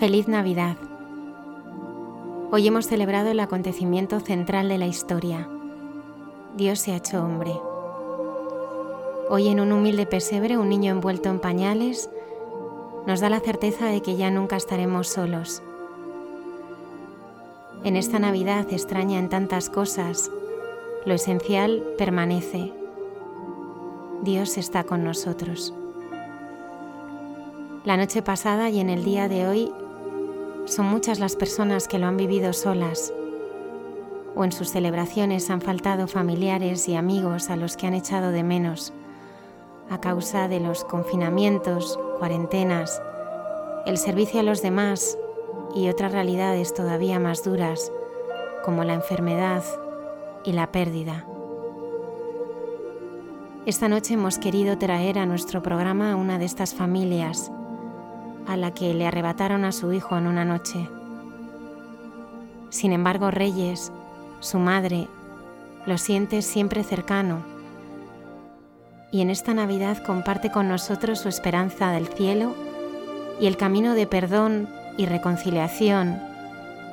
Feliz Navidad. Hoy hemos celebrado el acontecimiento central de la historia. Dios se ha hecho hombre. Hoy en un humilde pesebre, un niño envuelto en pañales nos da la certeza de que ya nunca estaremos solos. En esta Navidad extraña en tantas cosas, lo esencial permanece. Dios está con nosotros. La noche pasada y en el día de hoy son muchas las personas que lo han vivido solas o en sus celebraciones han faltado familiares y amigos a los que han echado de menos a causa de los confinamientos, cuarentenas, el servicio a los demás y otras realidades todavía más duras como la enfermedad y la pérdida. Esta noche hemos querido traer a nuestro programa a una de estas familias a la que le arrebataron a su hijo en una noche. Sin embargo, Reyes, su madre, lo siente siempre cercano y en esta Navidad comparte con nosotros su esperanza del cielo y el camino de perdón y reconciliación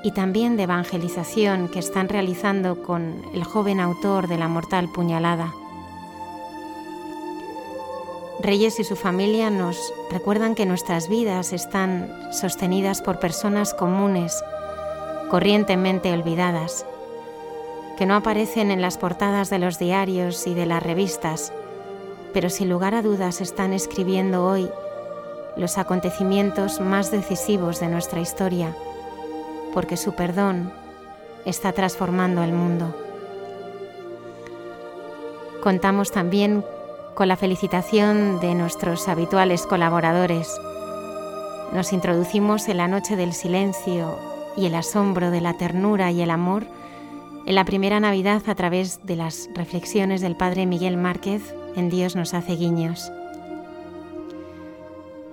y también de evangelización que están realizando con el joven autor de la mortal puñalada. Reyes y su familia nos recuerdan que nuestras vidas están sostenidas por personas comunes, corrientemente olvidadas, que no aparecen en las portadas de los diarios y de las revistas, pero sin lugar a dudas están escribiendo hoy los acontecimientos más decisivos de nuestra historia, porque su perdón está transformando el mundo. Contamos también con la felicitación de nuestros habituales colaboradores. Nos introducimos en la noche del silencio y el asombro de la ternura y el amor en la primera Navidad a través de las reflexiones del Padre Miguel Márquez en Dios nos hace guiños.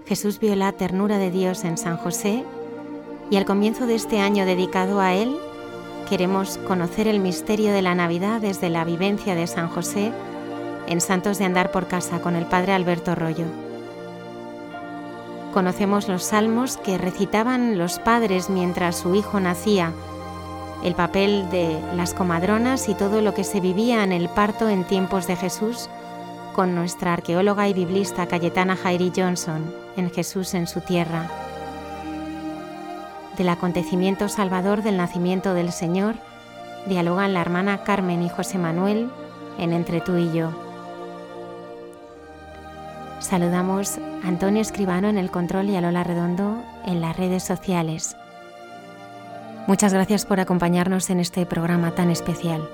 Jesús vio la ternura de Dios en San José y al comienzo de este año dedicado a Él queremos conocer el misterio de la Navidad desde la vivencia de San José en Santos de Andar por Casa con el Padre Alberto Rollo. Conocemos los salmos que recitaban los padres mientras su hijo nacía, el papel de las comadronas y todo lo que se vivía en el parto en tiempos de Jesús con nuestra arqueóloga y biblista Cayetana Jairi Johnson en Jesús en su tierra. Del acontecimiento salvador del nacimiento del Señor dialogan la hermana Carmen y José Manuel en Entre tú y yo. Saludamos a Antonio Escribano en el control y a Lola Redondo en las redes sociales. Muchas gracias por acompañarnos en este programa tan especial.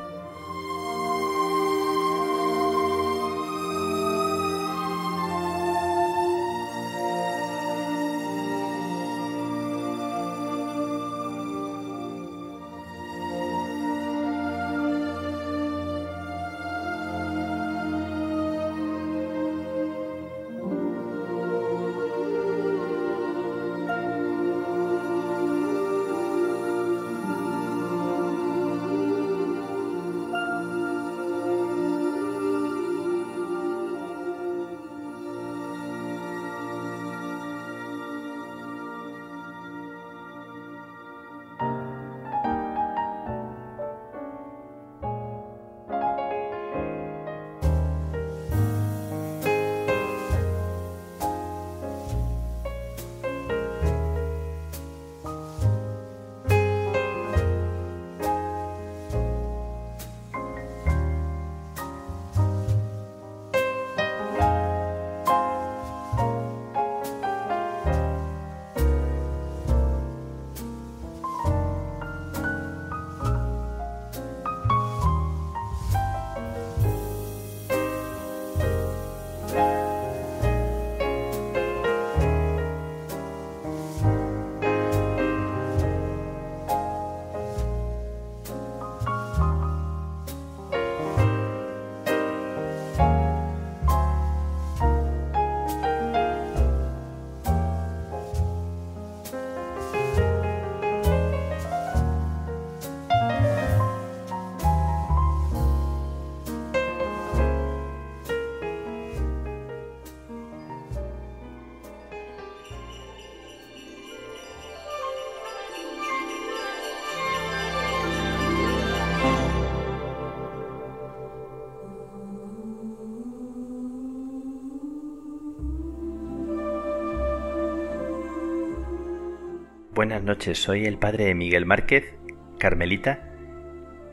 Buenas noches, soy el padre Miguel Márquez, Carmelita,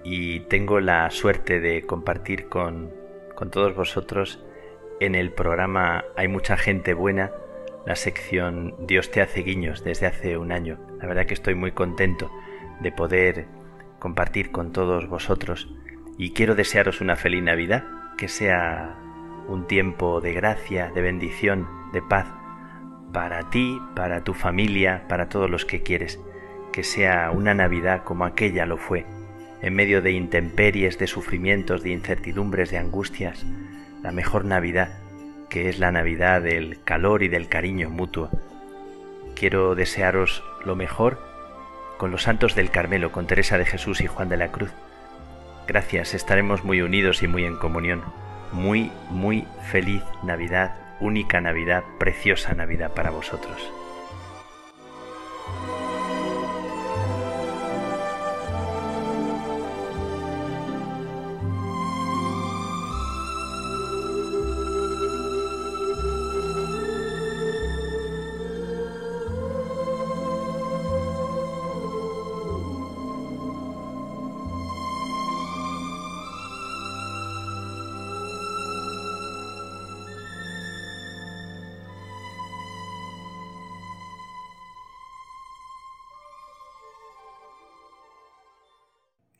y tengo la suerte de compartir con, con todos vosotros en el programa Hay mucha gente buena, la sección Dios te hace guiños desde hace un año. La verdad que estoy muy contento de poder compartir con todos vosotros y quiero desearos una feliz Navidad, que sea un tiempo de gracia, de bendición, de paz para ti, para tu familia, para todos los que quieres, que sea una Navidad como aquella lo fue, en medio de intemperies, de sufrimientos, de incertidumbres, de angustias, la mejor Navidad, que es la Navidad del calor y del cariño mutuo. Quiero desearos lo mejor con los santos del Carmelo, con Teresa de Jesús y Juan de la Cruz. Gracias, estaremos muy unidos y muy en comunión. Muy, muy feliz Navidad única Navidad, preciosa Navidad para vosotros.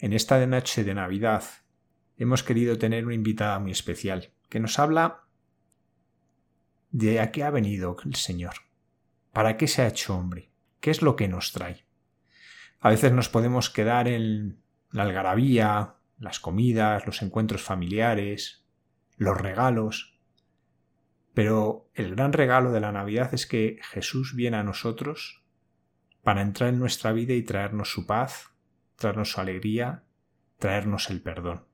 En esta noche de Navidad hemos querido tener una invitada muy especial que nos habla de a qué ha venido el Señor, para qué se ha hecho hombre, qué es lo que nos trae. A veces nos podemos quedar en la algarabía, las comidas, los encuentros familiares, los regalos, pero el gran regalo de la Navidad es que Jesús viene a nosotros para entrar en nuestra vida y traernos su paz, traernos su alegría, traernos el perdón.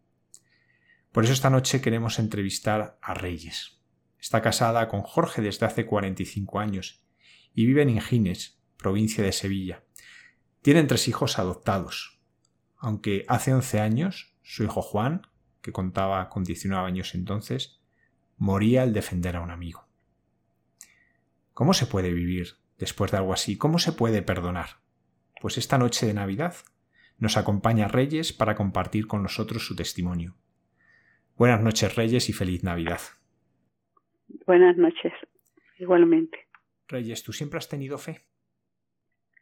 Por eso esta noche queremos entrevistar a Reyes. Está casada con Jorge desde hace 45 años y vive en Ingines, provincia de Sevilla. Tienen tres hijos adoptados, aunque hace 11 años su hijo Juan, que contaba con 19 años entonces, moría al defender a un amigo. ¿Cómo se puede vivir después de algo así? ¿Cómo se puede perdonar? Pues esta noche de Navidad nos acompaña Reyes para compartir con nosotros su testimonio. Buenas noches, Reyes, y feliz Navidad. Buenas noches, igualmente. Reyes, ¿tú siempre has tenido fe?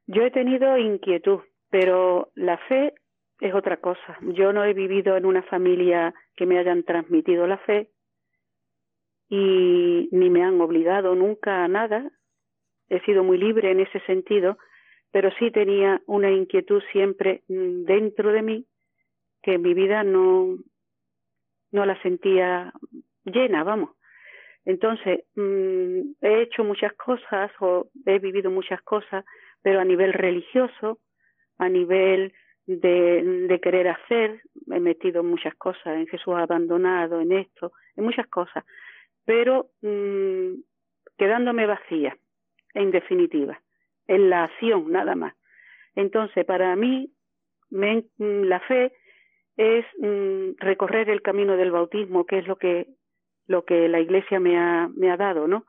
Yo he tenido inquietud, pero la fe es otra cosa. Yo no he vivido en una familia que me hayan transmitido la fe y ni me han obligado nunca a nada. He sido muy libre en ese sentido pero sí tenía una inquietud siempre mm, dentro de mí que mi vida no, no la sentía llena, vamos. Entonces, mm, he hecho muchas cosas o he vivido muchas cosas, pero a nivel religioso, a nivel de, de querer hacer, he metido muchas cosas, en Jesús abandonado, en esto, en muchas cosas, pero mm, quedándome vacía, en definitiva en la acción nada más. Entonces, para mí, me, mm, la fe es mm, recorrer el camino del bautismo, que es lo que, lo que la Iglesia me ha, me ha dado, ¿no?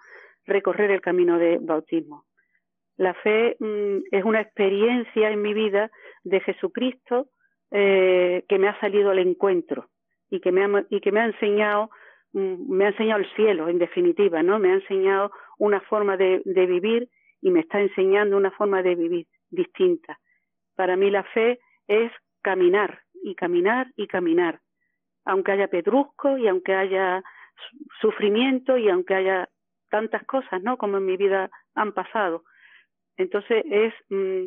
Recorrer el camino del bautismo. La fe mm, es una experiencia en mi vida de Jesucristo eh, que me ha salido al encuentro y que me ha, y que me ha enseñado me ha enseñado el cielo, en definitiva, ¿no? Me ha enseñado una forma de, de vivir y me está enseñando una forma de vivir distinta. Para mí la fe es caminar y caminar y caminar, aunque haya pedrusco y aunque haya sufrimiento y aunque haya tantas cosas, ¿no? Como en mi vida han pasado. Entonces es, mm,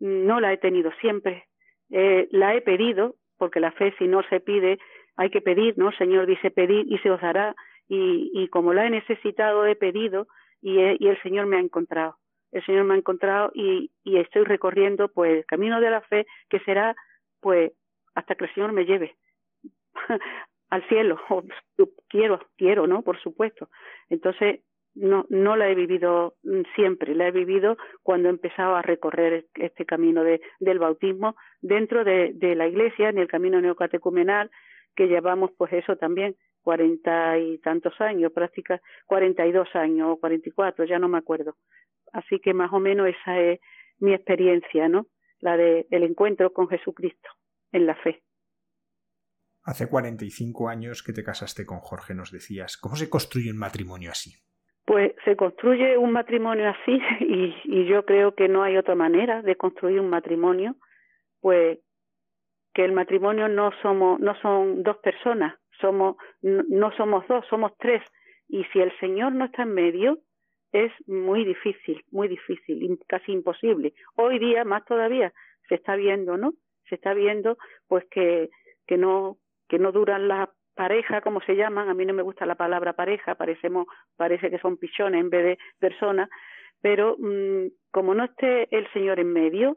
no la he tenido siempre, eh, la he pedido, porque la fe si no se pide, hay que pedir, ¿no? Señor dice pedir y se os dará, y, como la he necesitado, he pedido y el Señor me ha encontrado el Señor me ha encontrado y, y estoy recorriendo pues el camino de la fe que será pues hasta que el Señor me lleve al cielo. quiero, quiero, ¿no? Por supuesto. Entonces, no, no la he vivido mm, siempre, la he vivido cuando he empezado a recorrer este camino de, del bautismo dentro de, de la iglesia, en el camino neocatecumenal, que llevamos pues eso también, cuarenta y tantos años, prácticamente cuarenta y dos años o cuarenta y cuatro, ya no me acuerdo. Así que más o menos esa es mi experiencia, ¿no? La de el encuentro con Jesucristo en la fe. Hace 45 años que te casaste con Jorge, nos decías. ¿Cómo se construye un matrimonio así? Pues se construye un matrimonio así y, y yo creo que no hay otra manera de construir un matrimonio, pues que el matrimonio no somos no son dos personas, somos no somos dos, somos tres y si el Señor no está en medio es muy difícil, muy difícil, casi imposible. Hoy día más todavía se está viendo, ¿no? Se está viendo pues que que no que no duran las parejas, como se llaman, a mí no me gusta la palabra pareja, parecemos, parece que son pichones en vez de personas, pero mm, como no esté el Señor en medio,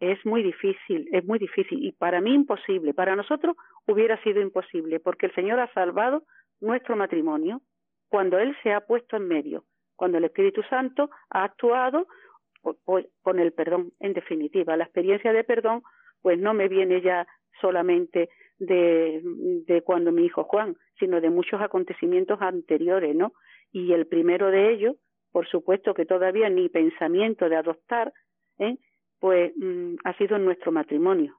es muy difícil, es muy difícil. Y para mí imposible, para nosotros hubiera sido imposible, porque el Señor ha salvado nuestro matrimonio cuando Él se ha puesto en medio, cuando el Espíritu Santo ha actuado con el perdón, en definitiva. La experiencia de perdón, pues no me viene ya solamente de, de cuando mi hijo Juan, sino de muchos acontecimientos anteriores, ¿no? Y el primero de ellos, por supuesto que todavía ni pensamiento de adoptar, ¿eh? pues mm, ha sido nuestro matrimonio,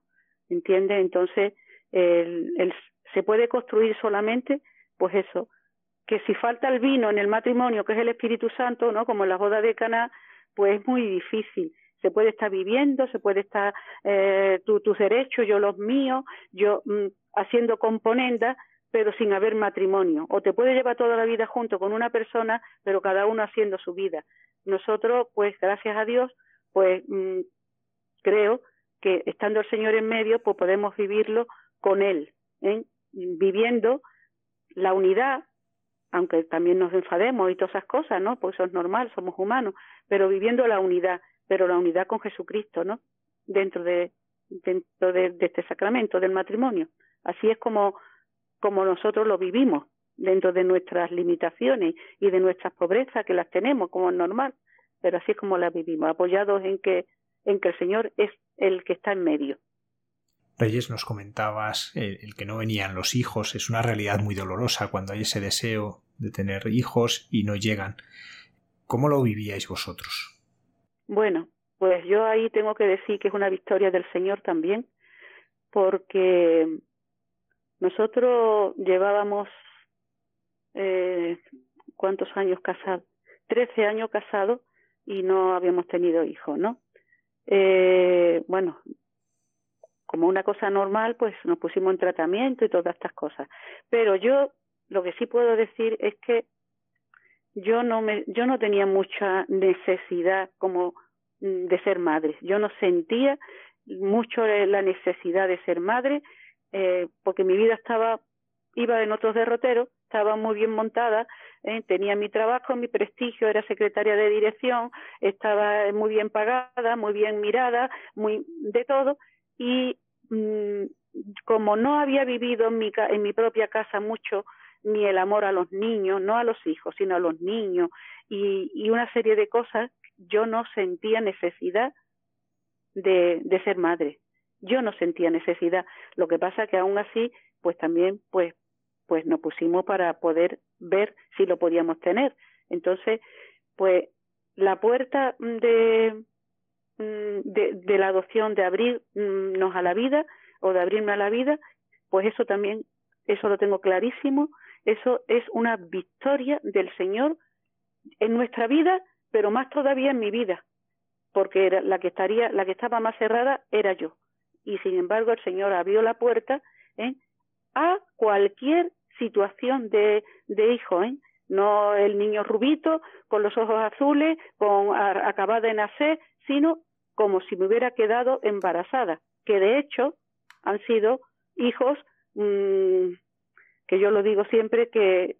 ¿entiendes? Entonces, el, el, se puede construir solamente, pues eso, que si falta el vino en el matrimonio, que es el Espíritu Santo, ¿no? Como en la boda de Caná, pues es muy difícil se puede estar viviendo, se puede estar eh, tus derechos, yo los míos, yo mm, haciendo componendas, pero sin haber matrimonio. O te puede llevar toda la vida junto con una persona, pero cada uno haciendo su vida. Nosotros, pues gracias a Dios, pues mm, creo que estando el Señor en medio, pues podemos vivirlo con Él, ¿eh? viviendo la unidad, aunque también nos enfademos y todas esas cosas, ¿no? Pues eso es normal, somos humanos, pero viviendo la unidad pero la unidad con Jesucristo, ¿no? Dentro de dentro de, este sacramento del matrimonio. Así es como como nosotros lo vivimos dentro de nuestras limitaciones y de nuestras pobrezas que las tenemos como es normal, pero así es como las vivimos, apoyados en que en que el Señor es el que está en medio. Reyes, nos comentabas el, el que no venían los hijos, es una realidad muy dolorosa cuando hay ese deseo de tener hijos y no llegan. ¿Cómo lo vivíais vosotros? Bueno, pues yo ahí tengo que decir que es una victoria del Señor también, porque nosotros llevábamos, eh, ¿cuántos años casados? Trece años casados y no habíamos tenido hijos, ¿no? Eh, bueno, como una cosa normal, pues nos pusimos en tratamiento y todas estas cosas. Pero yo lo que sí puedo decir es que yo no me yo no tenía mucha necesidad como mm, de ser madre. Yo no sentía mucho la necesidad de ser madre eh, porque mi vida estaba iba en otros derroteros estaba muy bien montada eh, tenía mi trabajo mi prestigio era secretaria de dirección estaba muy bien pagada muy bien mirada muy de todo y mm, como no había vivido en mi en mi propia casa mucho ni el amor a los niños, no a los hijos, sino a los niños, y, y una serie de cosas, yo no sentía necesidad de, de ser madre. Yo no sentía necesidad. Lo que pasa que aún así, pues también, pues, pues nos pusimos para poder ver si lo podíamos tener. Entonces, pues la puerta de, de, de la adopción, de abrirnos a la vida o de abrirme a la vida, pues eso también, eso lo tengo clarísimo eso es una victoria del Señor en nuestra vida, pero más todavía en mi vida, porque era la que estaría, la que estaba más cerrada era yo. Y sin embargo el Señor abrió la puerta ¿eh? a cualquier situación de, de hijo, ¿eh? no el niño rubito con los ojos azules, con acabada de nacer, sino como si me hubiera quedado embarazada, que de hecho han sido hijos mmm, que yo lo digo siempre que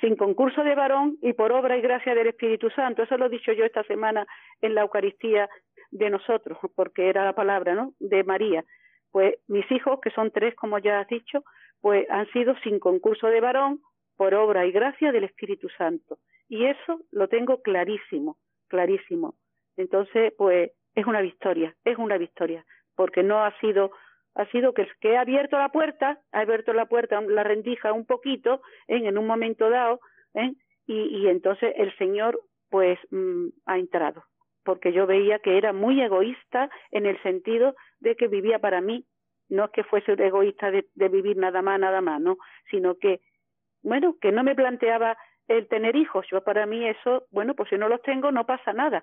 sin concurso de varón y por obra y gracia del Espíritu Santo. Eso lo he dicho yo esta semana en la Eucaristía de nosotros, porque era la palabra, ¿no? De María. Pues mis hijos, que son tres, como ya has dicho, pues han sido sin concurso de varón, por obra y gracia del Espíritu Santo. Y eso lo tengo clarísimo, clarísimo. Entonces, pues es una victoria, es una victoria, porque no ha sido ha sido que, que he abierto la puerta, ha abierto la puerta, la rendija un poquito en, en un momento dado, ¿eh? y, y entonces el Señor pues mm, ha entrado, porque yo veía que era muy egoísta en el sentido de que vivía para mí, no es que fuese egoísta de, de vivir nada más, nada más, no, sino que, bueno, que no me planteaba el tener hijos, yo para mí eso, bueno, pues si no los tengo no pasa nada,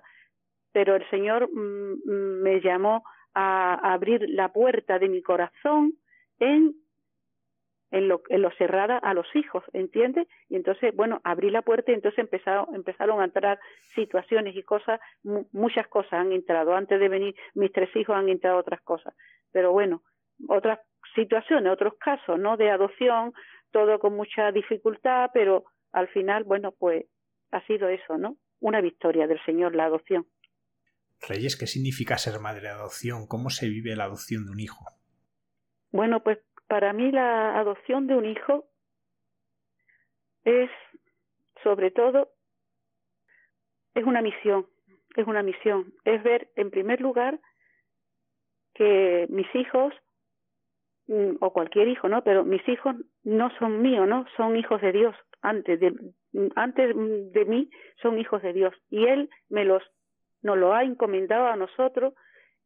pero el Señor mm, mm, me llamó a, abrir la puerta de mi corazón en en lo, en lo cerrada a los hijos, ¿entiendes? Y entonces, bueno, abrí la puerta y entonces empezaron, empezaron a entrar situaciones y cosas, muchas cosas han entrado. Antes de venir mis tres hijos han entrado otras cosas. Pero bueno, otras situaciones, otros casos, ¿no? De adopción, todo con mucha dificultad, pero al final, bueno, pues ha sido eso, ¿no? Una victoria del Señor, la adopción. Reyes, ¿qué significa ser madre de adopción? ¿Cómo se vive la adopción de un hijo? Bueno, pues para mí la adopción de un hijo es, sobre todo, es una misión, es una misión, es ver, en primer lugar, que mis hijos, mm, o cualquier hijo, ¿no? Pero mis hijos no son míos, ¿no? Son hijos de Dios. Antes de, antes de mí son hijos de Dios. Y Él me los nos lo ha encomendado a nosotros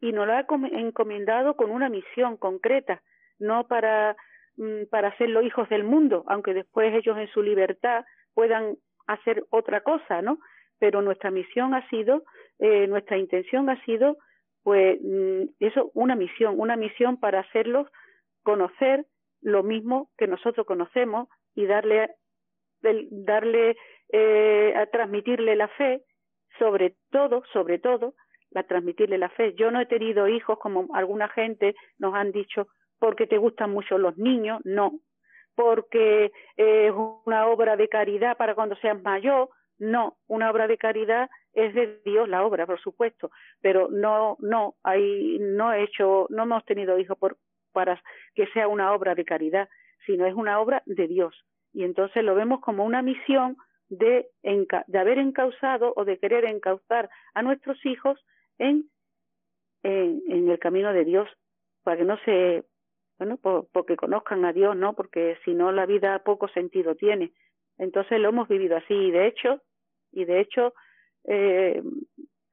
y nos lo ha encomendado con una misión concreta, no para, mm, para los hijos del mundo, aunque después ellos en su libertad puedan hacer otra cosa, ¿no? Pero nuestra misión ha sido, eh, nuestra intención ha sido, pues, mm, eso, una misión, una misión para hacerlos conocer lo mismo que nosotros conocemos y darle, darle, eh, a transmitirle la fe sobre todo, sobre todo, la transmitirle la fe. Yo no he tenido hijos como alguna gente nos han dicho porque te gustan mucho los niños, no. Porque es una obra de caridad para cuando seas mayor, no. Una obra de caridad es de Dios la obra, por supuesto, pero no, no, hay, no he hecho, no hemos tenido hijos por, para que sea una obra de caridad, sino es una obra de Dios. Y entonces lo vemos como una misión de, de haber encausado o de querer encauzar a nuestros hijos en, en, el camino de Dios, para que no se, bueno, porque conozcan a Dios, ¿no? Porque si no la vida poco sentido tiene. Entonces lo hemos vivido así y de hecho, y de hecho, eh,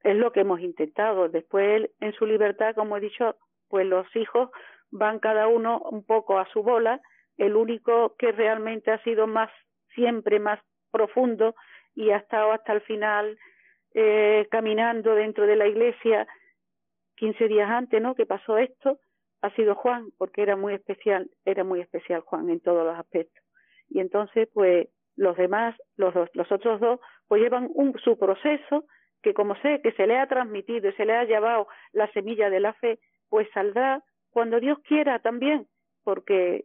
es lo que hemos intentado. Después, en su libertad, como he dicho, pues los hijos van cada uno un poco a su bola. El único que realmente ha sido más, siempre más profundo y ha estado hasta el final eh, caminando dentro de la iglesia 15 días antes, ¿no? Que pasó esto, ha sido Juan, porque era muy especial, era muy especial Juan en todos los aspectos. Y entonces, pues, los demás, los dos, los otros dos, pues llevan un, su proceso que como sé que se le ha transmitido y se le ha llevado la semilla de la fe, pues saldrá cuando Dios quiera también, porque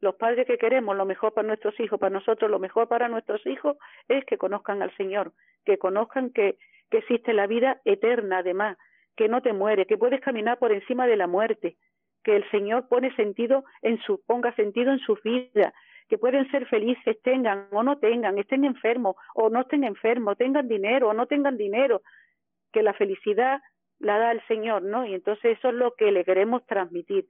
los padres que queremos lo mejor para nuestros hijos, para nosotros lo mejor para nuestros hijos es que conozcan al Señor, que conozcan que, existe la vida eterna además, que no te muere, que puedes caminar por encima de la muerte, que el Señor pone sentido en su, ponga sentido en su vida, que pueden ser felices, tengan o no tengan, estén enfermos o no estén enfermos, tengan dinero o no tengan dinero, que la felicidad la da el Señor, ¿no? Y entonces eso es lo que le queremos transmitir.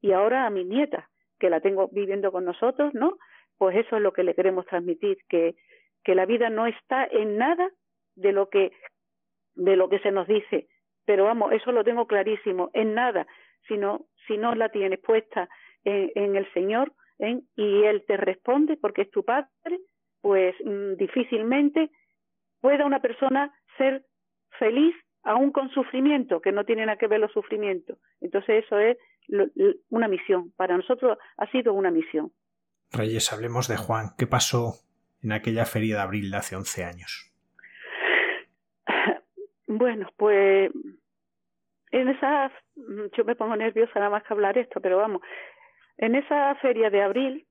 Y ahora a mi nieta, que la tengo viviendo con nosotros, ¿no? Pues eso es lo que le queremos transmitir, que, que la vida no está en nada de lo que de lo que se nos dice, pero vamos, eso lo tengo clarísimo, en nada, sino si no la tienes puesta en, en el Señor ¿eh? y Él te responde porque es tu Padre, pues mm, difícilmente pueda una persona ser feliz aún con sufrimiento, que no tiene nada que ver los sufrimientos. Entonces eso es una misión. Para nosotros ha sido una misión. Reyes, hablemos de Juan. ¿Qué pasó en aquella feria de abril de hace 11 años? Bueno, pues en esa, yo me pongo nerviosa nada más que hablar esto, pero vamos, en esa feria de abril,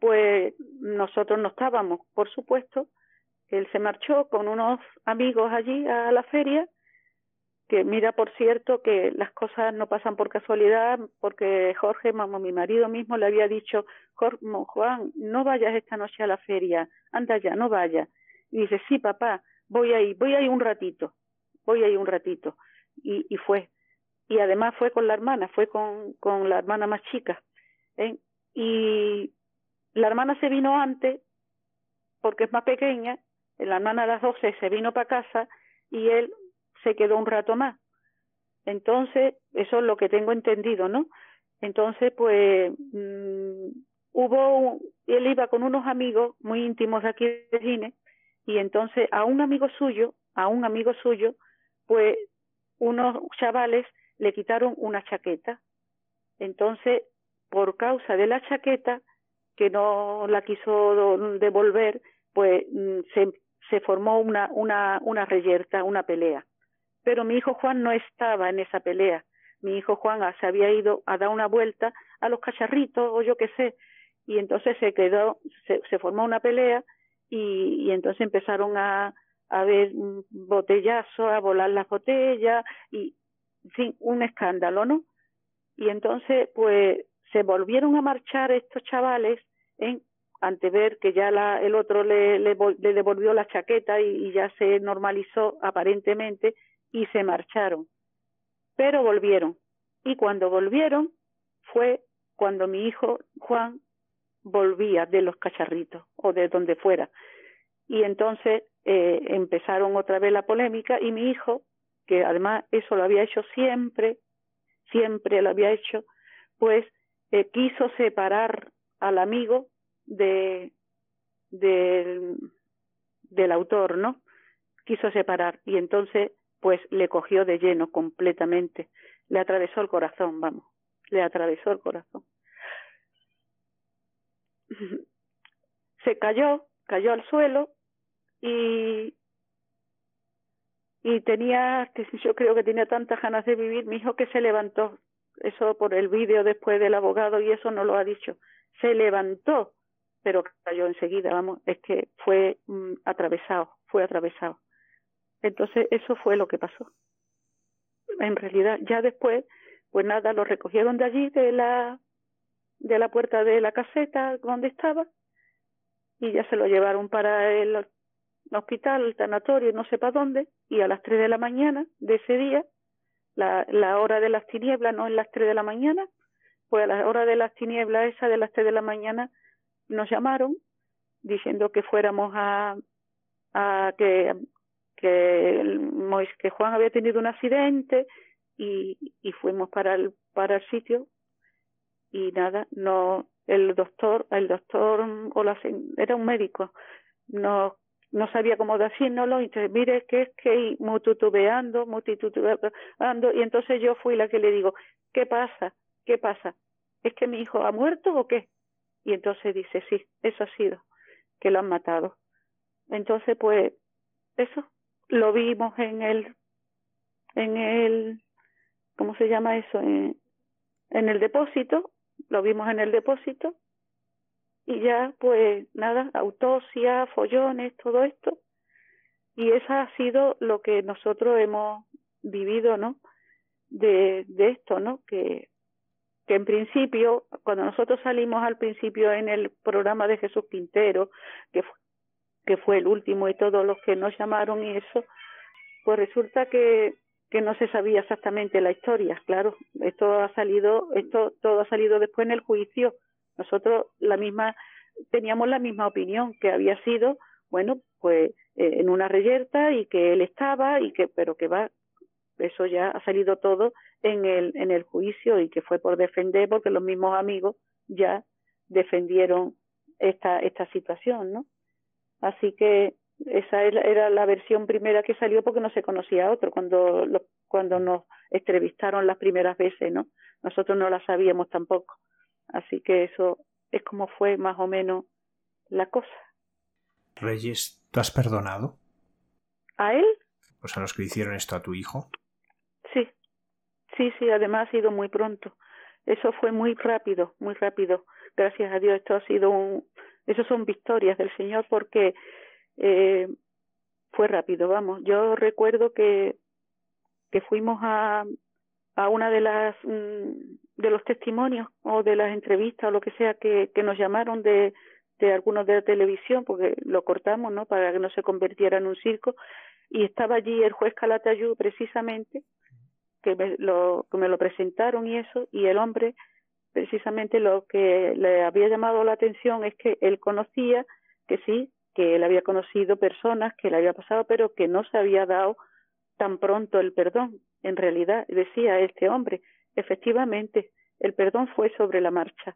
pues nosotros no estábamos, por supuesto. Él se marchó con unos amigos allí a la feria, que mira, por cierto, que las cosas no pasan por casualidad, porque Jorge, mamá, mi marido mismo, le había dicho, Juan, no vayas esta noche a la feria, anda ya, no vayas. Y dice, sí, papá, voy ahí, voy ahí un ratito, voy ahí un ratito. Y, y fue. Y además fue con la hermana, fue con, con la hermana más chica. ¿eh? Y la hermana se vino antes, porque es más pequeña, la hermana a las doce se vino para casa y él se quedó un rato más. Entonces, eso es lo que tengo entendido, ¿no? Entonces, pues, mm, hubo, él iba con unos amigos muy íntimos de aquí de Gine, y entonces a un amigo suyo, a un amigo suyo, pues unos chavales le quitaron una chaqueta. Entonces, por causa de la chaqueta, que no la quiso devolver, pues mm, se, se formó una, una, una reyerta, una pelea. Pero mi hijo Juan no estaba en esa pelea. Mi hijo Juan se había ido a dar una vuelta a los cacharritos o yo qué sé. Y entonces se quedó, se, se formó una pelea y, entonces empezaron a, a ver botellazos, a volar las botellas y, en fin, un escándalo, ¿no? Y entonces, pues, se volvieron a marchar estos chavales en ante ver que ya la, el otro le, le, le devolvió la chaqueta y, ya se normalizó aparentemente y se marcharon. Pero volvieron. Y cuando volvieron fue cuando mi hijo Juan volvía de los cacharritos o de donde fuera. Y entonces eh, empezaron otra vez la polémica y mi hijo, que además eso lo había hecho siempre, siempre lo había hecho, pues eh, quiso separar al amigo de, de, del autor, ¿no? Quiso separar y entonces pues le cogió de lleno completamente, le atravesó el corazón, vamos, le atravesó el corazón. Se cayó, cayó al suelo y y tenía, yo creo que tenía tantas ganas de vivir, mi hijo que se levantó, eso por el vídeo después del abogado y eso no lo ha dicho, se levantó pero cayó enseguida, vamos, es que fue mm, atravesado, fue atravesado. Entonces, eso fue lo que pasó. En realidad, ya después, pues nada, lo recogieron de allí, de la, de la puerta de la caseta donde estaba, y ya se lo llevaron para el hospital, el tanatorio, no sé para dónde, y a las tres de la mañana de ese día, la, la hora de las tinieblas, no en las tres de la mañana, pues a la hora de las tinieblas esa de las tres de la mañana, nos llamaron diciendo que fuéramos a, a que que que Juan había tenido un accidente y, y fuimos para el para el sitio y nada no el doctor el doctor o la, era un médico no no sabía cómo decírnoslo y entonces mire que es que muy titubeando muy titubeando y entonces yo fui la que le digo qué pasa qué pasa es que mi hijo ha muerto o qué y entonces dice, sí, eso ha sido, que lo han matado. Entonces, pues, eso lo vimos en el, en el, ¿cómo se llama eso? En, en el depósito, lo vimos en el depósito, y ya, pues, nada, autopsia, follones, todo esto. Y eso ha sido lo que nosotros hemos vivido, ¿no? De, de esto, ¿no? Que que en principio, cuando nosotros salimos al principio en el programa de Jesús Quintero, que, que fue el último y todos los que nos llamaron y eso, pues resulta que, que no se sabía exactamente la historia, claro, esto ha salido, esto todo ha salido después en el juicio. Nosotros la misma, teníamos la misma opinión, que había sido, bueno, pues eh, en una reyerta y que él estaba y que, pero que va, eso ya ha salido todo en el, en el juicio y que fue por defender porque los mismos amigos ya defendieron esta, esta situación, ¿no? Así que esa era la versión primera que salió porque no se conocía otro cuando, lo, cuando nos entrevistaron las primeras veces, ¿no? Nosotros no la sabíamos tampoco. Así que eso es como fue más o menos la cosa. Reyes, ¿tú has perdonado? ¿A él? Pues a los que hicieron esto a tu hijo. Sí, sí, sí, además ha sido muy pronto. eso fue muy rápido, muy rápido. Gracias a Dios, esto ha sido un, eso son victorias del Señor porque eh, fue rápido, vamos. Yo recuerdo que, que fuimos a, a una de las de los testimonios o de las entrevistas o lo que sea que, nos llamaron de, de algunos de la televisión porque lo cortamos no para que no se convirtiera en un circo y estaba allí el juez Calatayud precisamente que me lo que me lo presentaron y eso y el hombre precisamente lo que le había llamado la atención es que él conocía que sí que él había conocido personas que le había pasado pero que no se había dado tan pronto el perdón en realidad decía este hombre. Efectivamente el perdón fue sobre la marcha.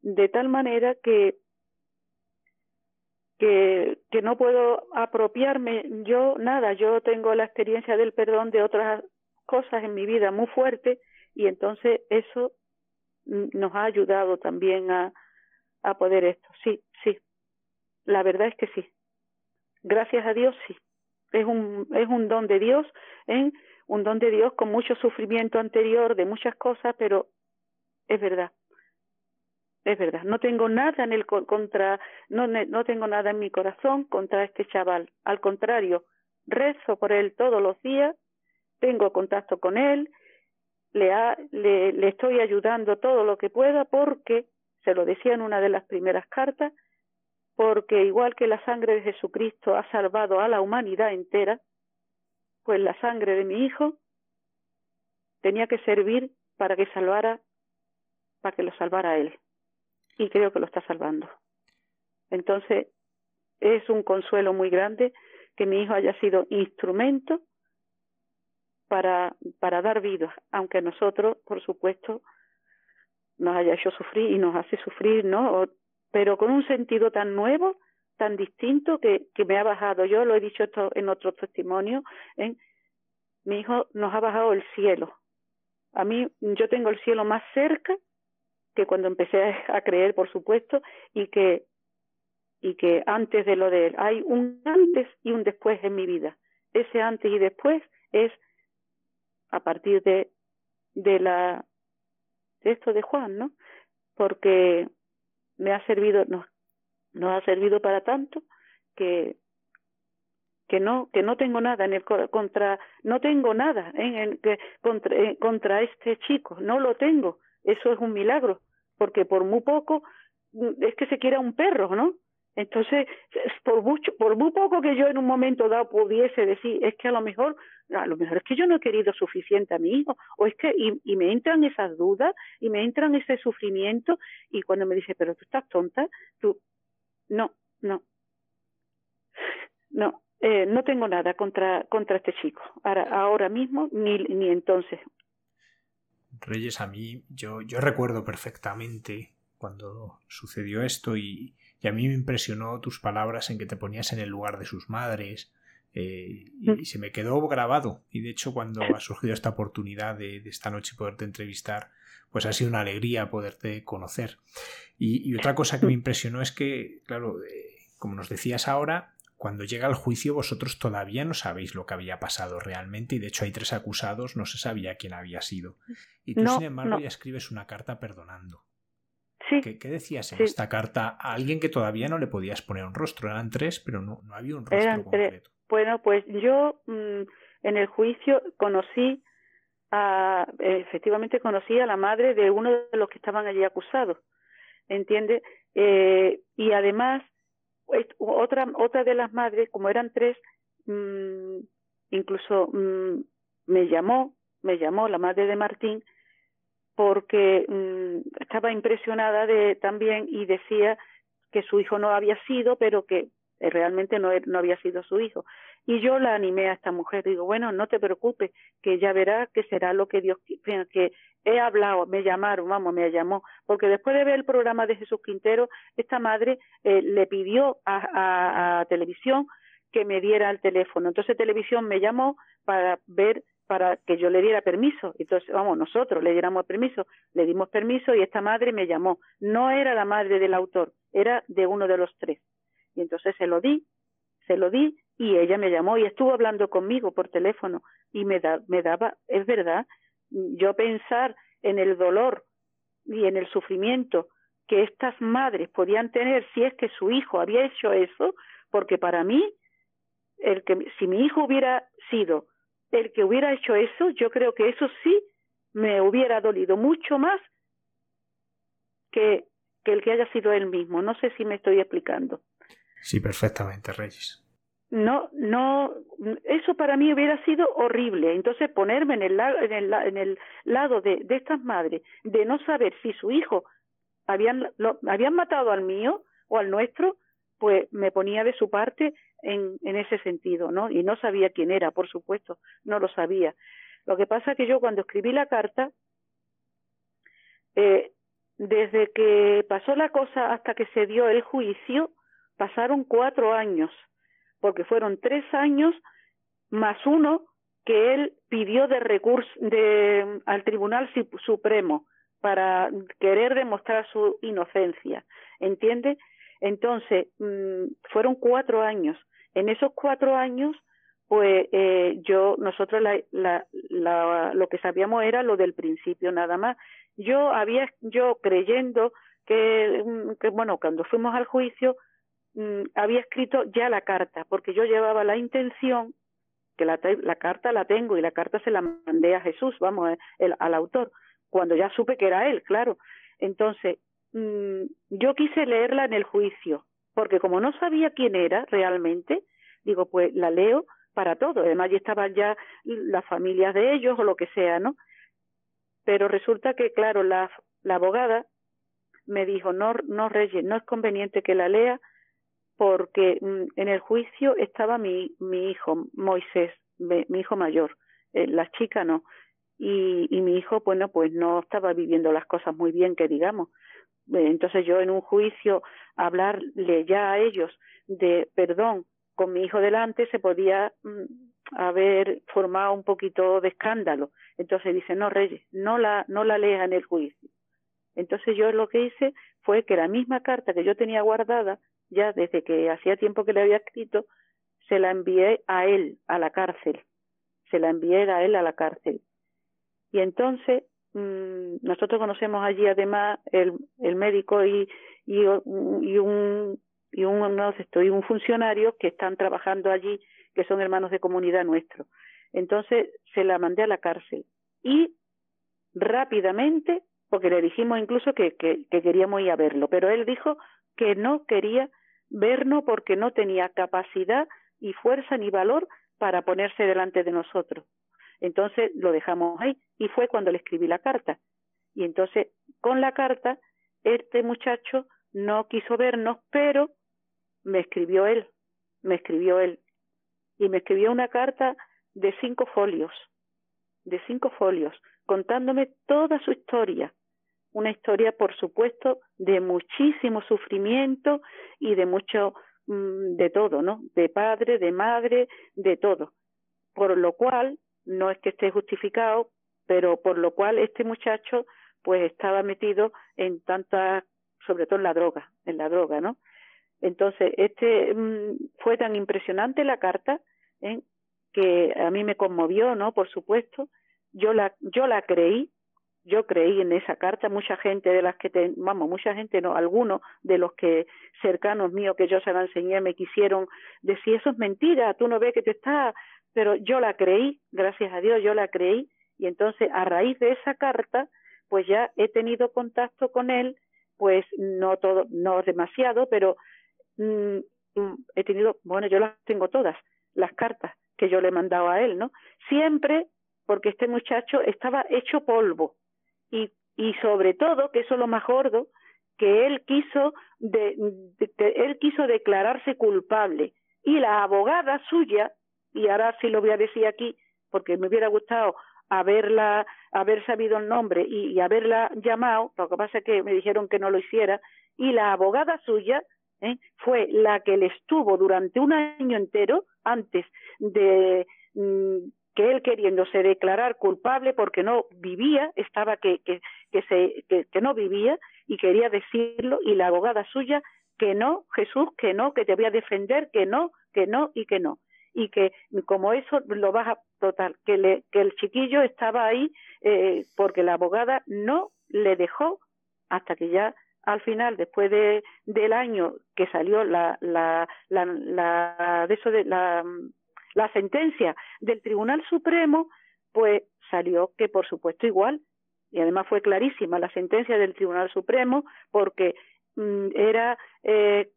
De tal manera que que, que no puedo apropiarme yo nada, yo tengo la experiencia del perdón de otras cosas en mi vida muy fuerte y entonces eso nos ha ayudado también a, a poder esto. Sí, sí, la verdad es que sí. Gracias a Dios sí. Es un, es un don de Dios, un don de Dios con mucho sufrimiento anterior de muchas cosas, pero es verdad es verdad, no tengo nada en el contra, no, no tengo nada en mi corazón contra este chaval. Al contrario, rezo por él todos los días, tengo contacto con él, le, ha, le, le estoy ayudando todo lo que pueda porque, se lo decía en una de las primeras cartas, porque igual que la sangre de Jesucristo ha salvado a la humanidad entera, pues la sangre de mi hijo tenía que servir para que salvara, para que lo salvara él y creo que lo está salvando. Entonces, es un consuelo muy grande que mi hijo haya sido instrumento para, para dar vida, aunque nosotros, por supuesto, nos haya hecho sufrir y nos hace sufrir, ¿no? pero con un sentido tan nuevo, tan distinto que, que me ha bajado. Yo lo he dicho esto en otros testimonios, ¿eh? mi hijo nos ha bajado el cielo. A mí, yo tengo el cielo más cerca que cuando empecé a creer, por supuesto, y que y que antes de lo de él hay un antes y un después en mi vida. Ese antes y después es a partir de de la de esto de Juan, ¿no? Porque me ha servido no nos ha servido para tanto que que no que no tengo nada en el contra no tengo nada en, en que contra, contra este chico no lo tengo eso es un milagro, porque por muy poco mm, es que se quiera un perro, ¿no? Entonces, por mucho, por muy poco que yo en un momento dado pudiese decir, es que a lo mejor, a lo mejor es que yo no he querido suficiente a mi hijo, o es que, y, me entran esas dudas, y me entran ese sufrimiento, y cuando me dice, pero tú estás tonta, tú, no, no, no, eh, no tengo nada contra, contra este chico, ahora, ahora mismo, ni, ni entonces, Reyes, a mí, yo, yo recuerdo perfectamente cuando sucedió esto y, y, a mí me impresionó tus palabras en que te ponías en el lugar de sus madres eh, y, mm. se me quedó grabado y de hecho cuando ha surgido esta oportunidad de, de, esta noche poderte entrevistar pues ha sido una alegría poderte conocer y, y otra cosa que me mm. impresionó es que claro eh, como nos decías ahora cuando llega el juicio vosotros todavía no sabéis lo que había pasado realmente y de hecho hay tres acusados, no se sabía quién había sido. Y tú, sin embargo, ya escribes una carta perdonando. Sí. ¿Qué, qué decías en esta carta a alguien que todavía no le podías poner un rostro? Eran tres, pero no, no había un rostro concreto. Bueno, pues yo mmm, en el juicio conocí a, efectivamente conocí a la madre de uno de los que estaban allí acusados, ¿entiendes? Eh, y además otra otra de las madres como eran tres mmm, incluso mmm, me llamó me llamó la madre de Martín porque mmm, estaba impresionada de también y decía que su hijo no había sido pero que realmente no, no había sido su hijo y yo la animé a esta mujer digo bueno no te preocupes que ya verá que será lo que Dios que he hablado, me llamaron, vamos, me llamó, porque después de ver el programa de Jesús Quintero, esta madre eh, le pidió a, a, televisión que me diera el teléfono. Entonces televisión me llamó para ver, para que yo le diera permiso. Entonces, vamos, nosotros le diéramos permiso, le dimos permiso y esta madre me llamó. No era la madre del autor, era de uno de los tres. Y entonces se lo di, se lo di y ella me llamó y estuvo hablando conmigo por teléfono y me, da, me daba, es verdad, yo pensar en el dolor y en el sufrimiento que estas madres podían tener si es que su hijo había hecho eso, porque para mí, el que, si mi hijo hubiera sido el que hubiera hecho eso, yo creo que eso sí me hubiera dolido mucho más que, que el que haya sido él mismo. No sé si me estoy explicando. Sí, perfectamente, Reyes. No, no, eso para mí hubiera sido horrible. Entonces ponerme en el, en el, en el lado de, de estas madres, de no saber si su hijo habían, lo, habían matado al mío o al nuestro, pues me ponía de su parte en, en ese sentido, ¿no? Y no sabía quién era, por supuesto, no lo sabía. Lo que pasa es que yo cuando escribí la carta, eh, desde que pasó la cosa hasta que se dio el juicio, pasaron cuatro años, porque fueron tres años más uno que él pidió de recurso de, al Tribunal Supremo para querer demostrar su inocencia, ¿entiende? Entonces, mm, fueron cuatro años. En esos cuatro años, pues eh, yo, nosotros la, la, la, lo que sabíamos era lo del principio nada más. Yo había, yo creyendo que, mm, bueno, cuando fuimos al juicio, mm, había escrito ya la carta, porque yo llevaba la intención, que la, la carta la tengo y la carta se la mandé a Jesús, vamos, eh, el, al autor, cuando ya supe que era él, claro. Entonces, mmm, yo quise leerla en el juicio, porque como no sabía quién era realmente, digo, pues la leo para todo. Además, ya estaban ya las familias de ellos o lo que sea, ¿no? Pero resulta que, claro, la, la abogada me dijo, no, no, Reyes, no es conveniente que la lea porque mmm, en el juicio estaba mi, mi hijo, Moisés, mi, mi hijo mayor, eh, la chica no y, y mi hijo, bueno, pues no estaba viviendo las cosas muy bien, que digamos. Entonces yo en un juicio hablarle ya a ellos de perdón con mi hijo delante se podía mm, haber formado un poquito de escándalo. Entonces dice, no, Reyes, no la, no la leas en el juicio. Entonces yo lo que hice fue que la misma carta que yo tenía guardada, ya desde que hacía tiempo que le había escrito, se la envié a él, a la cárcel. Se la envié a él a la cárcel. Y entonces mmm, nosotros conocemos allí además el, el médico y, y, y un y un, estoy un funcionario que están trabajando allí, que son hermanos de comunidad nuestro. Entonces se la mandé a la cárcel y rápidamente, porque le dijimos incluso que, que, que queríamos ir a verlo, pero él dijo que no quería vernos porque no tenía capacidad y fuerza ni valor para ponerse delante de nosotros. Entonces lo dejamos ahí y fue cuando le escribí la carta. Y entonces con la carta este muchacho no quiso vernos, pero me escribió él, me escribió él. Y me escribió una carta de cinco folios, de cinco folios, contándome toda su historia. Una historia, por supuesto, de muchísimo sufrimiento y de mucho, mmm, de todo, ¿no? De padre, de madre, de todo. Por lo cual, no es que esté justificado, pero por lo cual este muchacho pues estaba metido en tanta, sobre todo en la droga, en la droga, ¿no? Entonces, este mmm, fue tan impresionante la carta ¿eh? que a mí me conmovió, ¿no? Por supuesto, yo la yo la creí, yo creí en esa carta, mucha gente de las que te, vamos, mucha gente no, algunos de los que cercanos míos que yo se la enseñé me quisieron decir eso es mentira, tú no ves que te está pero yo la creí, gracias a Dios yo la creí, y entonces a raíz de esa carta, pues ya he tenido contacto con él, pues no todo, no demasiado, pero mmm, he tenido, bueno, yo las tengo todas, las cartas que yo le he mandado a él, ¿no? Siempre porque este muchacho estaba hecho polvo y, y sobre todo, que eso es lo más gordo, que él quiso de, él quiso declararse culpable y la abogada suya y ahora sí lo voy a decir aquí porque me hubiera gustado haberla, haber sabido el nombre y, haberla llamado, lo que pasa es que me dijeron que no lo hiciera, y la abogada suya ¿eh? fue la que le estuvo durante un año entero antes de mm, que él queriéndose declarar culpable porque no vivía, estaba que, que, que, se, que no vivía y quería decirlo, y la abogada suya que no, Jesús, que no, que te voy a defender, que no, que no y que no y que como eso lo baja total, que, le, que el chiquillo estaba ahí eh, porque la abogada no le dejó hasta que ya al final, después de, del año que salió la, la, la, la, de eso de la, la sentencia del Tribunal Supremo, pues salió que por supuesto igual, y además fue clarísima la sentencia del Tribunal Supremo, porque mm, era eh,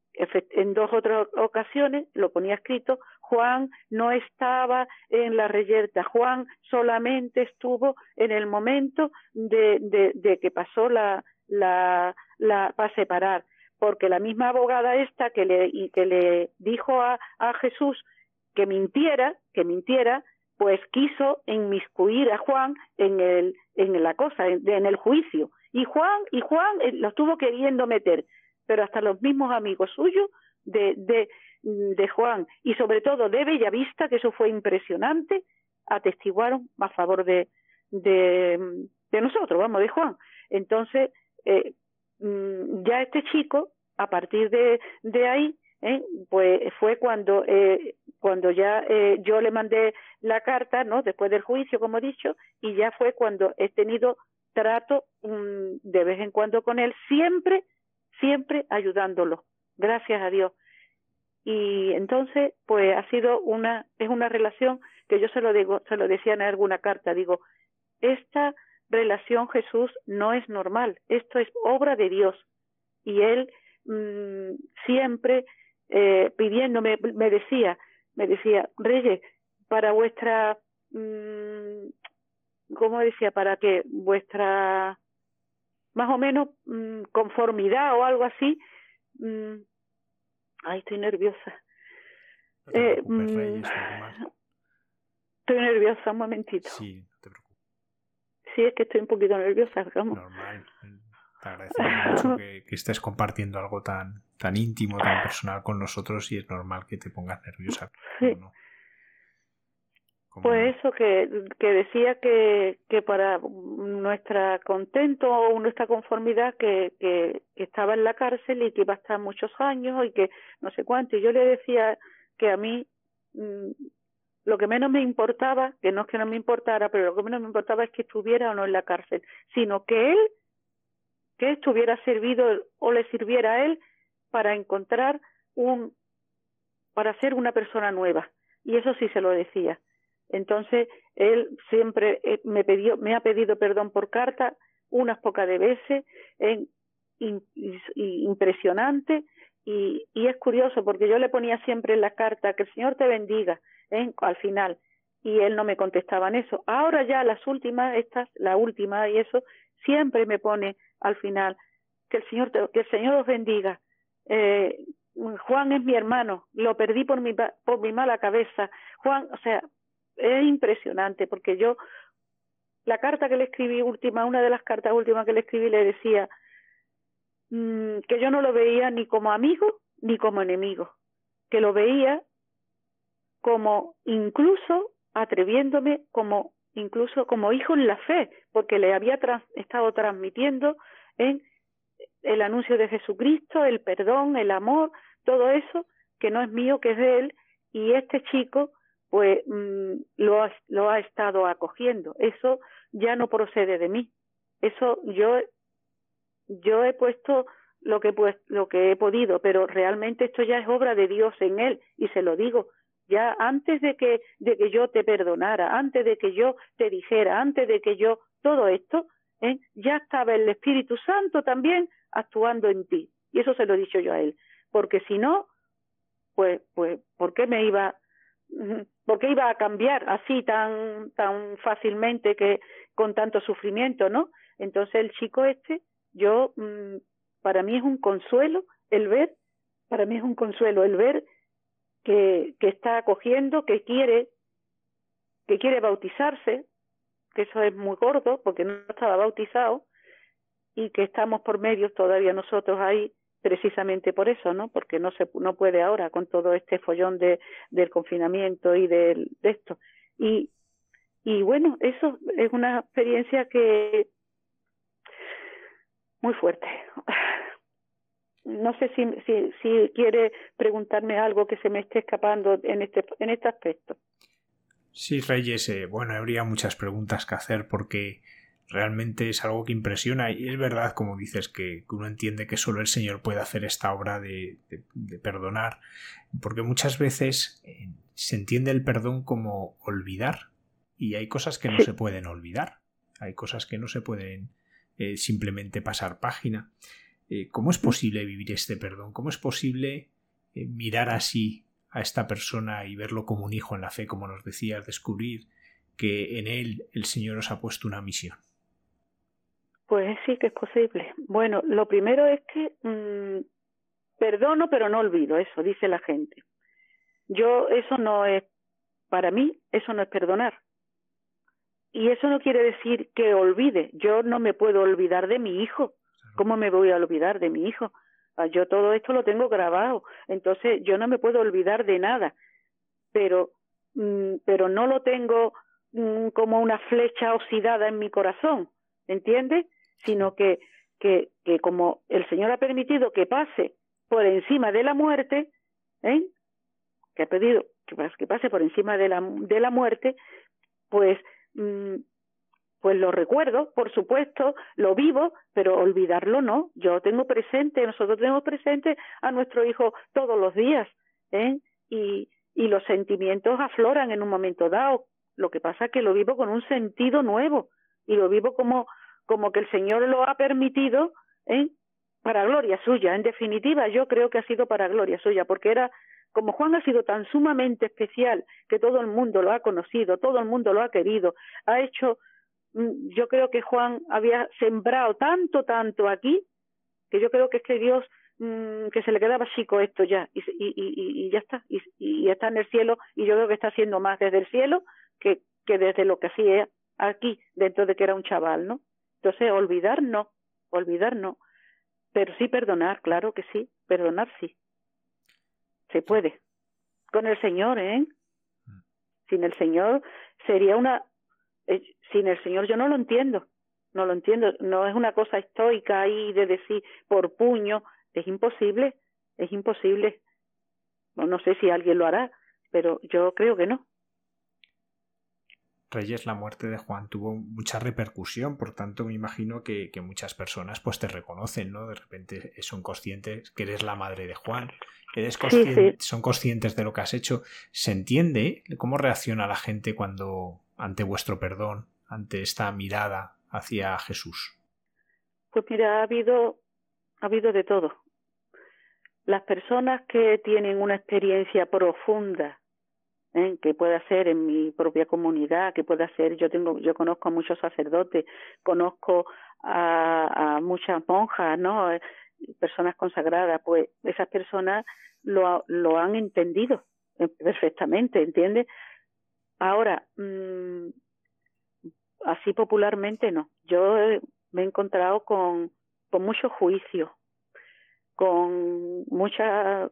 en dos otras ocasiones, lo ponía escrito, Juan no estaba en la reyerta, Juan solamente estuvo en el momento de, de, que pasó la, la, la, para separar, porque la misma abogada esta que le, y que le dijo a, a Jesús que mintiera, que mintiera, pues quiso inmiscuir a Juan en el en la cosa en, en el juicio. Y Juan y Juan eh, lo estuvo queriendo meter pero hasta los mismos amigos suyos de, de, de Juan y sobre todo de Bellavista, que eso fue impresionante, atestiguaron a favor de, de, de nosotros, vamos, de Juan. Entonces, eh, mm, ya este chico, a partir de, de ahí, eh, pues fue cuando eh, cuando ya eh, yo le mandé la carta, ¿no? Después del juicio, como he dicho, y ya fue cuando he tenido trato um, de vez en cuando con él, siempre siempre ayudándolo, gracias a Dios. Y entonces, pues ha sido una, es una relación que yo se lo digo, se lo decía en alguna carta, digo, esta relación Jesús no es normal, esto es obra de Dios. Y él mmm, siempre eh, pidiéndome, me decía, me decía, Reyes, para vuestra, mmm, ¿cómo decía? Para que vuestra más o menos mmm, conformidad o algo así. Mmm, ay, estoy nerviosa. No te Eh, mm, Reyes. Estoy nerviosa, un momentito. Sí, no te preocupes. Sí, es que estoy un poquito nerviosa, vamos. Normal. Te agradecemos mucho que, que estés compartiendo algo tan, tan íntimo, tan personal con nosotros y es normal que te pongas nerviosa. Sí. ¿Cómo Pues eso que, que decía que, que para nuestra contento o nuestra conformidad que, que, que estaba en la cárcel y que iba a estar muchos años y que no sé cuánto. Y yo le decía que a mí mm, lo que menos me importaba, que no es que no me importara, pero lo que menos me importaba es que estuviera o no en la cárcel, sino que él, que estuviera servido o le sirviera a él para encontrar un, para ser una persona nueva. Y eso sí se lo decía. Entonces, él siempre eh, me, me ha pedido perdón por carta unas pocas veces, impresionante, y, y, es curioso porque yo le ponía siempre en la carta que el Señor te bendiga ¿eh? al final, y él no me contestaba en eso. Ahora ya las últimas, estas, la última y eso, siempre me pone al final que el Señor, te, que el Señor os bendiga. Eh, Juan es mi hermano, lo perdí por mi, por mi mala cabeza. Juan, o sea, es impresionante porque yo la carta que le escribí última, una de las cartas últimas que le escribí le decía mmm, que yo no lo veía ni como amigo ni como enemigo, que lo veía como incluso atreviéndome como incluso como hijo en la fe, porque le había estado transmitiendo en el anuncio de Jesucristo, el perdón, el amor, todo eso que no es mío, que es de él, y este chico pues mmm, lo, ha, lo ha estado acogiendo. Eso ya no procede de mí. Eso yo yo he puesto lo que pues lo que he podido, pero realmente esto ya es obra de Dios en él y se lo digo. Ya antes de que de que yo te perdonara, antes de que yo te dijera, antes de que yo todo esto, ¿eh? ya estaba el Espíritu Santo también actuando en ti. Y eso se lo he dicho yo a él, porque si no pues pues ¿por qué me iba porque iba a cambiar así tan tan fácilmente que con tanto sufrimiento, ¿no? Entonces el chico este, yo mmm, para mí es un consuelo el ver, para mí es un consuelo el ver que, que está acogiendo, que quiere, que quiere bautizarse, que eso es muy gordo porque no estaba bautizado y que estamos por medios todavía nosotros ahí precisamente por eso, ¿no? Porque no se no puede ahora con todo este follón de del confinamiento y de, de esto. Y y bueno, eso es una experiencia que muy fuerte. No sé si, si, si quiere preguntarme algo que se me esté escapando en este, en este aspecto. Sí, Reyes, eh, bueno, habría muchas preguntas que hacer porque realmente es algo que impresiona y es verdad, como dices, que, uno entiende que solo el Señor puede hacer esta obra de, perdonar, porque muchas veces eh, se entiende el perdón como olvidar y hay cosas que no se pueden olvidar, hay cosas que no se pueden eh, simplemente pasar página. Eh, ¿Cómo es posible vivir este perdón? ¿Cómo es posible mirar así a esta persona y verlo como un hijo en la fe, como nos decías, descubrir que en él el Señor os ha puesto una misión? Pues sí que es posible. Bueno, lo primero es que mm, perdono pero no olvido, eso dice la gente. Yo, eso no es, para mí, eso no es perdonar. Y eso no quiere decir que olvide. Yo no me puedo olvidar de mi hijo. ¿Cómo me voy a olvidar de mi hijo? Ah, yo todo esto lo tengo grabado. Entonces, yo no me puedo olvidar de nada. Pero, mm, pero no lo tengo mm, como una flecha oxidada en mi corazón. ¿Entiendes? Sino que, que, que como el Señor ha permitido que pase por encima de la muerte, ¿eh? que ha pedido que pase por encima de la, de la muerte, pues, mm, pues lo recuerdo, por supuesto, lo vivo, pero olvidarlo no. Yo tengo presente, nosotros tenemos presente a nuestro hijo todos los días, ¿eh? y, y los sentimientos afloran en un momento dado. Lo que pasa es que lo vivo con un sentido nuevo y lo vivo como, como que el Señor lo ha permitido ¿eh? para gloria suya. En definitiva, yo creo que ha sido para gloria suya, porque era como Juan ha sido tan sumamente especial que todo el mundo lo ha conocido, todo el mundo lo ha querido, ha hecho, mm, yo creo que Juan había sembrado tanto, tanto aquí, que yo creo que es que Dios, mm, que se le quedaba chico esto ya, y, y, y, y ya está, y, y, está en el cielo, y yo creo que está haciendo más desde el cielo que, que desde lo que hacía aquí, dentro de que era un chaval, ¿no? Entonces, olvidar no, olvidar no, pero sí perdonar, claro que sí, perdonar sí. Se puede. Con el Señor, ¿eh? Mm. Sin el Señor sería una... Eh, sin el Señor yo no lo entiendo, no lo entiendo, no es una cosa estoica ahí de decir por puño, es imposible, es imposible. No, no sé si alguien lo hará, pero yo creo que no. Reyes, la muerte de Juan tuvo mucha repercusión, por tanto me imagino que, muchas personas pues te reconocen, ¿no? De repente son conscientes que eres la madre de Juan, eres son conscientes de lo que has hecho. ¿Se entiende cómo reacciona la gente cuando ante vuestro perdón, ante esta mirada hacia Jesús? Pues mira, ha habido, ha habido de todo. Las personas que tienen una experiencia profunda ¿eh? que pueda ser en mi propia comunidad, que pueda ser, yo tengo, yo conozco a muchos sacerdotes, conozco a, muchas monjas, ¿no? Eh, personas consagradas, pues esas personas lo, lo han entendido eh, perfectamente, ¿entiendes? Ahora, mmm, así popularmente no. Yo me he encontrado con, con mucho juicio, con muchas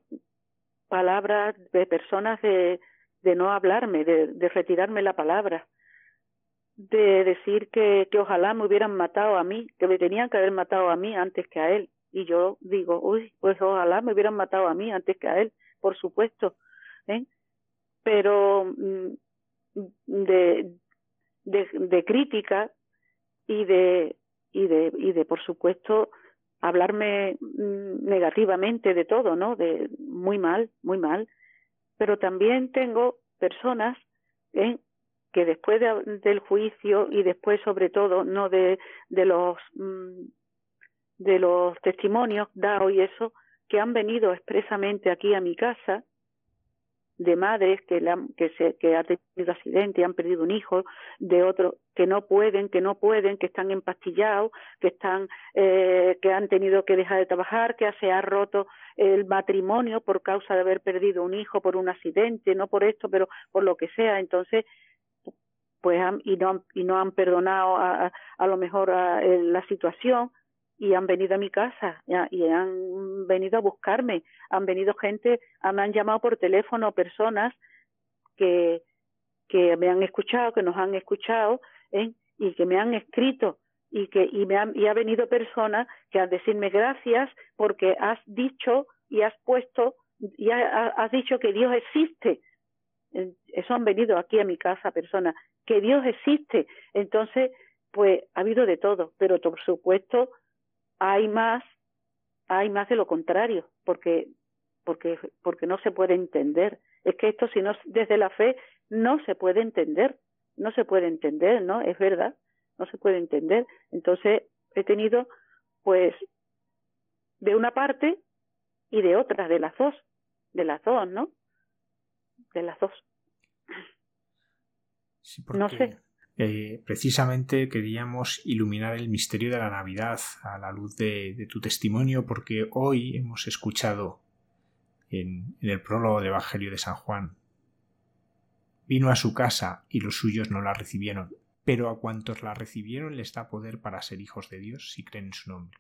palabras de personas de, de no hablarme, de, de retirarme la palabra, de decir que, que ojalá me hubieran matado a mí, que me tenían que haber matado a mí antes que a él. Y yo digo, uy, pues ojalá me hubieran matado a mí antes que a él, por supuesto. ¿eh? Pero mm, de, de, de crítica y de, y de, y de, por supuesto, hablarme mm, negativamente de todo, ¿no? De muy mal, muy mal pero también tengo personas ¿eh? que después del juicio y después sobre todo no de, los mm, de los testimonios dados y eso que han venido expresamente aquí a mi casa de madres que, le han, que, se, que han tenido accidente, han perdido un hijo, de otros que no pueden, que no pueden, que están empastillados, que están, eh, que han tenido que dejar de trabajar, que se ha roto el matrimonio por causa de haber perdido un hijo por un accidente, no por esto, pero por lo que sea. Entonces, pues han, y no han, y no han perdonado a, a, lo mejor a, la situación y han venido a mi casa y han venido a buscarme, han venido gente, me han llamado por teléfono personas que, que me han escuchado, que nos han escuchado ¿eh? y que me han escrito y que y me han, y ha venido personas que a decirme gracias porque has dicho y has puesto y has dicho que Dios existe. Eso han venido aquí a mi casa personas, que Dios existe. Entonces, pues ha habido de todo, pero por supuesto hay más, hay más de lo contrario, porque, porque, porque no se puede entender. Es que esto si no desde la fe no se puede entender, no se puede entender, ¿no? Es verdad, no se puede entender. Entonces he tenido, pues, de una parte y de otra, de las dos, de las dos, ¿no? De las dos. no sé. Eh, precisamente queríamos iluminar el misterio de la Navidad a la luz de, tu testimonio porque hoy hemos escuchado en, en el prólogo del Evangelio de San Juan. Vino a su casa y los suyos no la recibieron, pero a cuantos la recibieron les da poder para ser hijos de Dios si creen en su nombre.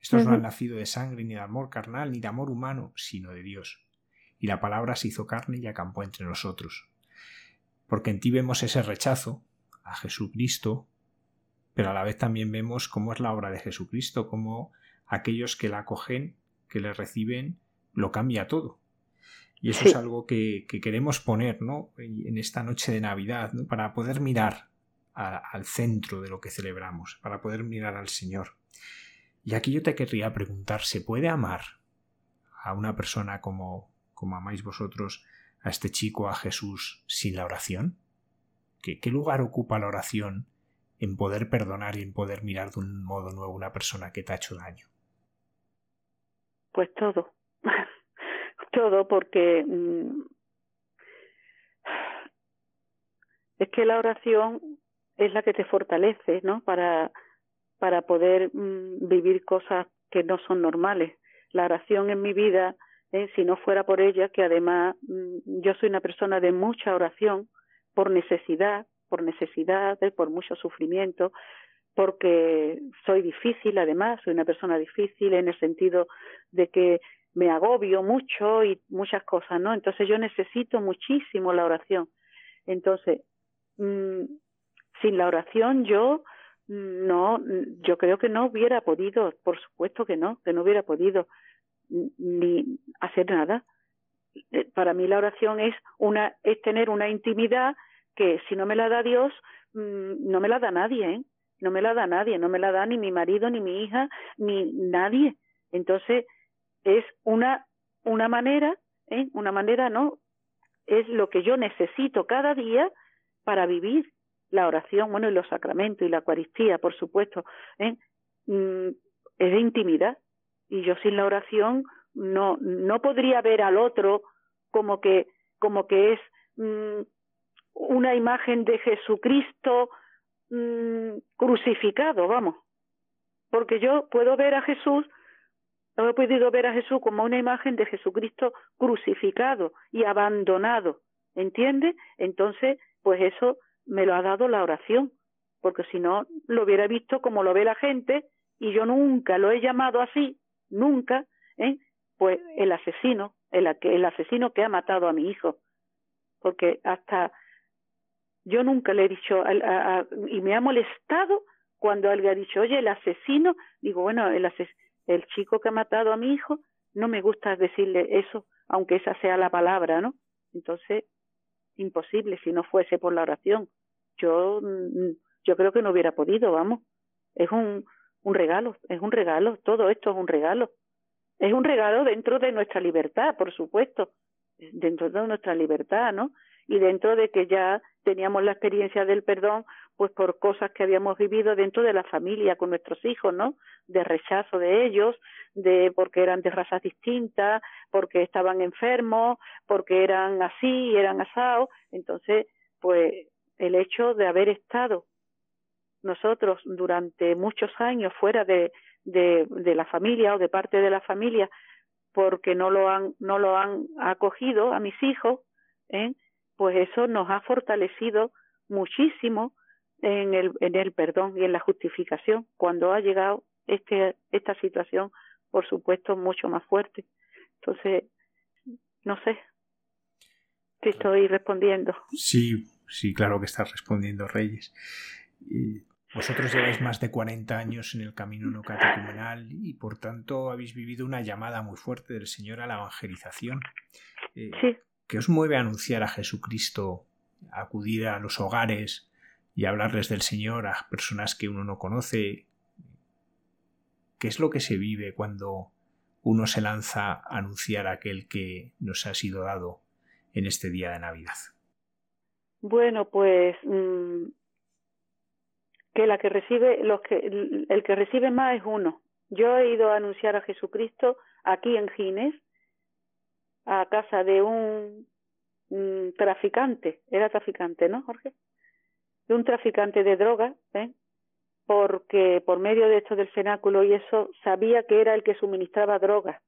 Estos no han nacido de sangre ni de amor carnal ni de amor humano, sino de Dios. Y la palabra se hizo carne y acampó entre nosotros. Porque en ti vemos ese rechazo, a Jesucristo, pero a la vez también vemos cómo es la obra de Jesucristo, cómo aquellos que la acogen, que le reciben, lo cambia todo. Y eso es algo que, queremos poner ¿no? en esta noche de Navidad, ¿no? para poder mirar al centro de lo que celebramos, para poder mirar al Señor. Y aquí yo te querría preguntar, ¿se puede amar a una persona como, como amáis vosotros a este chico, a Jesús, sin la oración? ¿Qué, lugar ocupa la oración en poder perdonar y en poder mirar de un modo nuevo a una persona que te ha hecho daño? Pues todo, todo porque mm, es que la oración es la que te fortalece, ¿no? Para, para poder mm, vivir cosas que no son normales. La oración en mi vida, eh, si no fuera por ella, que además mm, yo soy una persona de mucha oración, por necesidad, por necesidad, por mucho sufrimiento, porque soy difícil además, soy una persona difícil en el sentido de que me agobio mucho y muchas cosas, ¿no? Entonces yo necesito muchísimo la oración. Entonces, mm, sin la oración yo no, yo creo que no hubiera podido, por supuesto que no, que no hubiera podido ni hacer nada. Eh, para mí la oración es una es tener una intimidad que si no me la da Dios, mm, no me la da nadie, ¿eh? No me la da nadie, no me la da ni mi marido, ni mi hija, ni nadie. Entonces, es una, una manera, ¿eh? Una manera, ¿no? Es lo que yo necesito cada día para vivir la oración, bueno, y los sacramentos y la Eucaristía, por supuesto, ¿eh? Mm, es de intimidad. Y yo sin la oración no, no podría ver al otro como que, como que es mm, una imagen de Jesucristo mm, crucificado, vamos. Porque yo puedo ver a Jesús, he podido ver a Jesús como una imagen de Jesucristo crucificado y abandonado, ¿entiende? Entonces, pues eso me lo ha dado la oración, porque si no lo hubiera visto como lo ve la gente y yo nunca lo he llamado así, nunca, ¿eh? pues el asesino, el, el asesino que ha matado a mi hijo, porque hasta yo nunca le he dicho, y me ha molestado cuando alguien ha dicho, oye, el asesino, digo, bueno, el, el chico que ha matado a mi hijo, no me gusta decirle eso, aunque esa sea la palabra, ¿no? Entonces, imposible si no fuese por la oración. Yo, mm, yo creo que no hubiera podido, vamos. Es un, un regalo, es un regalo, todo esto es un regalo. Es un regalo dentro de nuestra libertad, por supuesto, dentro de nuestra libertad, ¿no? Y dentro de que ya teníamos la experiencia del perdón, pues por cosas que habíamos vivido dentro de la familia con nuestros hijos, ¿no? De rechazo de ellos, de porque eran de razas distintas, porque estaban enfermos, porque eran así, eran asados. Entonces, pues el hecho de haber estado nosotros durante muchos años fuera de, de, de la familia o de parte de la familia porque no lo han no lo han acogido a mis hijos ¿eh? Pues eso nos ha fortalecido muchísimo en el, en el perdón y en la justificación cuando ha llegado este, esta situación, por supuesto, mucho más fuerte. Entonces, no sé si estoy respondiendo. Sí, sí, claro que estás respondiendo, Reyes. vosotros lleváis más de 40 años en el camino no catecumenal y por tanto habéis vivido una llamada muy fuerte del Señor a la evangelización. Eh, sí que os mueve a anunciar a Jesucristo, a acudir a los hogares, y hablarles del Señor a personas que uno no conoce. ¿Qué es lo que se vive cuando uno se lanza a anunciar aquel que nos ha sido dado en este día de Navidad? Bueno, pues mm, que la que recibe, los que, el que recibe más es uno. Yo he ido a anunciar a Jesucristo aquí en Gines, a casa de un, traficante, era traficante, ¿no, Jorge? de un traficante de drogas, ¿eh? porque por medio de esto del cenáculo y eso sabía que era el que suministraba drogas.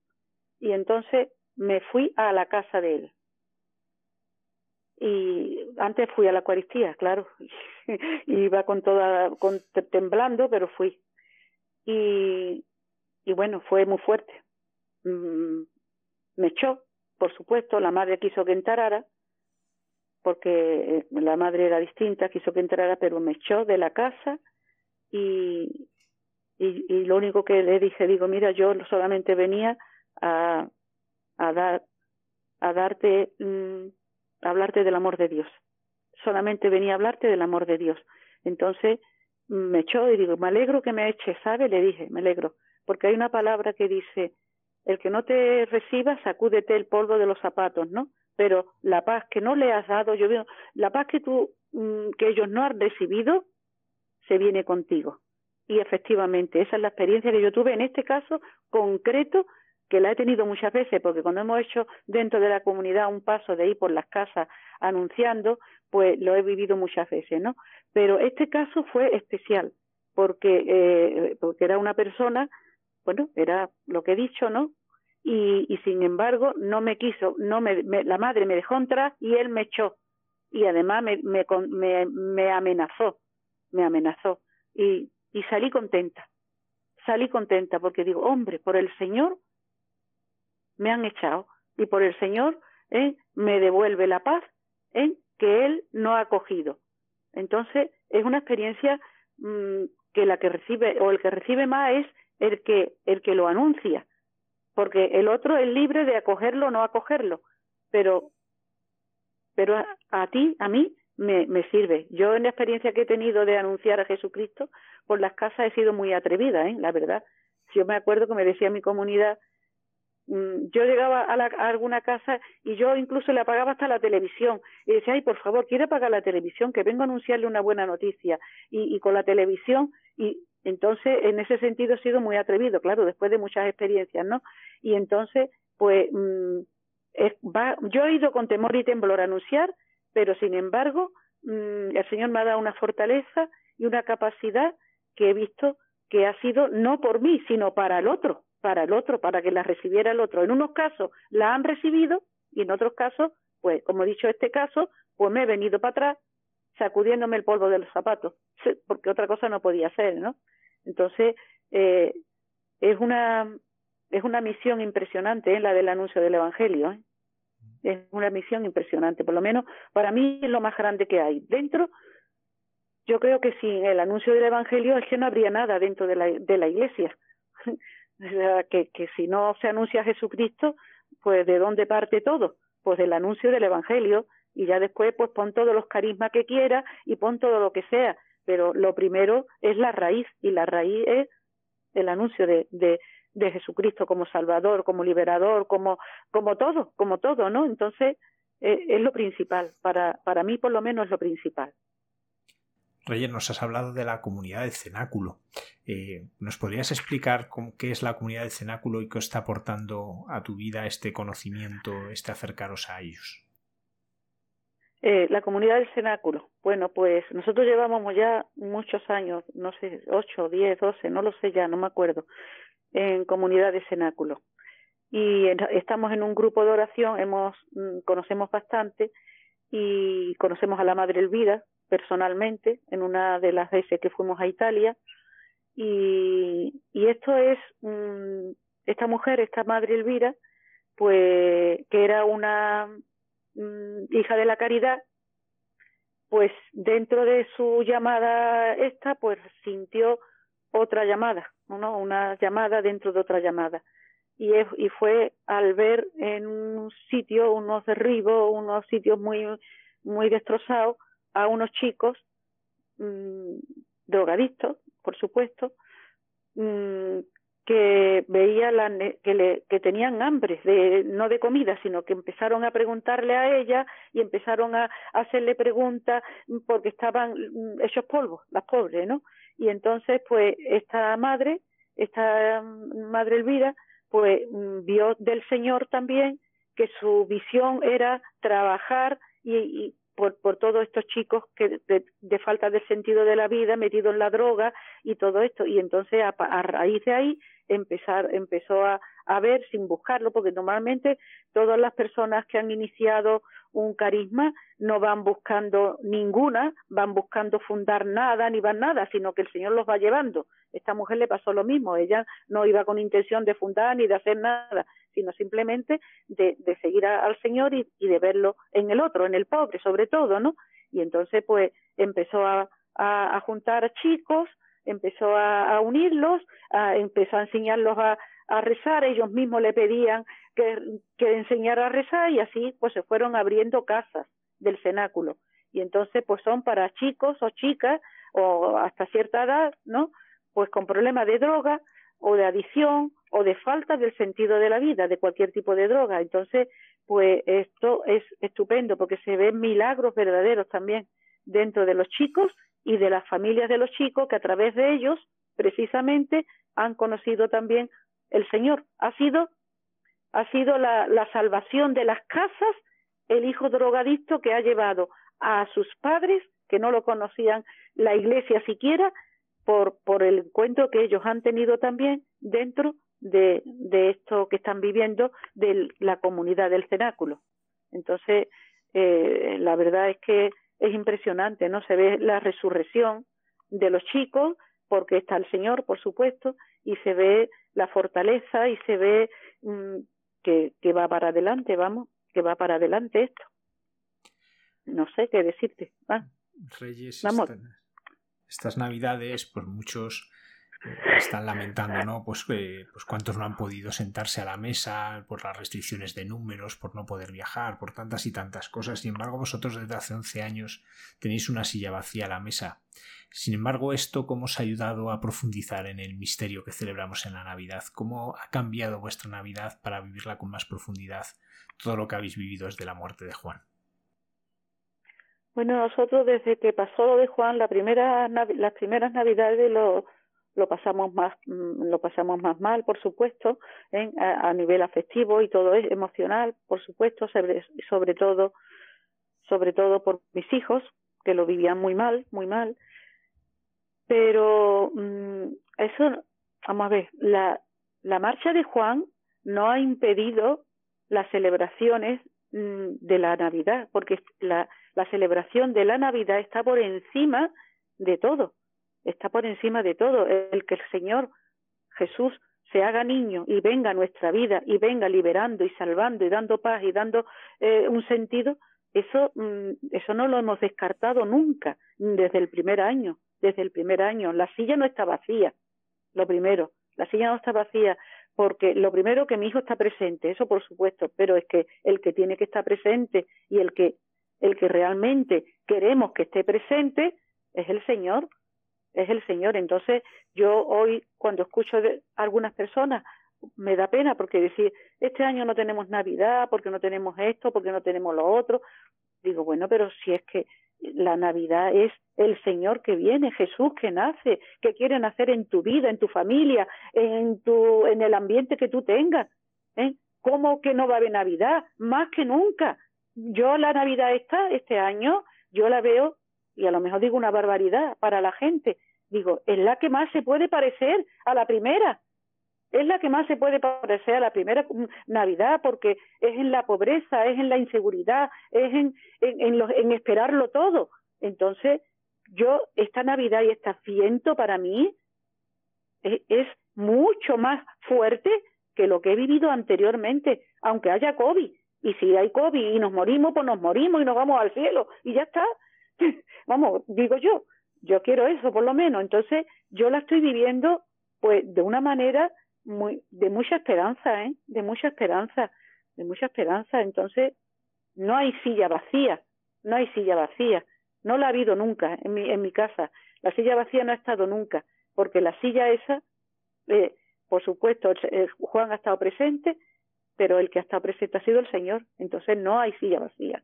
Y entonces me fui a la casa de él. Y antes fui a la Eucaristía, claro. Iba con toda, con, temblando, pero fui. Y, y bueno, fue muy fuerte. Mm, me echó, por supuesto, la madre quiso que entrara porque eh, la madre era distinta, quiso que entrara, pero me echó de la casa y, y, y lo único que le dije, digo, mira, yo solamente venía a, a dar, a darte, mm, a hablarte del amor de Dios. Solamente venía a hablarte del amor de Dios. Entonces me echó y digo, me alegro que me eche, ¿sabe? Le dije, me alegro, porque hay una palabra que dice, el que no te reciba, sacúdete el polvo de los zapatos, ¿no? pero la paz que no le has dado, yo veo, la paz que tú, mm, que ellos no han recibido, se viene contigo. Y efectivamente, esa es la experiencia que yo tuve en este caso concreto, que la he tenido muchas veces, porque cuando hemos hecho dentro de la comunidad un paso de ir por las casas anunciando, pues lo he vivido muchas veces, ¿no? Pero este caso fue especial, porque, eh, porque era una persona, bueno, era lo que he dicho, ¿no? Y, y sin embargo no me quiso, no me, la madre me dejó entrar y él me echó y además me, me, me, me amenazó, me amenazó y, y salí contenta, salí contenta porque digo, hombre, por el Señor me han echado y por el Señor ¿eh? me devuelve la paz ¿eh? que Él no ha cogido. Entonces es una experiencia mmm, que la que recibe o el que recibe más es el que el que lo anuncia porque el otro es libre de acogerlo o no acogerlo, pero, pero a, ti, a mí, me, me, sirve. Yo en la experiencia que he tenido de anunciar a Jesucristo por las casas he sido muy atrevida, ¿eh? la verdad. Yo me acuerdo que me decía mi comunidad, mm, yo llegaba a, la, a, alguna casa y yo incluso le apagaba hasta la televisión y decía, ay, por favor, quiere apagar la televisión, que vengo a anunciarle una buena noticia. Y, y con la televisión, y entonces, en ese sentido he sido muy atrevido, claro, después de muchas experiencias, ¿no? Y entonces, pues, mmm, es, va, yo he ido con temor y temblor a anunciar, pero sin embargo, mmm, el Señor me ha dado una fortaleza y una capacidad que he visto que ha sido no por mí, sino para el otro, para el otro, para que la recibiera el otro. En unos casos la han recibido y en otros casos, pues, como he dicho este caso, pues me he venido para atrás sacudiéndome el polvo de los zapatos, porque otra cosa no podía hacer, ¿no? Entonces, eh, es una es una misión impresionante ¿eh? la del anuncio del Evangelio. ¿eh? Es una misión impresionante, por lo menos para mí es lo más grande que hay. Dentro, yo creo que sin el anuncio del Evangelio es que no habría nada dentro de la, de la Iglesia. que, que si no se anuncia Jesucristo, pues ¿de dónde parte todo? Pues del anuncio del Evangelio y ya después pues pon todos los carismas que quieras y pon todo lo que sea, pero lo primero es la raíz y la raíz es el anuncio de, de, de Jesucristo como Salvador, como liberador, como, todo, como todo, ¿no? Entonces eh, es lo principal, para, para mí por lo menos es lo principal. Reyes, nos has hablado de la comunidad del cenáculo. Eh, ¿Nos podrías explicar cómo, qué es la comunidad del cenáculo y qué está aportando a tu vida este conocimiento, este acercaros a ellos? Eh, la comunidad del cenáculo. Bueno, pues nosotros llevamos ya muchos años, no sé, ocho, diez, doce, no lo sé ya, no me acuerdo, en comunidad de cenáculo. Y estamos en un grupo de oración, hemos mm, conocemos bastante y conocemos a la Madre Elvira personalmente en una de las veces que fuimos a Italia. Y, y esto es, mm, esta mujer, esta Madre Elvira, pues que era una hija de la caridad, pues dentro de su llamada esta, pues sintió otra llamada, ¿no? Una llamada dentro de otra llamada. Y, es, y fue al ver en un sitio unos derribos, unos sitios muy, muy destrozados, a unos chicos mm, drogadictos, por supuesto, mm, que veía la, que, le, que tenían hambre, de, no de comida, sino que empezaron a preguntarle a ella y empezaron a, hacerle preguntas porque estaban mm, hechos polvos, las pobres, ¿no? Y entonces, pues, esta madre, esta madre Elvira, pues vio del Señor también que su visión era trabajar y, por, por, todos estos chicos que de, falta de sentido de la vida, metidos en la droga y todo esto. Y entonces a, a raíz de ahí empezar, empezó a, a, ver sin buscarlo, porque normalmente todas las personas que han iniciado un carisma no van buscando ninguna, van buscando fundar nada ni van nada, sino que el Señor los va llevando. Esta mujer le pasó lo mismo, ella no iba con intención de fundar ni de hacer nada, sino simplemente de, de seguir al Señor y, y, de verlo en el otro, en el pobre sobre todo, ¿no? Y entonces pues empezó a, a, a juntar chicos, empezó a, unirlos, a, empezó a enseñarlos a, a rezar, ellos mismos le pedían que, que enseñara a rezar y así pues se fueron abriendo casas del cenáculo. Y entonces pues son para chicos o chicas o hasta cierta edad, ¿no? Pues con problemas de droga o de adicción o de falta del sentido de la vida, de cualquier tipo de droga. Entonces, pues esto es estupendo porque se ven milagros verdaderos también dentro de los chicos y de las familias de los chicos que a través de ellos precisamente han conocido también el Señor. Ha sido, ha sido la, salvación de las casas el hijo drogadicto que ha llevado a sus padres, que no lo conocían la iglesia siquiera, por, por el encuentro que ellos han tenido también dentro de, de esto que están viviendo de la comunidad del cenáculo. Entonces, eh, la verdad es que es impresionante, ¿no? Se ve la resurrección de los chicos, porque está el Señor, por supuesto, y se ve la fortaleza y se ve mm, que, que va para adelante, vamos, que va para adelante esto. No sé qué decirte. Ah, Reyes, vamos. estas navidades, pues muchos están lamentando, ¿no? Pues, eh, pues cuántos no han podido sentarse a la mesa por las restricciones de números, por no poder viajar, por tantas y tantas cosas. Sin embargo, vosotros desde hace 11 años tenéis una silla vacía a la mesa. Sin embargo, esto cómo os ha ayudado a profundizar en el misterio que celebramos en la Navidad, cómo ha cambiado vuestra Navidad para vivirla con más profundidad, todo lo que habéis vivido desde la muerte de Juan. Bueno, nosotros desde que pasó lo de Juan, la primera, las primeras Navidades lo lo pasamos más mm, lo pasamos más mal por supuesto ¿eh? a, nivel afectivo y todo es emocional por supuesto sobre, sobre todo sobre todo por mis hijos que lo vivían muy mal muy mal pero mmm, eso vamos a ver la la marcha de Juan no ha impedido las celebraciones mmm, de la Navidad porque la la celebración de la Navidad está por encima de todo está por encima de todo. El que el Señor Jesús se haga niño y venga a nuestra vida y venga liberando y salvando y dando paz y dando eh, un sentido, eso, mm, eso no lo hemos descartado nunca, desde el primer año, desde el primer año. La silla no está vacía, lo primero, la silla no está vacía, porque lo primero que mi hijo está presente, eso por supuesto, pero es que el que tiene que estar presente y el que, el que realmente queremos que esté presente es el Señor, es el Señor. Entonces, yo hoy, cuando escucho de algunas personas, me da pena porque decir, este año no tenemos Navidad, porque no tenemos esto, porque no tenemos lo otro. Digo, bueno, pero si es que la Navidad es el Señor que viene, Jesús que nace, que quiere nacer en tu vida, en tu familia, en tu, en el ambiente que tú tengas. ¿eh? ¿Cómo que no va a haber Navidad? Más que nunca. Yo la Navidad esta, este año, yo la veo, y a lo mejor digo una barbaridad para la gente, digo, es la que más se puede parecer a la primera. Es la que más se puede parecer a la primera Navidad porque es en la pobreza, es en la inseguridad, es en, en, en, en esperarlo todo. Entonces, yo, esta Navidad y este asiento para mí es, es mucho más fuerte que lo que he vivido anteriormente, aunque haya COVID. Y si hay COVID y nos morimos, pues nos morimos y nos vamos al cielo y ya está. Vamos, digo yo, yo quiero eso por lo menos. Entonces, yo la estoy viviendo pues de una manera muy de mucha esperanza, ¿eh? De mucha esperanza, de mucha esperanza. Entonces, no hay silla vacía, no hay silla vacía. no la ha habido nunca en mi, en mi casa. La silla vacía no ha estado nunca, porque la silla esa, eh, por supuesto, Juan ha estado presente, pero el que ha estado presente ha sido el Señor. Entonces no hay silla vacía.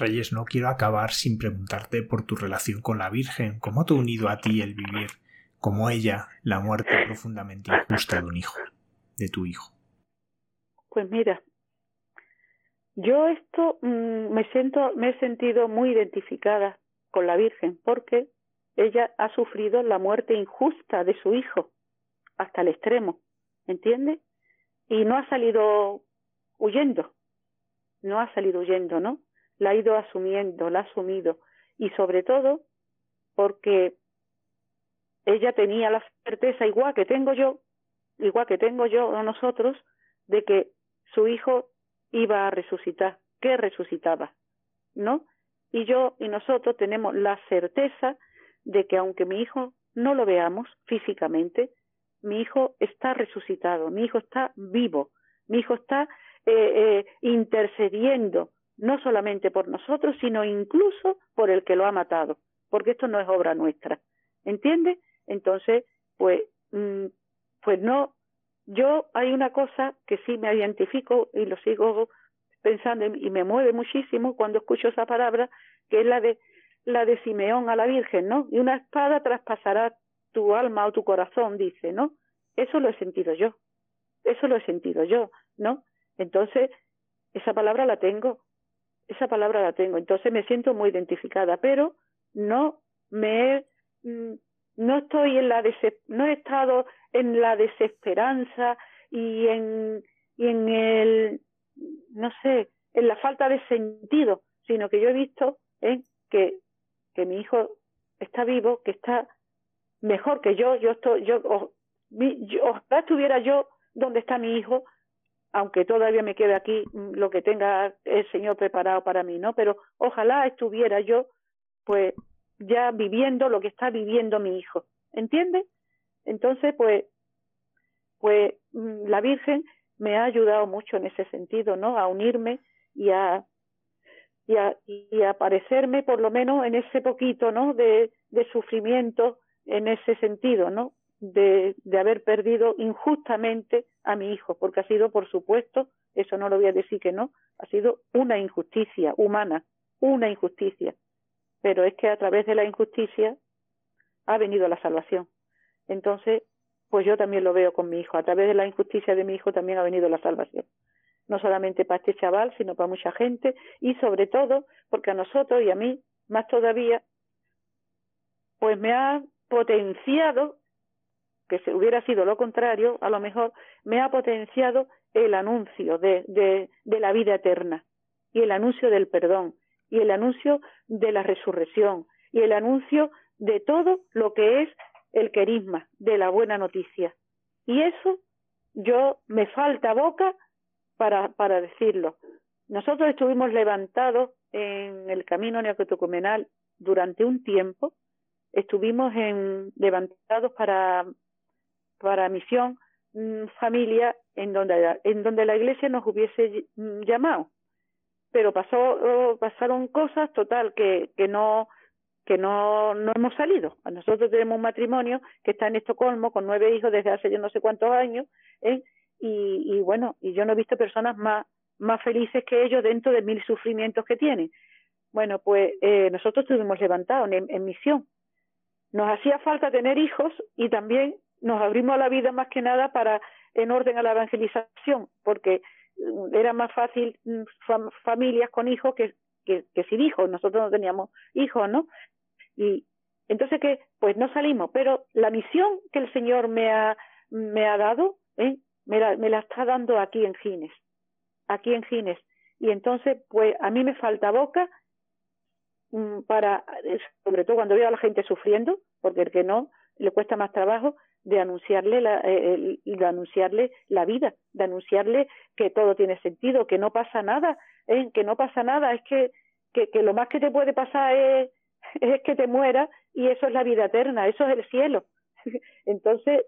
Reyes, no quiero acabar sin preguntarte por tu relación con la Virgen. ¿Cómo te ha unido a ti el vivir como ella la muerte profundamente injusta de un hijo, de tu hijo? Pues mira, yo esto mm, me siento, me he sentido muy identificada con la Virgen porque ella ha sufrido la muerte injusta de su hijo hasta el extremo, ¿entiendes? Y no ha salido huyendo, no ha salido huyendo, ¿no? La ha ido asumiendo, la ha asumido y sobre todo porque ella tenía la certeza igual que tengo yo, igual que tengo yo o nosotros, de que su hijo iba a resucitar, que resucitaba, ¿no? Y yo y nosotros tenemos la certeza de que aunque mi hijo no lo veamos físicamente, mi hijo está resucitado, mi hijo está vivo, mi hijo está eh, eh, intercediendo no solamente por nosotros, sino incluso por el que lo ha matado, porque esto no es obra nuestra, ¿entiendes? Entonces, pues, mm, pues no, yo hay una cosa que sí me identifico y lo sigo pensando y me mueve muchísimo cuando escucho esa palabra, que es la de la de Simeón a la Virgen, ¿no? Y una espada traspasará tu alma o tu corazón, dice, ¿no? Eso lo he sentido yo, eso lo he sentido yo, ¿no? Entonces, esa palabra la tengo, esa palabra la tengo, entonces me siento muy identificada, pero no me mm, no estoy en la no he estado en la desesperanza y en y en el no sé en la falta de sentido sino que yo he visto ¿eh? que que mi hijo está vivo que está mejor que yo yo estoy yo, yo ojalá estuviera yo donde está mi hijo aunque todavía me quede aquí mm, lo que tenga el Señor preparado para mí, ¿no? Pero ojalá estuviera yo, pues, ya viviendo lo que está viviendo mi hijo, ¿entiendes? Entonces, pues, pues mm, la Virgen me ha ayudado mucho en ese sentido, ¿no? A unirme y a y a, y a parecerme por lo menos en ese poquito, ¿no? De, de sufrimiento en ese sentido, ¿no? De, de haber perdido injustamente a mi hijo, porque ha sido, por supuesto, eso no lo voy a decir que no, ha sido una injusticia humana, una injusticia. Pero es que a través de la injusticia ha venido la salvación. Entonces, pues yo también lo veo con mi hijo. A través de la injusticia de mi hijo también ha venido la salvación. No solamente para este chaval, sino para mucha gente y sobre todo porque a nosotros y a mí, más todavía, pues me ha potenciado que se hubiera sido lo contrario, a lo mejor me ha potenciado el anuncio de, de, la vida eterna y el anuncio del perdón y el anuncio de la resurrección y el anuncio de todo lo que es el querisma de la buena noticia. Y eso yo me falta boca para, para decirlo. Nosotros estuvimos levantados en el camino neocatecumenal durante un tiempo, estuvimos en, levantados para para misión mm, familia en donde en donde la iglesia nos hubiese mm, llamado. Pero pasó oh, pasaron cosas total que que no que no no hemos salido. Nosotros tenemos un matrimonio que está en Estocolmo con nueve hijos desde hace yo no sé cuántos años ¿eh? y, y bueno y yo no he visto personas más más felices que ellos dentro de mil sufrimientos que tienen. Bueno pues eh, nosotros estuvimos levantados en misión. Nos hacía falta tener hijos y también nos abrimos a la vida más que nada para en orden a la evangelización, porque mm, era más fácil mm, familias con hijos que, que, sin hijos, nosotros no teníamos hijos, ¿no? Y entonces que pues no salimos, pero la misión que el Señor me ha, me ha dado, ¿eh? me, la, me la está dando aquí en Gines, aquí en Gines. Y entonces, pues a mí me falta boca mm, para, sobre todo cuando veo a la gente sufriendo, porque el que no le cuesta más trabajo, de anunciarle la, eh, de anunciarle la vida, de anunciarle que todo tiene sentido, que no pasa nada, ¿eh? que no pasa nada, es que, que, que lo más que te puede pasar es, es que te mueras y eso es la vida eterna, eso es el cielo. Entonces,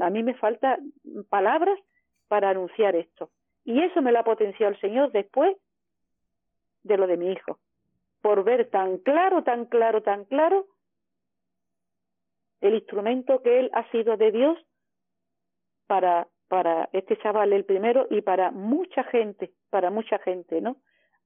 a mí me faltan palabras para anunciar esto. Y eso me lo ha potenciado el Señor después de lo de mi hijo. por ver tan claro, tan claro, tan claro el instrumento que él ha sido de Dios para, para este chaval el primero y para mucha gente, para mucha gente, ¿no?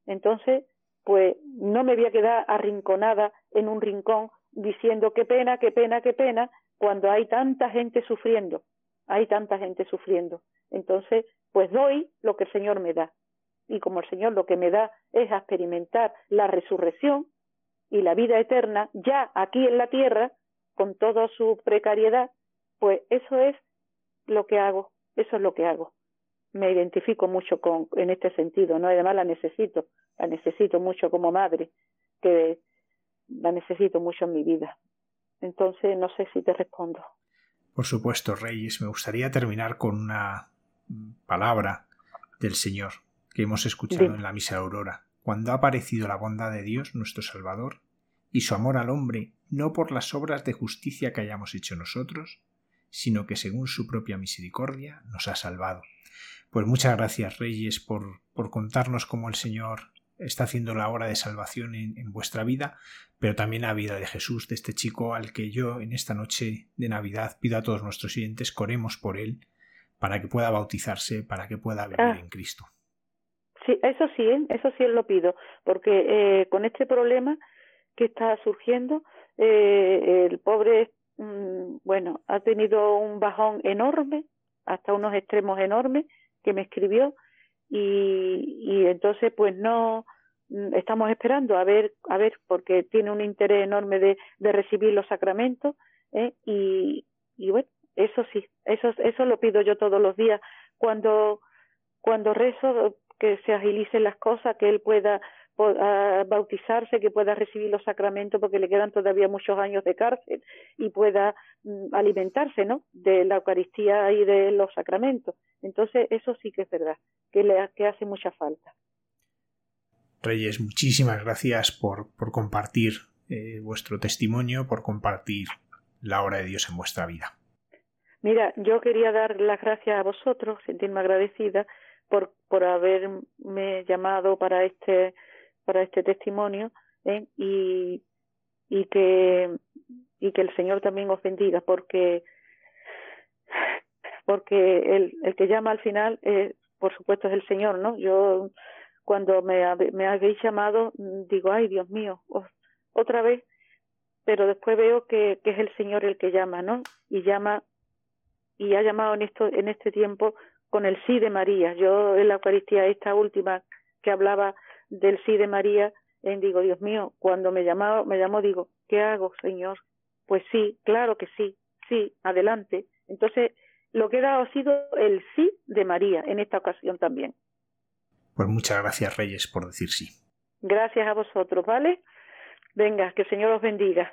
Entonces, pues no me voy a quedar arrinconada en un rincón diciendo qué pena, qué pena, qué pena, cuando hay tanta gente sufriendo, hay tanta gente sufriendo. Entonces, pues doy lo que el Señor me da. Y como el Señor lo que me da es experimentar la resurrección y la vida eterna ya aquí en la tierra, con toda su precariedad, pues eso es lo que hago, eso es lo que hago. Me identifico mucho con, en este sentido, ¿no? Además la necesito, la necesito mucho como madre, que la necesito mucho en mi vida. Entonces, no sé si te respondo. Por supuesto, Reyes, me gustaría terminar con una palabra del Señor que hemos escuchado en la misa Aurora. Cuando ha aparecido la bondad de Dios, nuestro Salvador, y su amor al hombre, no por las obras de justicia que hayamos hecho nosotros, sino que según su propia misericordia nos ha salvado. Pues muchas gracias, Reyes, por, por contarnos cómo el Señor está haciendo la obra de salvación en, vuestra vida, pero también la vida de Jesús, de este chico al que yo en esta noche de Navidad pido a todos nuestros siguientes coremos por él para que pueda bautizarse, para que pueda vivir ah. en Cristo. Sí, eso sí, ¿eh? eso sí lo pido, porque eh, con este problema que está surgiendo, eh, el pobre, mm, bueno, ha tenido un bajón enorme, hasta unos extremos enormes, que me escribió, y, y entonces pues no mm, estamos esperando a ver a ver porque tiene un interés enorme de, de recibir los sacramentos ¿eh? y, y bueno eso sí eso eso lo pido yo todos los días cuando cuando rezo que se agilicen las cosas que él pueda bautizarse, que pueda recibir los sacramentos porque le quedan todavía muchos años de cárcel y pueda mm, alimentarse, ¿no? De la Eucaristía y de los sacramentos. Entonces, eso sí que es verdad, que le que hace mucha falta. Reyes, muchísimas gracias por, por compartir eh, vuestro testimonio, por compartir la obra de Dios en vuestra vida. Mira, yo quería dar las gracias a vosotros, sentirme agradecida por, por haberme llamado para este para este testimonio ¿eh? y, y que y que el Señor también os bendiga porque porque el, que llama al final eh, por supuesto es el Señor no yo cuando me, habéis llamado digo ay Dios mío otra vez pero después veo que, que es el Señor el que llama no y llama y ha llamado en esto en este tiempo con el sí de María. Yo en la Eucaristía esta última que hablaba del sí de María, en digo, Dios mío, cuando me llamó, me llamó, digo, ¿qué hago, Señor? Pues sí, claro que sí, sí, adelante. Entonces, lo que he dado ha sido el sí de María en esta ocasión también. Pues muchas gracias, Reyes, por decir sí. Gracias a vosotros, ¿vale? Venga, que el Señor os bendiga.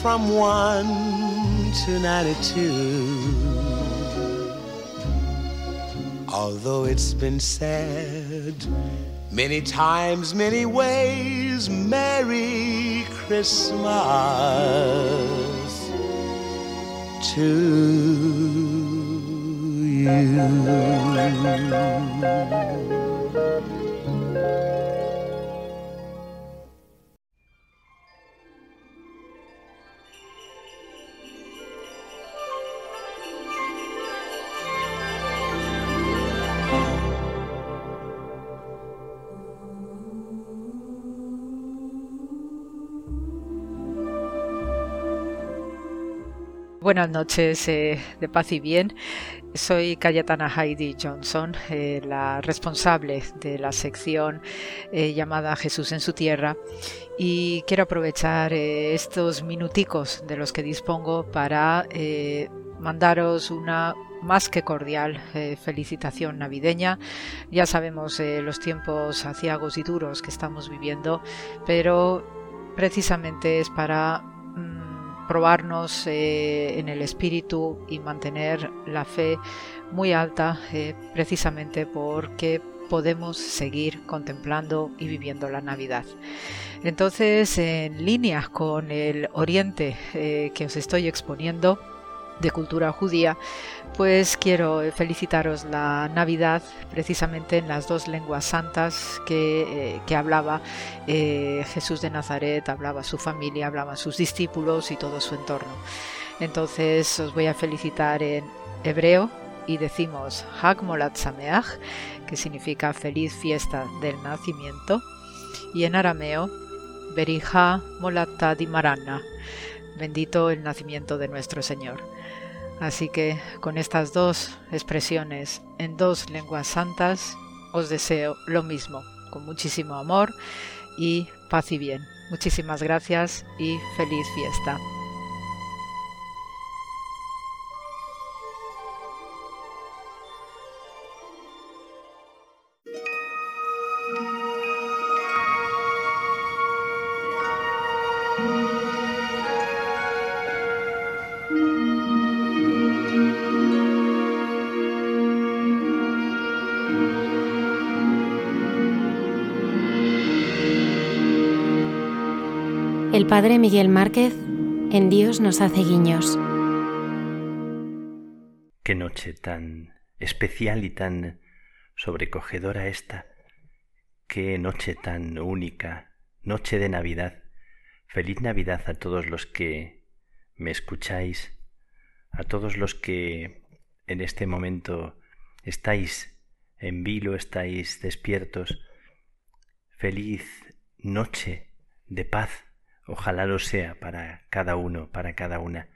From 1 to 92. Although it's been said many times, many ways, Merry Christmas to you. Buenas noches eh, de paz y bien. Soy Cayetana Heidi Johnson, eh, la responsable de la sección eh, llamada Jesús en su tierra y quiero aprovechar estos minuticos de los que dispongo para mandaros una más que cordial felicitación navideña. Ya sabemos los tiempos aciagos y duros que estamos viviendo, pero precisamente es para probarnos eh, en el espíritu y mantener la fe muy alta eh, precisamente porque podemos seguir contemplando y viviendo la Navidad. Entonces, en línea con el Oriente eh, que os estoy exponiendo, de cultura judía, pues quiero felicitaros la Navidad precisamente en las dos lenguas santas que, eh, hablaba eh, Jesús de Nazaret, hablaba su familia, hablaban sus discípulos y todo su entorno. Entonces os voy a felicitar en hebreo y decimos Hag Molat Sameach, que significa feliz fiesta del nacimiento, y en arameo Berija Molata di Marana, bendito el nacimiento de nuestro Señor. Así que con estas dos expresiones en dos lenguas santas os deseo lo mismo, con muchísimo amor y paz y bien. Muchísimas gracias y feliz fiesta. Padre Miguel Márquez en Dios nos hace guiños. Qué noche tan especial y tan sobrecogedora esta. Qué noche tan única, noche de Navidad. Feliz Navidad a todos los que me escucháis, a todos los que en este momento estáis en vilo, estáis despiertos. Feliz noche de paz Ojalá lo sea para cada uno, para cada una.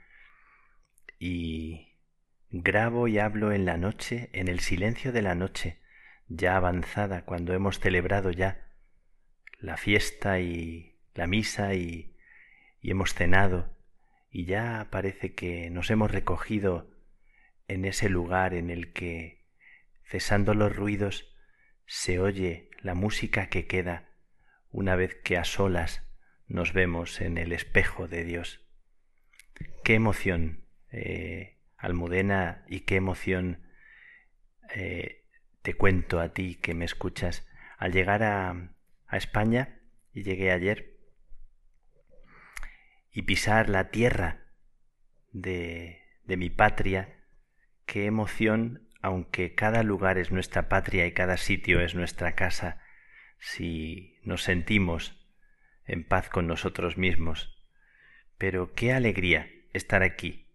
Y grabo y hablo en la noche, en el silencio de la noche, ya avanzada, cuando hemos celebrado ya la fiesta y la misa y, hemos cenado, y ya parece que nos hemos recogido en ese lugar en el que, cesando los ruidos, se oye la música que queda una vez que a solas nos vemos en el espejo de Dios. Qué emoción, eh, Almudena, y qué emoción eh, te cuento a ti que me escuchas. Al llegar a, a España, y llegué ayer, y pisar la tierra de, de mi patria, qué emoción, aunque cada lugar es nuestra patria y cada sitio es nuestra casa, si nos sentimos en paz con nosotros mismos. Pero qué alegría estar aquí.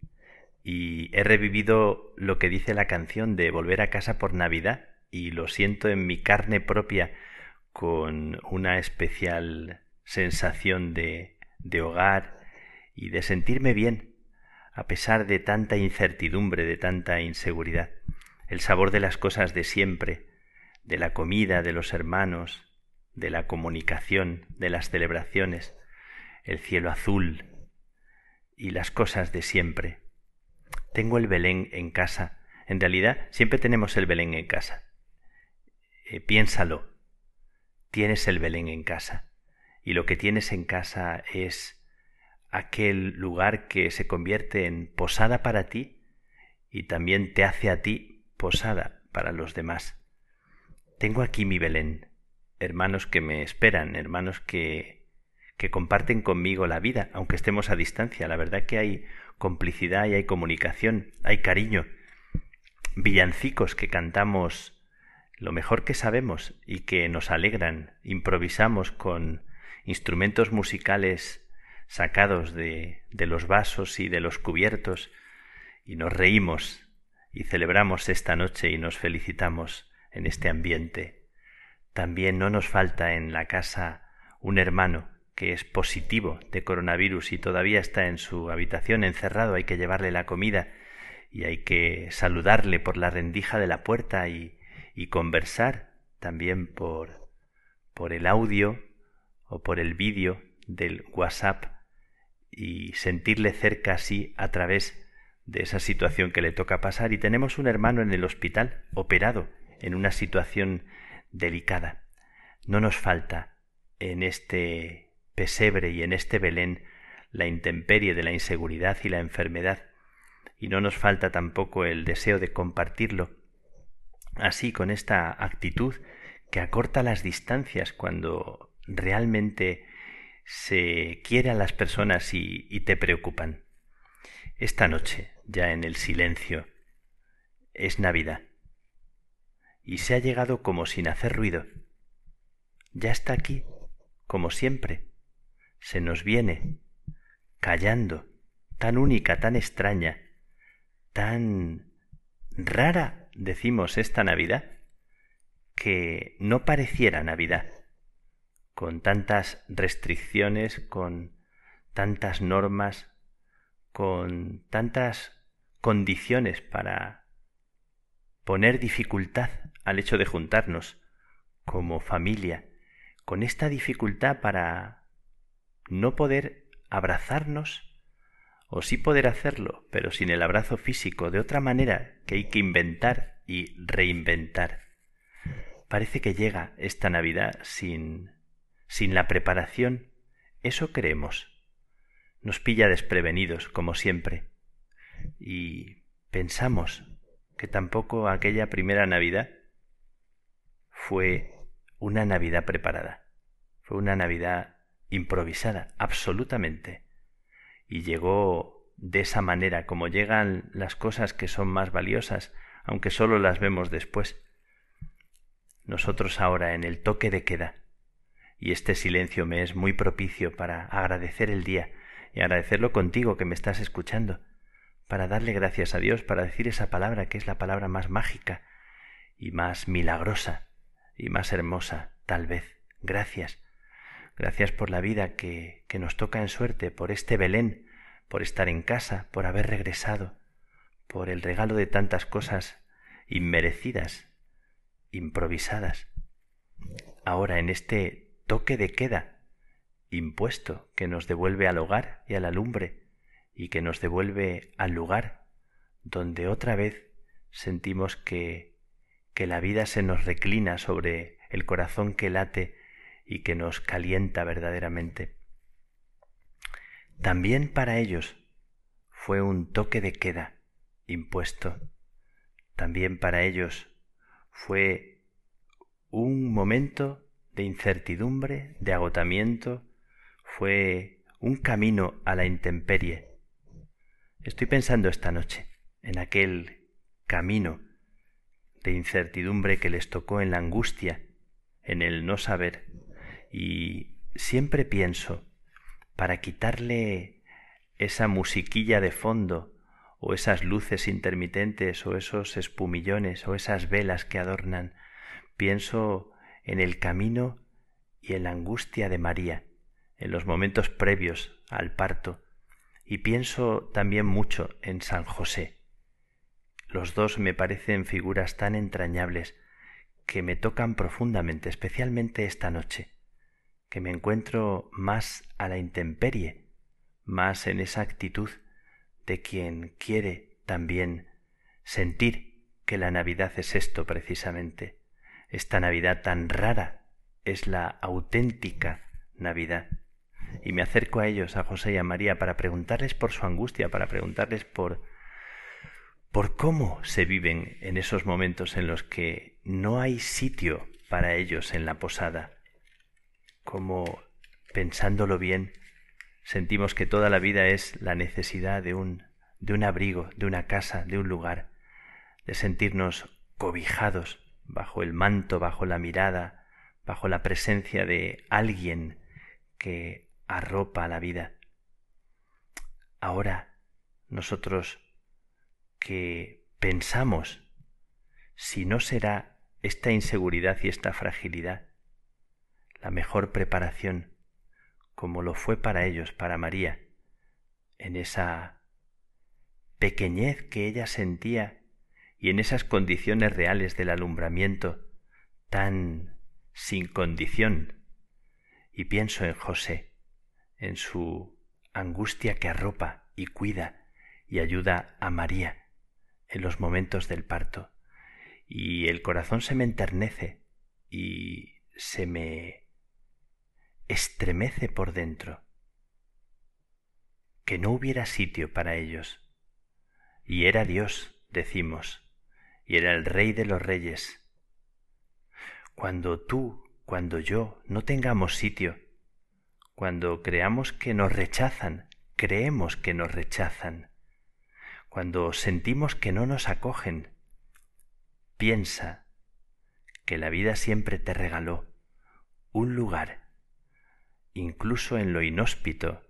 Y he revivido lo que dice la canción de volver a casa por Navidad y lo siento en mi carne propia con una especial sensación de, de hogar y de sentirme bien, a pesar de tanta incertidumbre, de tanta inseguridad. El sabor de las cosas de siempre, de la comida, de los hermanos, de la comunicación, de las celebraciones, el cielo azul y las cosas de siempre. Tengo el Belén en casa. En realidad, siempre tenemos el Belén en casa. Eh, piénsalo. Tienes el Belén en casa. Y lo que tienes en casa es aquel lugar que se convierte en posada para ti y también te hace a ti posada para los demás. Tengo aquí mi Belén, hermanos que me esperan, hermanos que, que comparten conmigo la vida, aunque estemos a distancia. La verdad que hay complicidad y hay comunicación, hay cariño. Villancicos que cantamos lo mejor que sabemos y que nos alegran, improvisamos con instrumentos musicales sacados de, de los vasos y de los cubiertos, y nos reímos y celebramos esta noche y nos felicitamos en este ambiente. También no nos falta en la casa un hermano que es positivo de coronavirus y todavía está en su habitación encerrado, hay que llevarle la comida y hay que saludarle por la rendija de la puerta y, y conversar también por, por el audio o por el vídeo del WhatsApp y sentirle cerca así a través de esa situación que le toca pasar. Y tenemos un hermano en el hospital, operado, en una situación delicada. No nos falta en este pesebre y en este Belén la intemperie de la inseguridad y la enfermedad, y no nos falta tampoco el deseo de compartirlo, así con esta actitud que acorta las distancias cuando realmente se quiere a las personas y, y te preocupan. Esta noche, ya en el silencio, es Navidad. Y se ha llegado como sin hacer ruido. Ya está aquí, como siempre. Se nos viene, callando, tan única, tan extraña, tan rara, decimos, esta Navidad, que no pareciera Navidad con tantas restricciones, con tantas normas, con tantas condiciones para poner dificultad al hecho de juntarnos como familia, con esta dificultad para no poder abrazarnos, o sí poder hacerlo, pero sin el abrazo físico, de otra manera que hay que inventar y reinventar. Parece que llega esta Navidad sin sin la preparación, eso creemos. Nos pilla desprevenidos, como siempre. Y pensamos que tampoco aquella primera Navidad fue una Navidad preparada. Fue una Navidad improvisada, absolutamente. Y llegó de esa manera, como llegan las cosas que son más valiosas, aunque solo las vemos después. Nosotros ahora en el toque de queda, y este silencio me es muy propicio para agradecer el día y agradecerlo contigo que me estás escuchando, para darle gracias a Dios, para decir esa palabra que es la palabra más mágica y más milagrosa y más hermosa, tal vez. Gracias. Gracias por la vida que, que nos toca en suerte, por este Belén, por estar en casa, por haber regresado, por el regalo de tantas cosas inmerecidas, improvisadas. Ahora en este toque de queda impuesto que nos devuelve al hogar y a la lumbre y que nos devuelve al lugar donde otra vez sentimos que, que la vida se nos reclina sobre el corazón que late y que nos calienta verdaderamente. También para ellos fue un toque de queda impuesto. También para ellos fue un momento de incertidumbre, de agotamiento, fue un camino a la intemperie. Estoy pensando esta noche en aquel camino de incertidumbre que les tocó en la angustia, en el no saber, y siempre pienso, para quitarle esa musiquilla de fondo, o esas luces intermitentes, o esos espumillones, o esas velas que adornan, pienso en el camino y en la angustia de María, en los momentos previos al parto, y pienso también mucho en San José. Los dos me parecen figuras tan entrañables que me tocan profundamente, especialmente esta noche, que me encuentro más a la intemperie, más en esa actitud de quien quiere también sentir que la Navidad es esto precisamente, esta Navidad tan rara es la auténtica Navidad. Y me acerco a ellos, a José y a María, para preguntarles por su angustia, para preguntarles por por cómo se viven en esos momentos en los que no hay sitio para ellos en la posada, como pensándolo bien, sentimos que toda la vida es la necesidad de un de un abrigo, de una casa, de un lugar, de sentirnos cobijados bajo el manto, bajo la mirada, bajo la presencia de alguien que arropa la vida. Ahora nosotros que pensamos si no será esta inseguridad y esta fragilidad la mejor preparación, como lo fue para ellos, para María, en esa pequeñez que ella sentía y en esas condiciones reales del alumbramiento tan sin condición. Y pienso en José, en su angustia que arropa y cuida y ayuda a María en los momentos del parto. Y el corazón se me enternece y se me estremece por dentro. Que no hubiera sitio para ellos. Y era Dios, decimos, y era el Rey de los Reyes. Cuando tú, cuando yo no tengamos sitio, cuando creamos que nos rechazan, creemos que nos rechazan, cuando sentimos que no nos acogen, piensa que la vida siempre te regaló un lugar, incluso en lo inhóspito,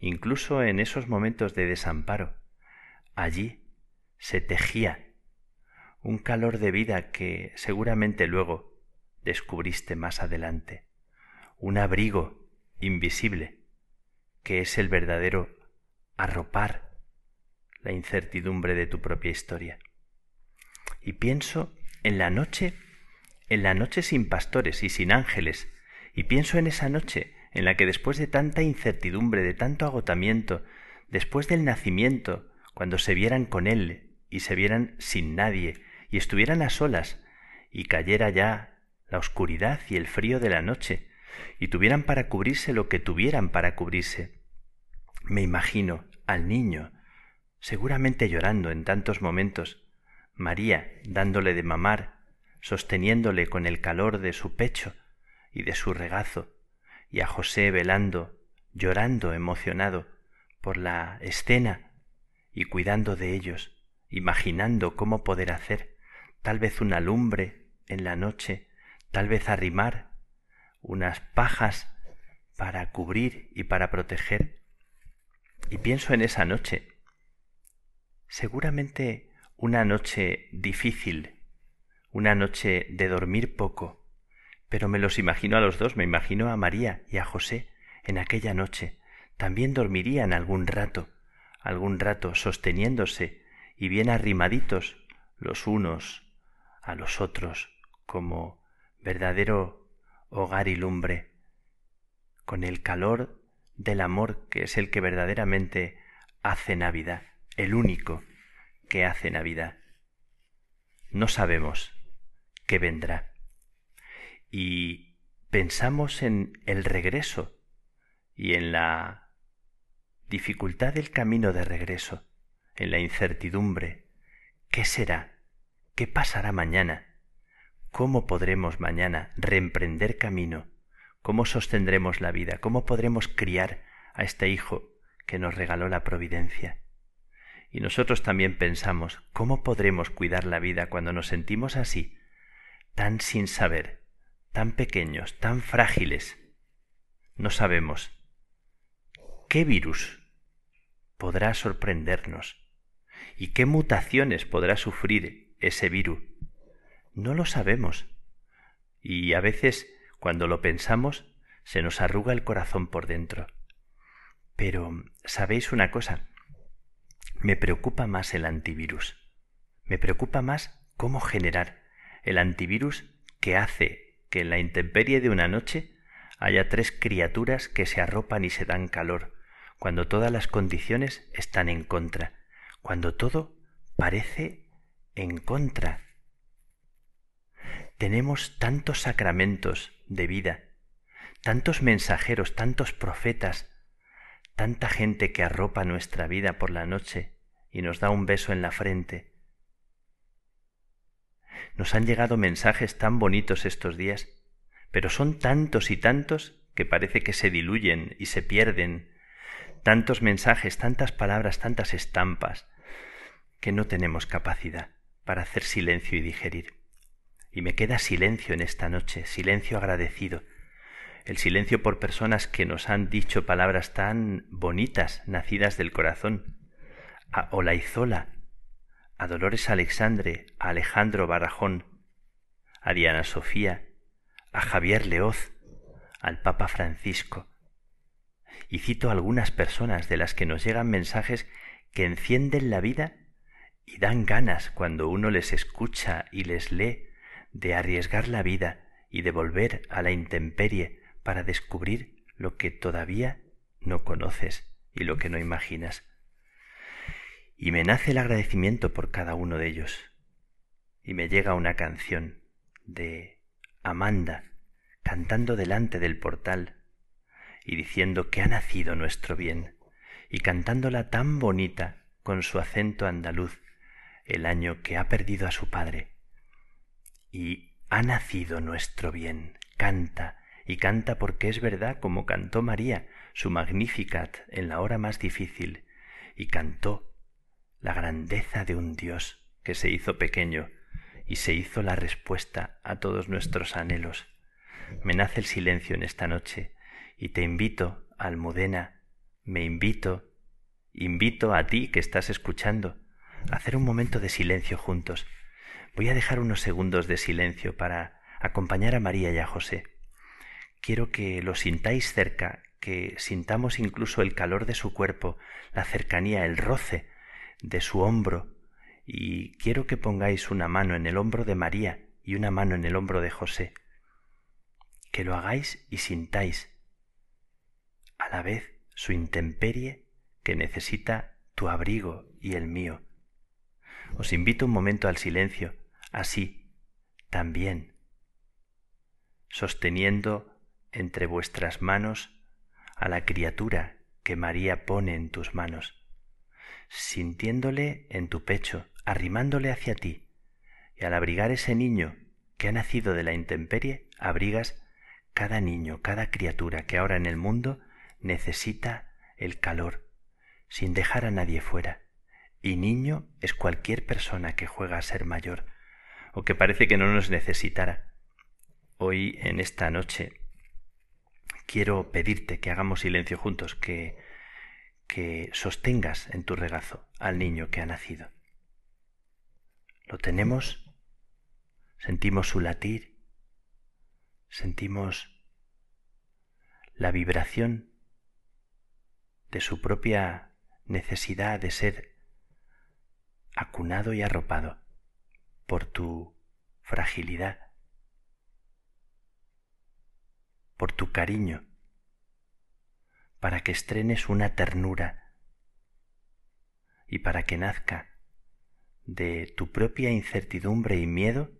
incluso en esos momentos de desamparo. Allí se tejía un calor de vida que seguramente luego descubriste más adelante, un abrigo invisible que es el verdadero arropar la incertidumbre de tu propia historia. Y pienso en la noche, en la noche sin pastores y sin ángeles, y pienso en esa noche en la que después de tanta incertidumbre, de tanto agotamiento, después del nacimiento, cuando se vieran con él y se vieran sin nadie, y estuvieran a solas, y cayera ya la oscuridad y el frío de la noche, y tuvieran para cubrirse lo que tuvieran para cubrirse. Me imagino al niño seguramente llorando en tantos momentos, María dándole de mamar, sosteniéndole con el calor de su pecho y de su regazo, y a José velando, llorando emocionado por la escena y cuidando de ellos, imaginando cómo poder hacer tal vez una lumbre en la noche, tal vez arrimar unas pajas para cubrir y para proteger. Y pienso en esa noche Seguramente una noche difícil, una noche de dormir poco, pero me los imagino a los dos, me imagino a María y a José en aquella noche. También dormirían algún rato, algún rato sosteniéndose y bien arrimaditos los unos a los otros como verdadero hogar y lumbre, con el calor del amor que es el que verdaderamente hace Navidad el único que hace Navidad. No sabemos qué vendrá. Y pensamos en el regreso y en la dificultad del camino de regreso, en la incertidumbre. ¿Qué será? ¿Qué pasará mañana? ¿Cómo podremos mañana reemprender camino? ¿Cómo sostendremos la vida? ¿Cómo podremos criar a este hijo que nos regaló la providencia. Y nosotros también pensamos, ¿cómo podremos cuidar la vida cuando nos sentimos así, tan sin saber, tan pequeños, tan frágiles? No sabemos. ¿Qué virus podrá sorprendernos? ¿Y qué mutaciones podrá sufrir ese virus? No lo sabemos. Y a veces, cuando lo pensamos, se nos arruga el corazón por dentro. Pero, ¿sabéis una cosa? Me preocupa más el antivirus. Me preocupa más cómo generar el antivirus que hace que en la intemperie de una noche haya tres criaturas que se arropan y se dan calor, cuando todas las condiciones están en contra, cuando todo parece en contra. Tenemos tantos sacramentos de vida, tantos mensajeros, tantos profetas, tanta gente que arropa nuestra vida por la noche y nos da un beso en la frente. Nos han llegado mensajes tan bonitos estos días, pero son tantos y tantos que parece que se diluyen y se pierden. Tantos mensajes, tantas palabras, tantas estampas, que no tenemos capacidad para hacer silencio y digerir. Y me queda silencio en esta noche, silencio agradecido, el silencio por personas que nos han dicho palabras tan bonitas, nacidas del corazón, a Olaizola, a Dolores Alexandre, a Alejandro Barajón, a Diana Sofía, a Javier Leoz, al Papa Francisco. Y cito algunas personas de las que nos llegan mensajes que encienden la vida y dan ganas cuando uno les escucha y les lee de arriesgar la vida y de volver a la intemperie para descubrir lo que todavía no conoces y lo que no imaginas. Y me nace el agradecimiento por cada uno de ellos. Y me llega una canción de Amanda cantando delante del portal y diciendo que ha nacido nuestro bien, y cantándola tan bonita con su acento andaluz el año que ha perdido a su padre. Y ha nacido nuestro bien, canta, y canta porque es verdad como cantó María su Magnificat en la hora más difícil, y cantó la grandeza de un Dios que se hizo pequeño y se hizo la respuesta a todos nuestros anhelos. Me nace el silencio en esta noche y te invito, Almudena, me invito, invito a ti que estás escuchando, a hacer un momento de silencio juntos. Voy a dejar unos segundos de silencio para acompañar a María y a José quiero que lo sintáis cerca, que sintamos incluso el calor de su cuerpo, la cercanía, el roce de su hombro, y quiero que pongáis una mano en el hombro de María y una mano en el hombro de José. Que lo hagáis y sintáis a la vez su intemperie que necesita tu abrigo y el mío. Os invito un momento al silencio, así, también, sosteniendo entre vuestras manos a la criatura que María pone en tus manos, sintiéndole en tu pecho, arrimándole hacia ti, y al abrigar ese niño que ha nacido de la intemperie, abrigas cada niño, cada criatura que ahora en el mundo necesita el calor, sin dejar a nadie fuera. Y niño es cualquier persona que juega a ser mayor, o que parece que no nos necesitara. Hoy, en esta noche, quiero pedirte que hagamos silencio juntos, que, que sostengas en tu regazo al niño que ha nacido. Lo tenemos, sentimos su latir, sentimos la vibración de su propia necesidad de ser acunado y arropado por tu fragilidad por tu cariño, para que estrenes una ternura y para que nazca de tu propia incertidumbre y miedo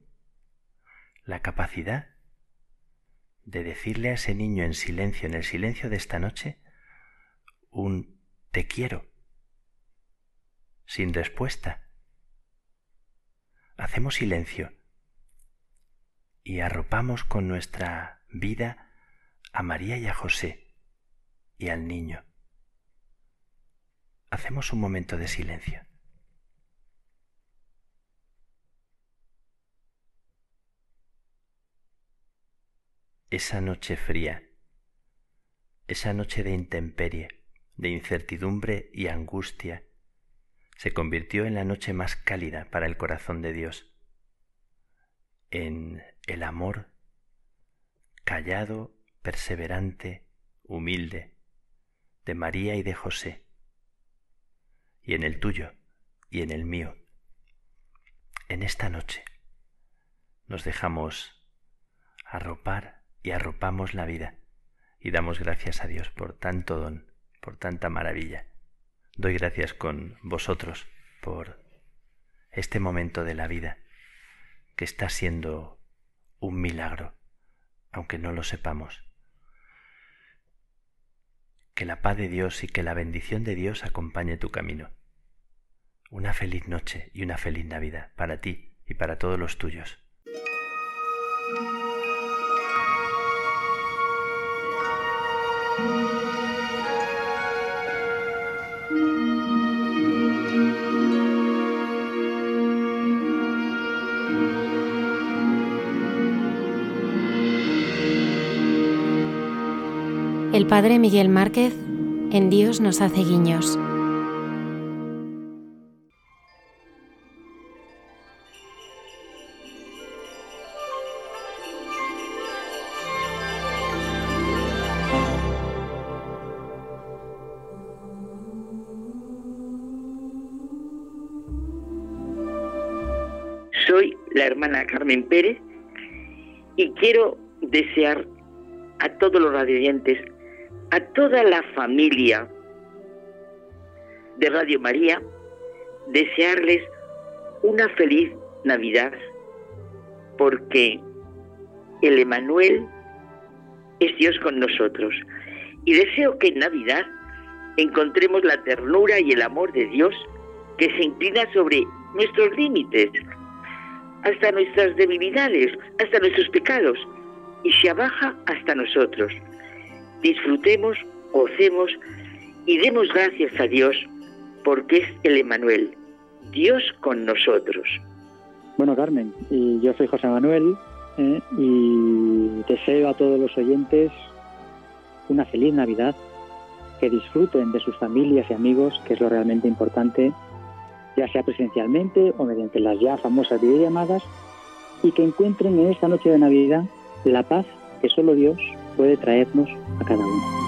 la capacidad de decirle a ese niño en silencio, en el silencio de esta noche, un te quiero, sin respuesta. Hacemos silencio y arropamos con nuestra vida a María y a José y al niño. hacemos un momento de silencio. Esa noche fría, esa noche de intemperie, de incertidumbre y angustia, se convirtió en la noche más cálida para el corazón de Dios, en el amor callado, perseverante, humilde, de María y de José, y en el tuyo y en el mío. En esta noche nos dejamos arropar y arropamos la vida y damos gracias a Dios por tanto don, por tanta maravilla. Doy gracias con vosotros por este momento de la vida que está siendo un milagro, aunque no lo sepamos. Que la paz de Dios y que la bendición de Dios acompañe tu camino. Una feliz noche y una feliz Navidad para ti y para todos los tuyos. El padre Miguel Márquez en Dios nos hace guiños. Soy la hermana Carmen Pérez y quiero desear a todos los radioyentes a toda la familia de Radio María, desearles una feliz Navidad, porque el Emanuel es Dios con nosotros. Y deseo que en Navidad encontremos la ternura y el amor de Dios que se inclina sobre nuestros límites, hasta nuestras debilidades, hasta nuestros pecados, y se abaja hasta nosotros disfrutemos, gocemos y demos gracias a Dios porque es el Emanuel, Dios con nosotros. Bueno, Carmen, y yo soy José Manuel ¿eh? y deseo a todos los oyentes una feliz Navidad, que disfruten de sus familias y amigos, que es lo realmente importante, ya sea presencialmente o mediante las ya famosas videollamadas, y que encuentren en esta noche de Navidad la paz que solo Dios puede traernos a cada uno.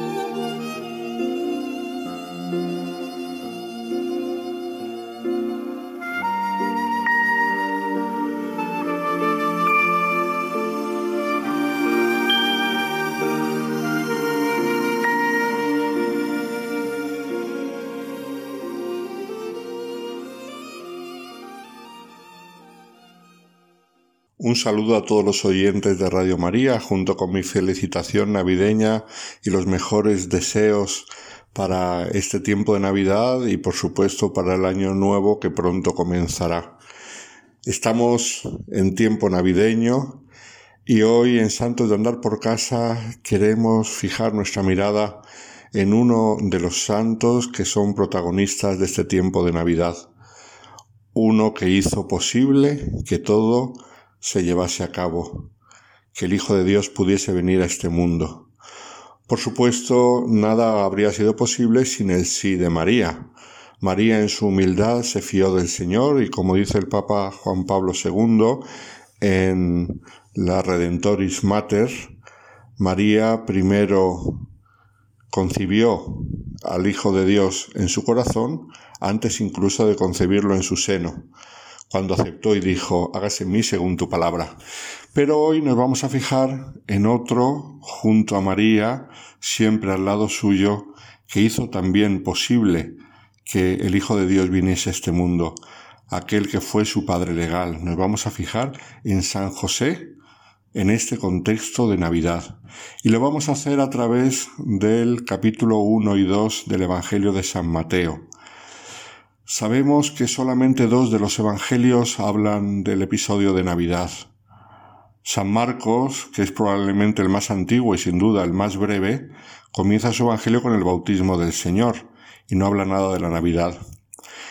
Un saludo a todos los oyentes de Radio María, junto con mi felicitación navideña y los mejores deseos para este tiempo de Navidad y por supuesto para el año nuevo que pronto comenzará. Estamos en tiempo navideño y hoy en Santos de Andar por Casa queremos fijar nuestra mirada en uno de los santos que son protagonistas de este tiempo de Navidad. Uno que hizo posible que todo se llevase a cabo, que el Hijo de Dios pudiese venir a este mundo. Por supuesto, nada habría sido posible sin el sí de María. María en su humildad se fió del Señor y como dice el Papa Juan Pablo II en la Redentoris Mater, María primero concibió al Hijo de Dios en su corazón antes incluso de concebirlo en su seno, cuando aceptó y dijo, hágase en mí según tu palabra. Pero hoy nos vamos a fijar en otro, junto a María, siempre al lado suyo, que hizo también posible que el Hijo de Dios viniese a este mundo, aquel que fue su Padre legal. Nos vamos a fijar en San José, en este contexto de Navidad. Y lo vamos a hacer a través del capítulo 1 y 2 del Evangelio de San Mateo. Sabemos que solamente dos de los Evangelios hablan del episodio de Navidad. San Marcos, que es probablemente el más antiguo y sin duda el más breve, comienza su Evangelio con el bautismo del Señor y no habla nada de la Navidad.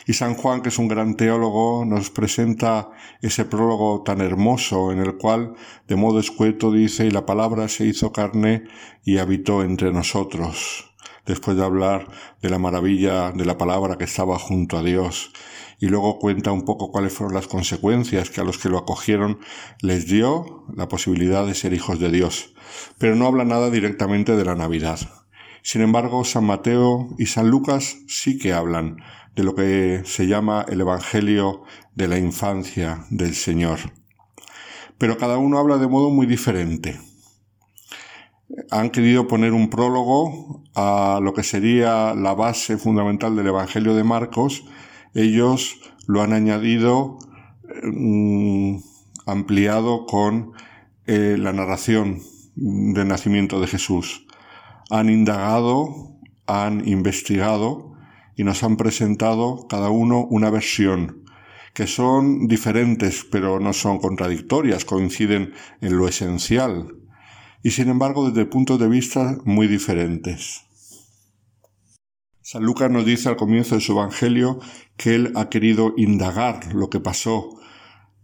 Y San Juan, que es un gran teólogo, nos presenta ese prólogo tan hermoso en el cual, de modo escueto, dice, y la palabra se hizo carne y habitó entre nosotros, después de hablar de la maravilla de la palabra que estaba junto a Dios. Y luego cuenta un poco cuáles fueron las consecuencias que a los que lo acogieron les dio la posibilidad de ser hijos de Dios. Pero no habla nada directamente de la Navidad. Sin embargo, San Mateo y San Lucas sí que hablan de lo que se llama el Evangelio de la infancia del Señor. Pero cada uno habla de modo muy diferente. Han querido poner un prólogo a lo que sería la base fundamental del Evangelio de Marcos. Ellos lo han añadido mm, ampliado con eh, la narración del nacimiento de Jesús. Han indagado, han investigado y nos han presentado cada uno una versión, que son diferentes pero no son contradictorias, coinciden en lo esencial, y sin embargo desde puntos de vista muy diferentes. San Lucas nos dice al comienzo de su Evangelio que él ha querido indagar lo que pasó,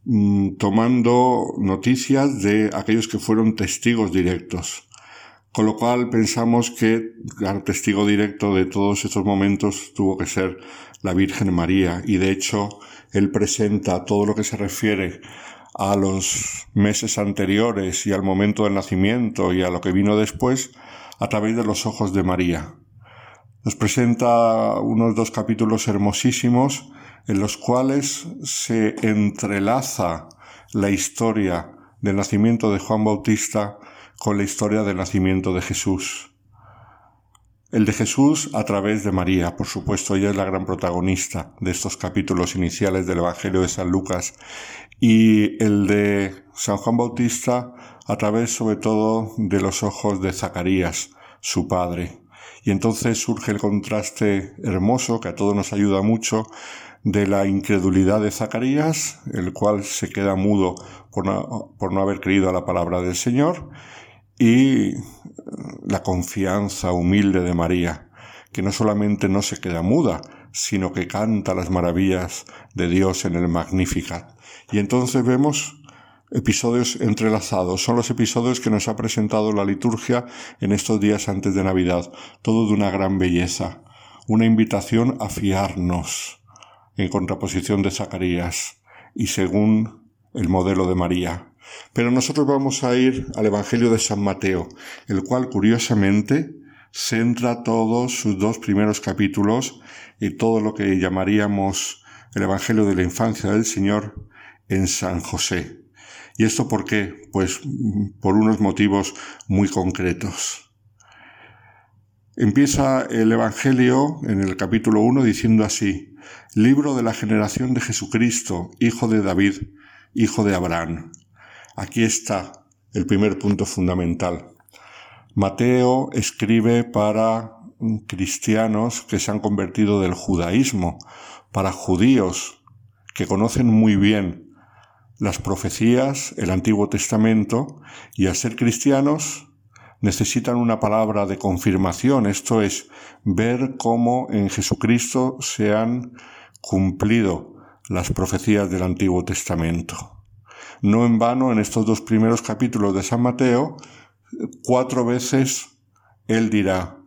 mm, tomando noticias de aquellos que fueron testigos directos. Con lo cual pensamos que el testigo directo de todos estos momentos tuvo que ser la Virgen María y de hecho él presenta todo lo que se refiere a los meses anteriores y al momento del nacimiento y a lo que vino después a través de los ojos de María. Nos presenta unos dos capítulos hermosísimos en los cuales se entrelaza la historia del nacimiento de Juan Bautista con la historia del nacimiento de Jesús. El de Jesús a través de María, por supuesto, ella es la gran protagonista de estos capítulos iniciales del Evangelio de San Lucas, y el de San Juan Bautista a través sobre todo de los ojos de Zacarías, su padre. Y entonces surge el contraste hermoso que a todos nos ayuda mucho de la incredulidad de Zacarías, el cual se queda mudo por no, por no haber creído a la palabra del Señor, y la confianza humilde de María, que no solamente no se queda muda, sino que canta las maravillas de Dios en el Magnificat. Y entonces vemos episodios entrelazados. Son los episodios que nos ha presentado la liturgia en estos días antes de Navidad. Todo de una gran belleza. Una invitación a fiarnos, en contraposición de Zacarías, y según el modelo de María. Pero nosotros vamos a ir al Evangelio de San Mateo, el cual curiosamente centra todos sus dos primeros capítulos y todo lo que llamaríamos el Evangelio de la infancia del Señor en San José. ¿Y esto por qué? Pues por unos motivos muy concretos. Empieza el Evangelio en el capítulo 1 diciendo así, Libro de la generación de Jesucristo, hijo de David, hijo de Abraham. Aquí está el primer punto fundamental. Mateo escribe para cristianos que se han convertido del judaísmo, para judíos que conocen muy bien las profecías, el Antiguo Testamento, y al ser cristianos necesitan una palabra de confirmación, esto es, ver cómo en Jesucristo se han cumplido las profecías del Antiguo Testamento. No en vano, en estos dos primeros capítulos de San Mateo, cuatro veces él dirá,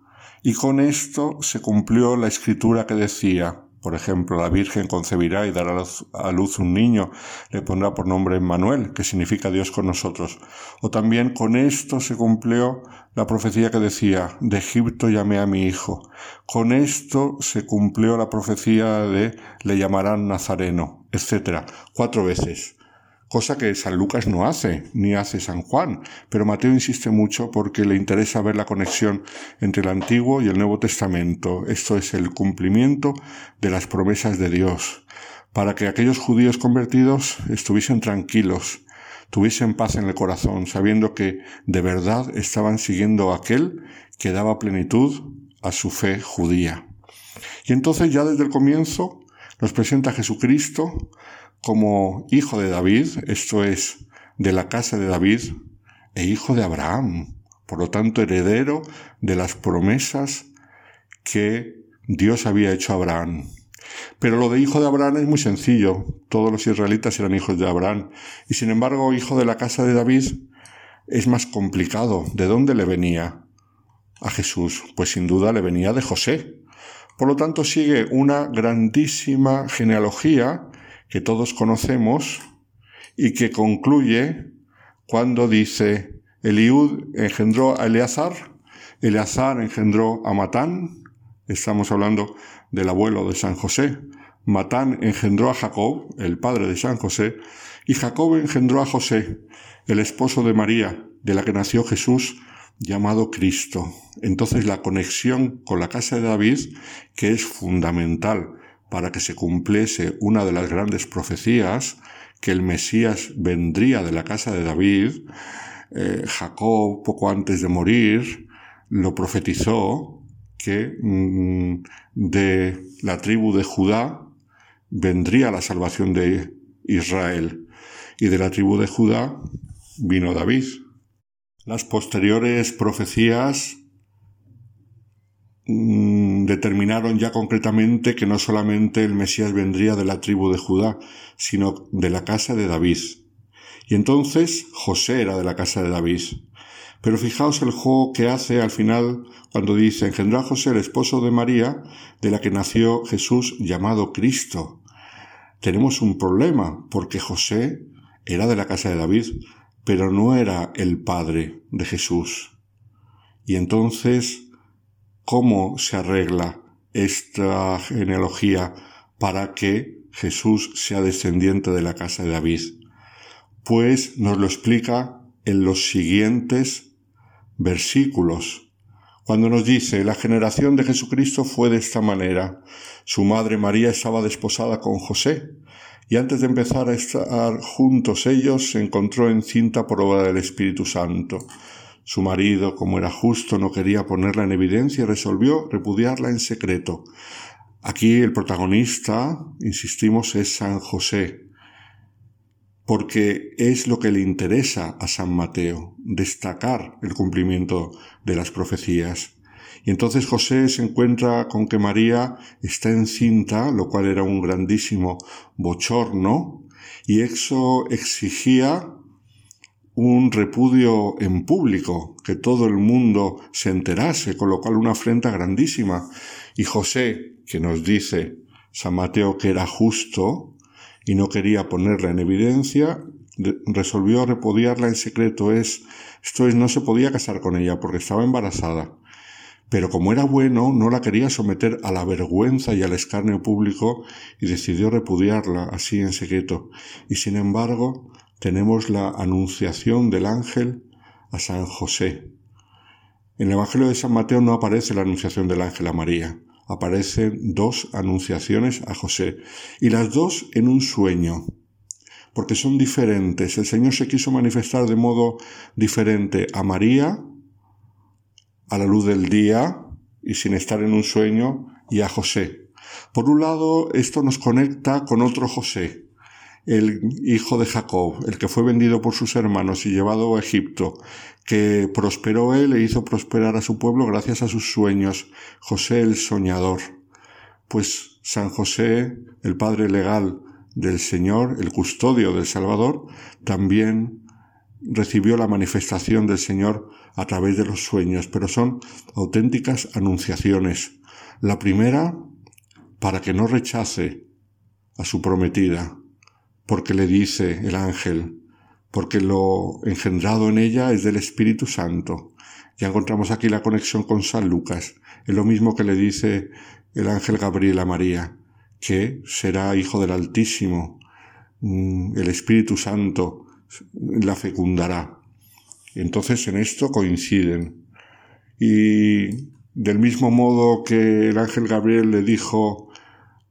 y con esto se cumplió la escritura que decía, Por ejemplo, la Virgen concebirá y dará a luz un niño, le pondrá por nombre Emmanuel, que significa Dios con nosotros. O también con esto se cumplió la profecía que decía, de Egipto llamé a mi hijo. Con esto se cumplió la profecía de le llamarán Nazareno, etc. Cuatro veces cosa que San Lucas no hace, ni hace San Juan, pero Mateo insiste mucho porque le interesa ver la conexión entre el Antiguo y el Nuevo Testamento, esto es el cumplimiento de las promesas de Dios, para que aquellos judíos convertidos estuviesen tranquilos, tuviesen paz en el corazón, sabiendo que de verdad estaban siguiendo a aquel que daba plenitud a su fe judía. Y entonces ya desde el comienzo nos presenta a Jesucristo como hijo de David, esto es, de la casa de David, e hijo de Abraham, por lo tanto heredero de las promesas que Dios había hecho a Abraham. Pero lo de hijo de Abraham es muy sencillo, todos los israelitas eran hijos de Abraham, y sin embargo hijo de la casa de David es más complicado. ¿De dónde le venía a Jesús? Pues sin duda le venía de José. Por lo tanto sigue una grandísima genealogía que todos conocemos y que concluye cuando dice, Eliud engendró a Eleazar, Eleazar engendró a Matán, estamos hablando del abuelo de San José, Matán engendró a Jacob, el padre de San José, y Jacob engendró a José, el esposo de María, de la que nació Jesús, llamado Cristo. Entonces la conexión con la casa de David, que es fundamental para que se cumpliese una de las grandes profecías, que el Mesías vendría de la casa de David, eh, Jacob, poco antes de morir, lo profetizó que mm, de la tribu de Judá vendría la salvación de Israel y de la tribu de Judá vino David. Las posteriores profecías Mm, determinaron ya concretamente que no solamente el Mesías vendría de la tribu de Judá, sino de la casa de David. Y entonces José era de la casa de David. Pero fijaos el juego que hace al final cuando dice engendró a José el esposo de María, de la que nació Jesús llamado Cristo. Tenemos un problema, porque José era de la casa de David, pero no era el padre de Jesús. Y entonces cómo se arregla esta genealogía para que Jesús sea descendiente de la casa de David. Pues nos lo explica en los siguientes versículos. Cuando nos dice, la generación de Jesucristo fue de esta manera. Su madre María estaba desposada con José, y antes de empezar a estar juntos ellos se encontró encinta por obra del Espíritu Santo. Su marido, como era justo, no quería ponerla en evidencia y resolvió repudiarla en secreto. Aquí el protagonista, insistimos, es San José, porque es lo que le interesa a San Mateo, destacar el cumplimiento de las profecías. Y entonces José se encuentra con que María está encinta, lo cual era un grandísimo bochorno, y eso exigía un repudio en público, que todo el mundo se enterase, con lo cual una afrenta grandísima. Y José, que nos dice San Mateo que era justo y no quería ponerla en evidencia, resolvió repudiarla en secreto. Es, esto es, no se podía casar con ella porque estaba embarazada. Pero como era bueno, no la quería someter a la vergüenza y al escarnio público y decidió repudiarla así en secreto. Y sin embargo, tenemos la anunciación del ángel a San José. En el Evangelio de San Mateo no aparece la anunciación del ángel a María, aparecen dos anunciaciones a José, y las dos en un sueño, porque son diferentes. El Señor se quiso manifestar de modo diferente a María, a la luz del día, y sin estar en un sueño, y a José. Por un lado, esto nos conecta con otro José, el hijo de Jacob, el que fue vendido por sus hermanos y llevado a Egipto, que prosperó él e hizo prosperar a su pueblo gracias a sus sueños, José el soñador. Pues San José, el padre legal del Señor, el custodio del Salvador, también recibió la manifestación del Señor a través de los sueños, pero son auténticas anunciaciones. La primera para que no rechace a su prometida, porque le dice el ángel, porque lo engendrado en ella es del Espíritu Santo. Ya encontramos aquí la conexión con San Lucas. Es lo mismo que le dice el ángel Gabriel a María, que será hijo del Altísimo. Mm, el Espíritu Santo la fecundará. Entonces en esto coinciden. Y del mismo modo que el ángel Gabriel le dijo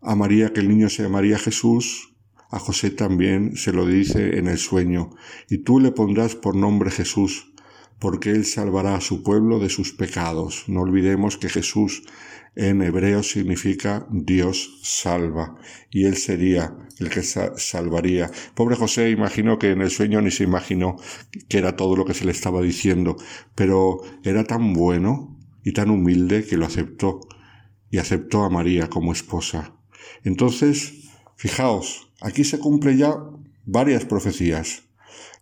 a María que el niño se llamaría Jesús, a José también se lo dice en el sueño, y tú le pondrás por nombre Jesús, porque él salvará a su pueblo de sus pecados. No olvidemos que Jesús en hebreo significa Dios salva, y él sería el que salvaría. Pobre José imaginó que en el sueño ni se imaginó que era todo lo que se le estaba diciendo, pero era tan bueno y tan humilde que lo aceptó, y aceptó a María como esposa. Entonces, fijaos, aquí se cumple ya varias profecías.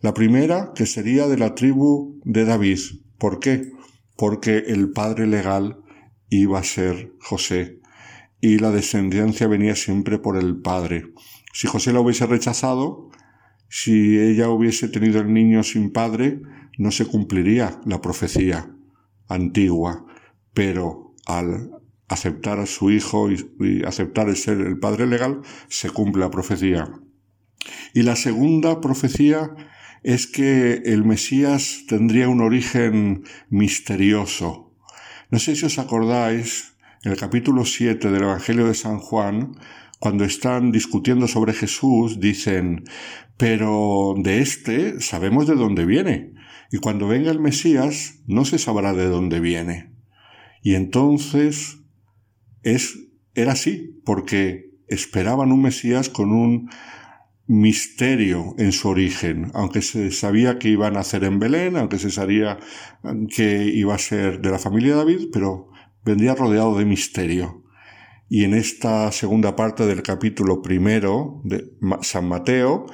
La primera, que sería de la tribu de David. ¿Por qué? Porque el padre legal iba a ser José y la descendencia venía siempre por el padre. Si José la hubiese rechazado, si ella hubiese tenido el niño sin padre, no se cumpliría la profecía antigua, pero al aceptar a su hijo y, aceptar el ser el padre legal, se cumple la profecía. Y la segunda profecía es que el Mesías tendría un origen misterioso. No sé si os acordáis, en el capítulo 7 del Evangelio de San Juan, cuando están discutiendo sobre Jesús, dicen, pero de éste sabemos de dónde viene, y cuando venga el Mesías no se sabrá de dónde viene. Y entonces es, era así, porque esperaban un Mesías con un misterio en su origen, aunque se sabía que iba a nacer en Belén, aunque se sabía que iba a ser de la familia de David, pero vendría rodeado de misterio. Y en esta segunda parte del capítulo primero de San Mateo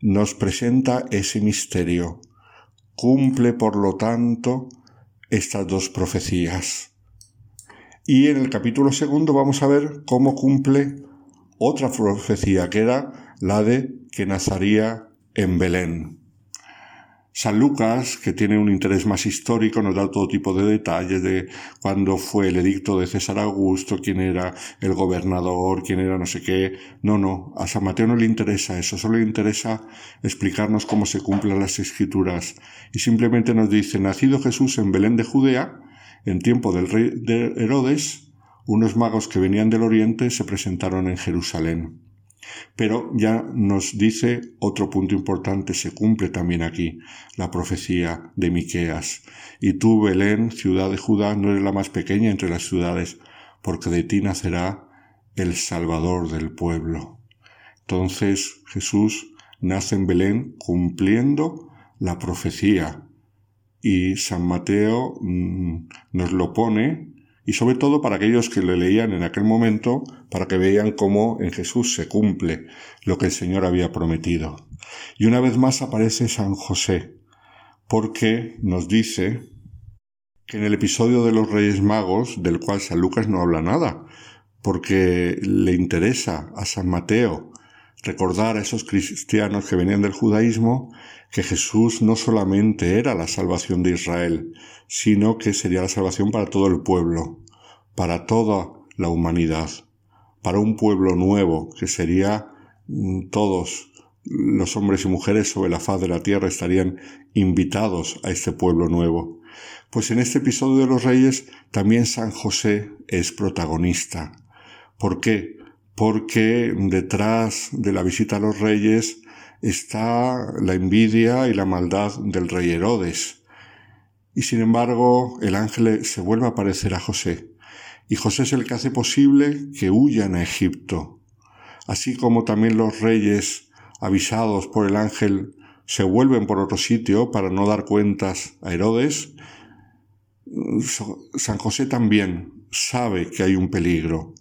nos presenta ese misterio. Cumple, por lo tanto, estas dos profecías. Y en el capítulo segundo vamos a ver cómo cumple otra profecía que era la de que nacería en Belén. San Lucas, que tiene un interés más histórico, nos da todo tipo de detalles de cuándo fue el edicto de César Augusto, quién era el gobernador, quién era no sé qué. No, no, a San Mateo no le interesa eso, solo le interesa explicarnos cómo se cumplen las escrituras. Y simplemente nos dice, nacido Jesús en Belén de Judea, en tiempo del rey de Herodes, unos magos que venían del oriente se presentaron en Jerusalén. Pero ya nos dice otro punto importante, se cumple también aquí la profecía de Miqueas. Y tú, Belén, ciudad de Judá, no eres la más pequeña entre las ciudades, porque de ti nacerá el Salvador del pueblo. Entonces Jesús nace en Belén cumpliendo la profecía. Y San Mateo mm, nos lo pone y sobre todo para aquellos que le leían en aquel momento, para que vean cómo en Jesús se cumple lo que el Señor había prometido. Y una vez más aparece San José, porque nos dice que en el episodio de los Reyes Magos, del cual San Lucas no habla nada, porque le interesa a San Mateo recordar a esos cristianos que venían del judaísmo que Jesús no solamente era la salvación de Israel, sino que sería la salvación para todo el pueblo, para toda la humanidad, para un pueblo nuevo que sería mm, todos los hombres y mujeres sobre la faz de la tierra estarían invitados a este pueblo nuevo. Pues en este episodio de los reyes también San José es protagonista. ¿Por qué? Porque detrás de la visita a los reyes está la envidia y la maldad del rey Herodes. Y sin embargo, el ángel se vuelve a aparecer a José. Y José es el que hace posible que huyan a Egipto. Así como también los reyes, avisados por el ángel, se vuelven por otro sitio para no dar cuentas a Herodes, San José también sabe que hay un peligro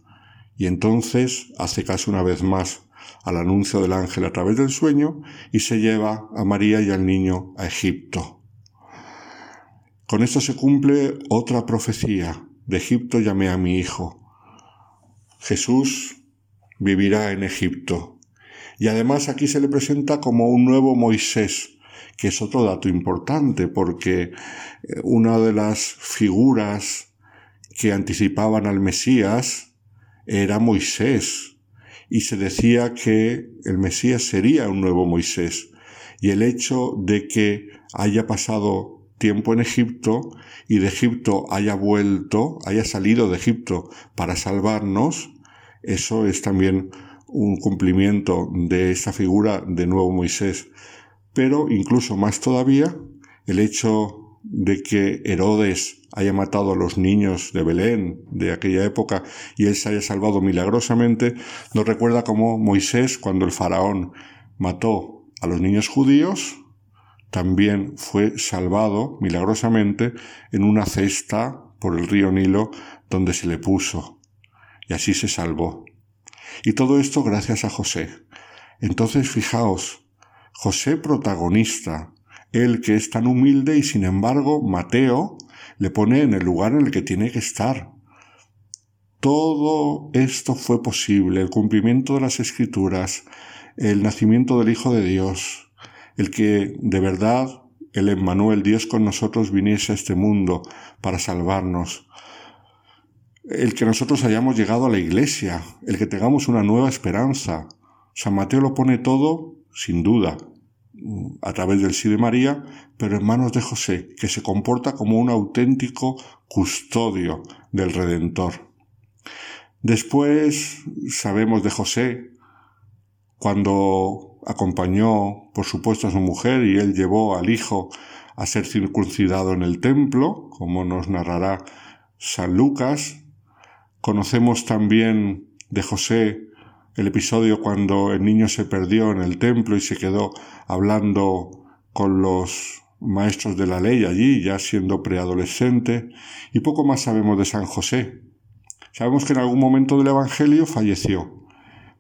y entonces hace caso una vez más al anuncio del ángel a través del sueño y se lleva a María y al niño a Egipto. Con esto se cumple otra profecía. De Egipto llamé a mi hijo. Jesús vivirá en Egipto. Y además aquí se le presenta como un nuevo Moisés, que es otro dato importante porque eh, una de las figuras que anticipaban al Mesías era Moisés y se decía que el Mesías sería un nuevo Moisés y el hecho de que haya pasado tiempo en Egipto y de Egipto haya vuelto, haya salido de Egipto para salvarnos, eso es también un cumplimiento de esa figura de nuevo Moisés. Pero incluso más todavía, el hecho de que Herodes haya matado a los niños de Belén de aquella época y él se haya salvado milagrosamente, nos recuerda como Moisés, cuando el faraón mató a los niños judíos, también fue salvado milagrosamente en una cesta por el río Nilo donde se le puso. Y así se salvó. Y todo esto gracias a José. Entonces fijaos, José protagonista, él que es tan humilde y sin embargo Mateo le pone en el lugar en el que tiene que estar. Todo esto fue posible, el cumplimiento de las escrituras, el nacimiento del Hijo de Dios, el que de verdad el Emmanuel, Dios con nosotros, viniese a este mundo para salvarnos, el que nosotros hayamos llegado a la iglesia, el que tengamos una nueva esperanza. San Mateo lo pone todo sin duda, a través del sí de María, pero en manos de José, que se comporta como un auténtico custodio del Redentor. Después sabemos de José, cuando acompañó, por supuesto, a su mujer y él llevó al hijo a ser circuncidado en el templo, como nos narrará San Lucas. Conocemos también de José el episodio cuando el niño se perdió en el templo y se quedó hablando con los maestros de la ley allí, ya siendo preadolescente, y poco más sabemos de San José. Sabemos que en algún momento del Evangelio falleció.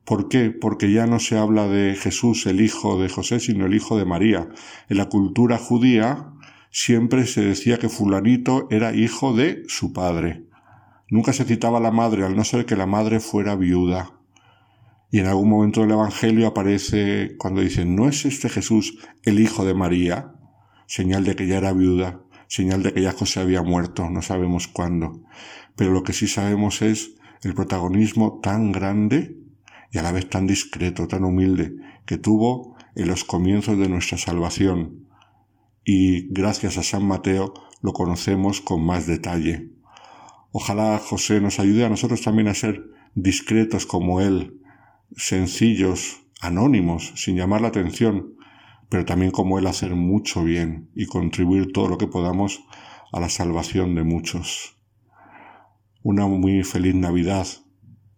¿Por qué? Porque ya no se habla de Jesús, el hijo de José, sino el hijo de María. En la cultura judía siempre se decía que fulanito era hijo de su padre. Nunca se citaba la madre, al no ser que la madre fuera viuda. Y en algún momento del Evangelio aparece cuando dicen, ¿no es este Jesús el hijo de María? Señal de que ya era viuda, señal de que ya José había muerto, no sabemos cuándo. Pero lo que sí sabemos es el protagonismo tan grande y a la vez tan discreto, tan humilde, que tuvo en los comienzos de nuestra salvación. Y gracias a San Mateo lo conocemos con más detalle. Ojalá José nos ayude a nosotros también a ser discretos como él, sencillos, anónimos, sin llamar la atención, pero también como Él hacer mucho bien y contribuir todo lo que podamos a la salvación de muchos. Una muy feliz Navidad,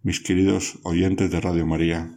mis queridos oyentes de Radio María.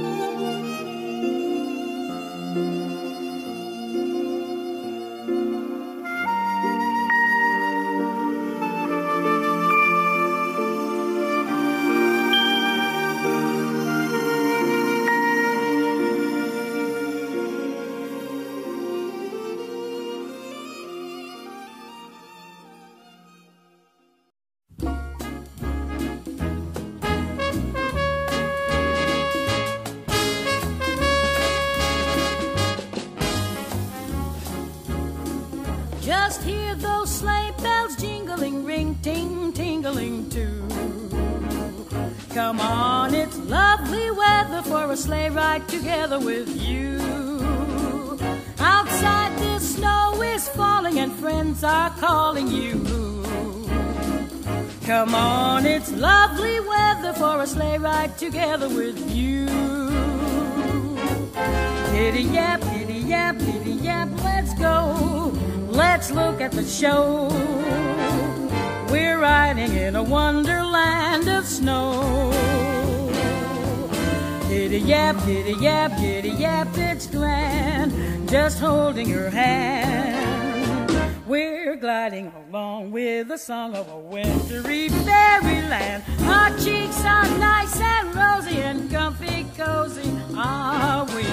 The song of a wintry fairyland. Our cheeks are nice and rosy and comfy cozy are we.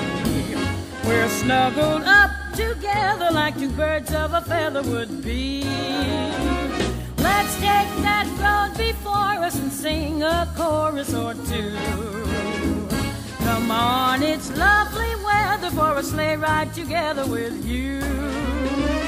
We're snuggled up together like two birds of a feather would be. Let's take that road before us and sing a chorus or two. Come on, it's lovely weather for a sleigh ride together with you.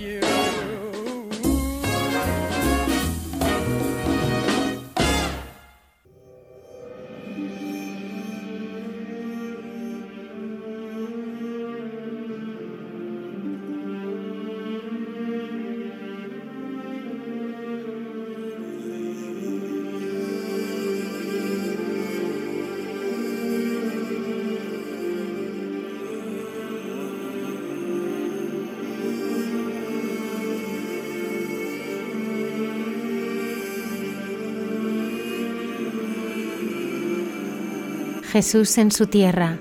Jesús en su tierra,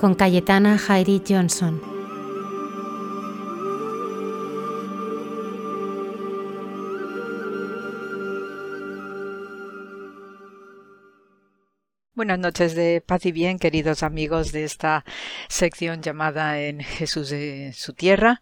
con Cayetana Jairi Johnson. Buenas noches de paz y bien, queridos amigos de esta sección llamada En Jesús en su tierra.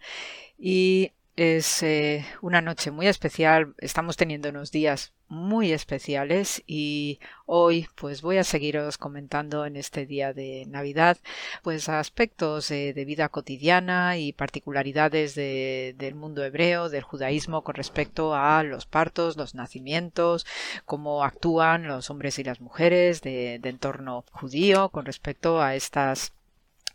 Y es eh, una noche muy especial. Estamos teniendo unos días muy especiales y hoy pues voy a seguiros comentando en este día de Navidad pues aspectos de vida cotidiana y particularidades de- del mundo hebreo, del judaísmo con respecto a los partos, los nacimientos, cómo actúan los hombres y las mujeres de entorno judío con respecto a estas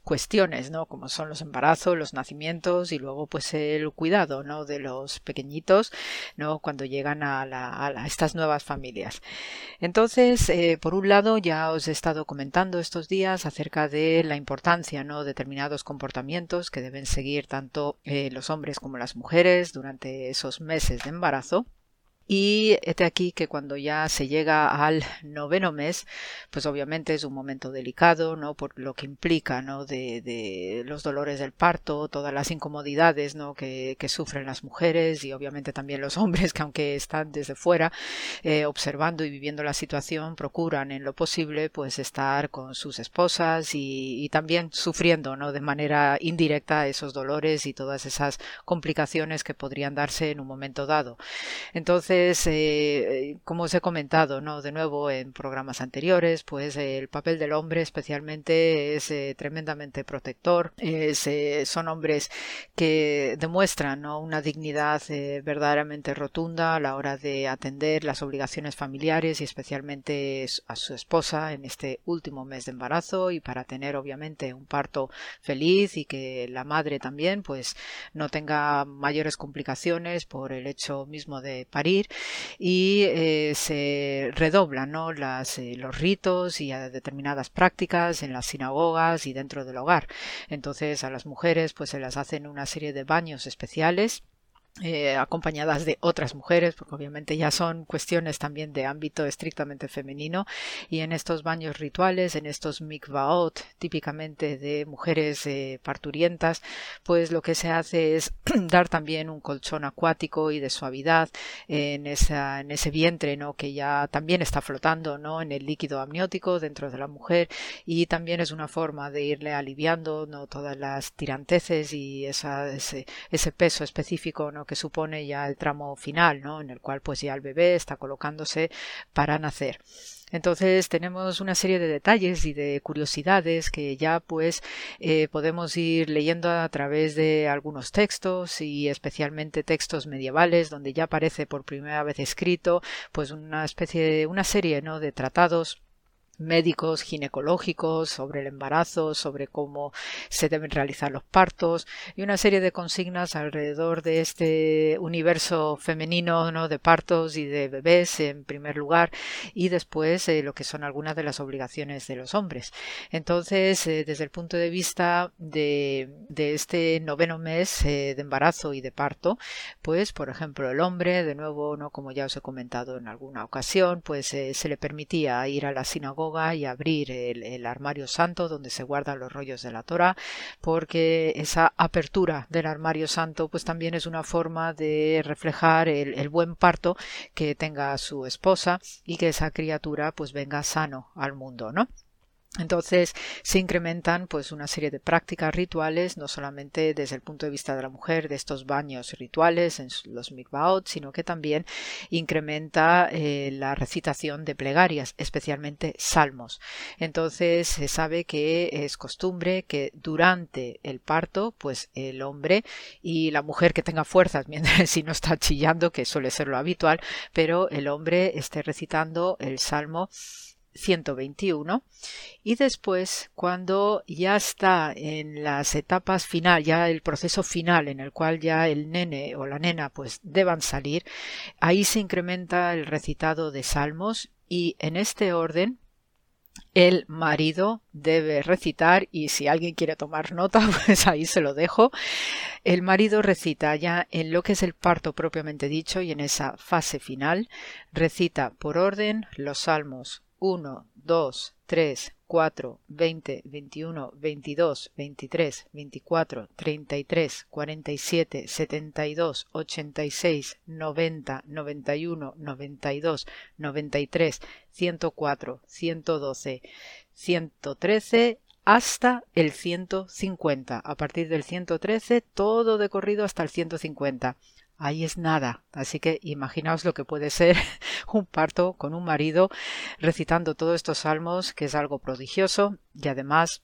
cuestiones, ¿no? Como son los embarazos, los nacimientos y luego pues el cuidado, ¿no? De los pequeñitos, ¿no? Cuando llegan a, la- estas nuevas familias. Entonces, eh, por un lado, ya os he estado comentando estos días acerca de la importancia, ¿no? de determinados comportamientos que deben seguir tanto eh, los hombres como las mujeres durante esos meses de embarazo. Y este aquí que cuando ya se llega al noveno mes, pues obviamente es un momento delicado, ¿no? Por lo que implica, ¿no? De, los dolores del parto, todas las incomodidades, ¿no? Que, que sufren las mujeres y obviamente también los hombres que aunque están desde fuera eh, observando y viviendo la situación, procuran en lo posible pues estar con sus esposas y, y también sufriendo, ¿no? De manera indirecta esos dolores y todas esas complicaciones que podrían darse en un momento dado. Entonces, eh, como os he comentado, ¿no? De nuevo en programas anteriores, pues eh, el papel del hombre especialmente es eh, tremendamente protector. Eh, son hombres que demuestran una dignidad eh, verdaderamente rotunda a la hora de atender las obligaciones familiares y especialmente a su esposa en este último mes de embarazo y para tener obviamente un parto feliz y que la madre también pues no tenga mayores complicaciones por el hecho mismo de parir y eh, se redoblan eh, los ritos y determinadas prácticas en las sinagogas y dentro del hogar. Entonces a las mujeres pues se las hacen una serie de baños especiales eh, acompañadas de otras mujeres, porque obviamente ya son cuestiones también de ámbito estrictamente femenino, y en estos baños rituales, en estos mikvaot, típicamente de mujeres eh, parturientas, pues lo que se hace es dar también un colchón acuático y de suavidad en, esa, en ese vientre, ¿no? que ya también está flotando ¿no? en el líquido amniótico dentro de la mujer, y también es una forma de irle aliviando ¿no? todas las tiranteces y esa, ese, peso específico. Que supone ya el tramo final, ¿no? En el cual pues ya el bebé está colocándose para nacer. Entonces tenemos una serie de detalles y de curiosidades que ya pues eh, podemos ir leyendo a través de algunos textos y especialmente textos medievales donde ya aparece por primera vez escrito pues una especie de una serie ¿no? de tratados médicos ginecológicos sobre el embarazo, sobre cómo se deben realizar los partos y una serie de consignas alrededor de este universo femenino ¿no? de partos y de bebés en primer lugar y después eh, lo que son algunas de las obligaciones de los hombres. Entonces, eh, desde el punto de vista de, de este noveno mes eh, de embarazo y de parto, pues por ejemplo el hombre, de nuevo, no como ya os he comentado en alguna ocasión, pues se le permitía ir a la sinagoga y abrir el, armario santo donde se guardan los rollos de la Torah, porque esa apertura del armario santo pues también es una forma de reflejar el, el buen parto que tenga su esposa y que esa criatura pues venga sano al mundo, ¿no? Entonces se incrementan pues una serie de prácticas rituales, no solamente desde el punto de vista de la mujer, de estos baños rituales en los mikvaot, sino que también incrementa eh, la recitación de plegarias, especialmente salmos. Entonces se sabe que es costumbre que durante el parto, pues el hombre y la mujer que tenga fuerzas, mientras si no está chillando, que suele ser lo habitual, pero el hombre esté recitando el salmo 121 y después cuando ya está en las etapas final ya el proceso final en el cual ya el nene o la nena pues deban salir ahí se incrementa el recitado de salmos y en este orden el marido debe recitar y si alguien quiere tomar nota pues ahí se lo dejo. El marido recita ya en lo que es el parto propiamente dicho y en esa fase final recita por orden los salmos 1, 2, 3, 4, 20, 21, 22, 23, 24, 33, 47, 72, 86, 90, 91, 92, 93, 104, 112, 113 hasta el 150. A partir del 113 todo de corrido hasta el 150 ahí es nada. Así que imaginaos lo que puede ser un parto con un marido recitando todos estos salmos, que es algo prodigioso y además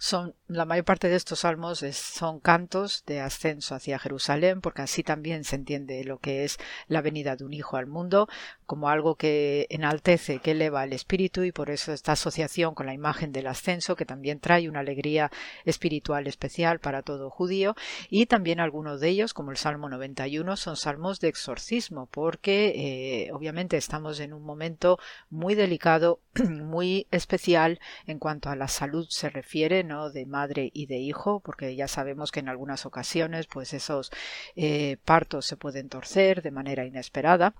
son la mayor parte de estos salmos son cantos de ascenso hacia Jerusalén, porque así también se entiende lo que es la venida de un hijo al mundo, como algo que enaltece, que eleva el espíritu, y por eso esta asociación con la imagen del ascenso, que también trae una alegría espiritual especial para todo judío, y también algunos de ellos, como el Salmo 91, son salmos de exorcismo, porque eh, obviamente estamos en un momento muy delicado, muy especial en cuanto a la salud se refiere, de madre y de hijo, porque ya sabemos que en algunas ocasiones pues esos eh, partos se pueden torcer de manera inesperada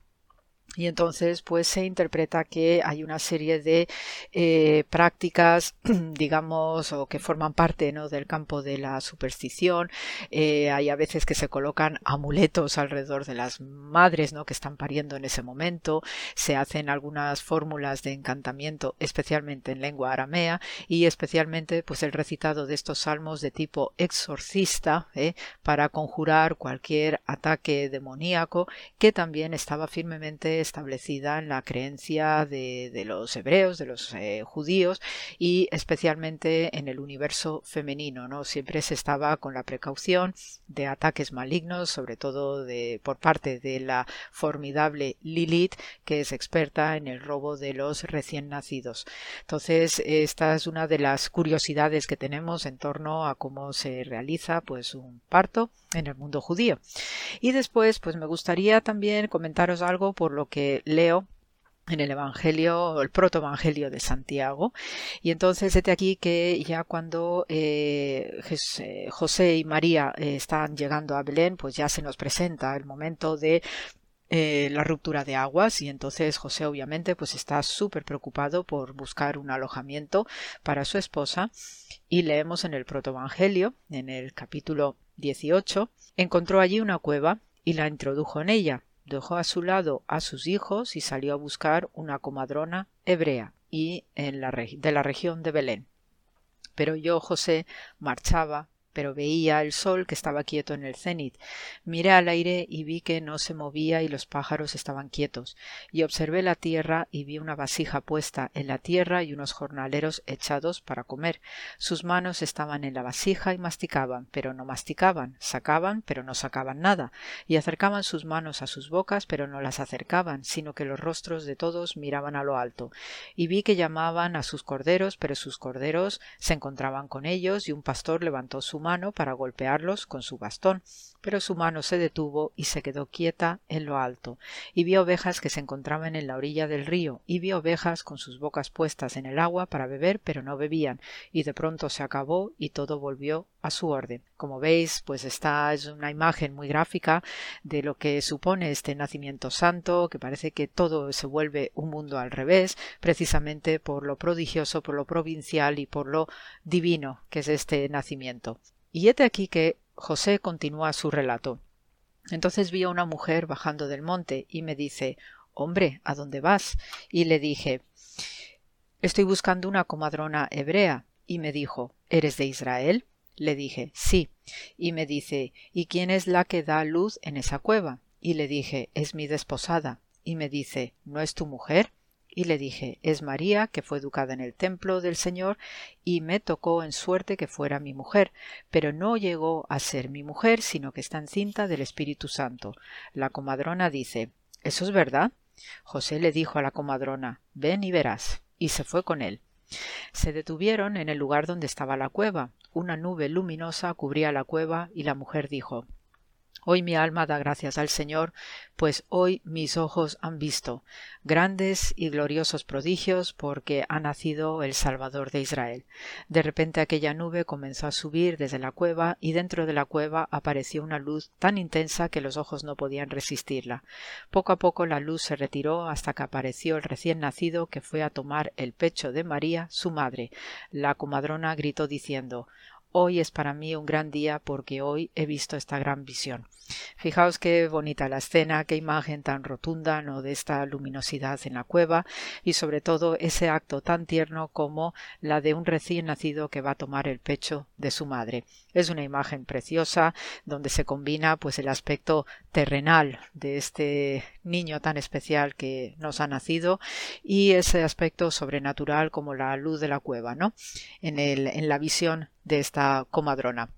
y entonces, pues se interpreta que hay una serie de eh, prácticas, digamos, o que forman parte ¿no? del campo de la superstición. Eh, hay a veces que se colocan amuletos alrededor de las madres, ¿no? Que están pariendo en ese momento. Se hacen algunas fórmulas de encantamiento, especialmente en lengua aramea y especialmente, pues el recitado de estos salmos de tipo exorcista, ¿eh? para conjurar cualquier ataque demoníaco que también estaba firmemente establecida en la creencia de, los hebreos, de los eh, judíos y especialmente en el universo femenino. ¿no? Siempre se estaba con la precaución de ataques malignos, sobre todo de, por parte de la formidable Lilith, que es experta en el robo de los recién nacidos. Entonces, esta es una de las curiosidades que tenemos en torno a cómo se realiza pues un parto en el mundo judío. Y después, pues me gustaría también comentaros algo por lo que leo en el Evangelio, el protoevangelio de Santiago. Y entonces, desde aquí que ya cuando eh, eh, José y María eh, están llegando a Belén, pues ya se nos presenta el momento de la ruptura de aguas y entonces José obviamente pues está súper preocupado por buscar un alojamiento para su esposa y leemos en el protoevangelio en el capítulo 18 encontró allí una cueva y la introdujo en ella dejó a su lado a sus hijos y salió a buscar una comadrona hebrea y en la de la región de Belén. Pero yo, José, marchaba pero veía el sol que estaba quieto en el cenit. Miré al aire y vi que no se movía y los pájaros estaban quietos, y observé la tierra y vi una vasija puesta en la tierra y unos jornaleros echados para comer. Sus manos estaban en la vasija y masticaban, pero no masticaban, sacaban, pero no sacaban nada, y acercaban sus manos a sus bocas, pero no las acercaban, sino que los rostros de todos miraban a lo alto. Y vi que llamaban a sus corderos, pero sus corderos se encontraban con ellos, y un pastor levantó su mano para golpearlos con su bastón, pero su mano se detuvo y se quedó quieta en lo alto, y vio ovejas que se encontraban en la orilla del río, y vio ovejas con sus bocas puestas en el agua para beber, pero no bebían, y de pronto se acabó y todo volvió a su orden. Como veis, pues esta es una imagen muy gráfica de lo que supone este nacimiento santo, que parece que todo se vuelve un mundo al revés, precisamente por lo prodigioso, por lo provincial y por lo divino que es este nacimiento. Y hete aquí que José continúa su relato. Entonces vi a una mujer bajando del monte y me dice Hombre, ¿a dónde vas? Y le dije Estoy buscando una comadrona hebrea. Y me dijo ¿Eres de Israel? Le dije Sí. Y me dice ¿Y quién es la que da luz en esa cueva? Y le dije Es mi desposada. Y me dice ¿No es tu mujer? Y le dije es María, que fue educada en el templo del Señor, y me tocó en suerte que fuera mi mujer, pero no llegó a ser mi mujer, sino que está encinta del Espíritu Santo. La comadrona dice ¿Eso es verdad? José le dijo a la comadrona Ven y verás, y se fue con él. Se detuvieron en el lugar donde estaba la cueva. Una nube luminosa cubría la cueva, y la mujer dijo Hoy mi alma da gracias al Señor, pues hoy mis ojos han visto grandes y gloriosos prodigios porque ha nacido el Salvador de Israel. De repente aquella nube comenzó a subir desde la cueva y dentro de la cueva apareció una luz tan intensa que los ojos no podían resistirla. Poco a poco la luz se retiró hasta que apareció el recién nacido que fue a tomar el pecho de María, su madre. La comadrona gritó diciendo Hoy es para mí un gran día porque hoy he visto esta gran visión. Fijaos qué bonita la escena, qué imagen tan rotunda, ¿no? de esta luminosidad en la cueva y sobre todo ese acto tan tierno como la de un recién nacido que va a tomar el pecho de su madre. Es una imagen preciosa donde se combina pues el aspecto terrenal de este niño tan especial que nos ha nacido y ese aspecto sobrenatural como la luz de la cueva, ¿no? En el, en la visión de esta comadrona.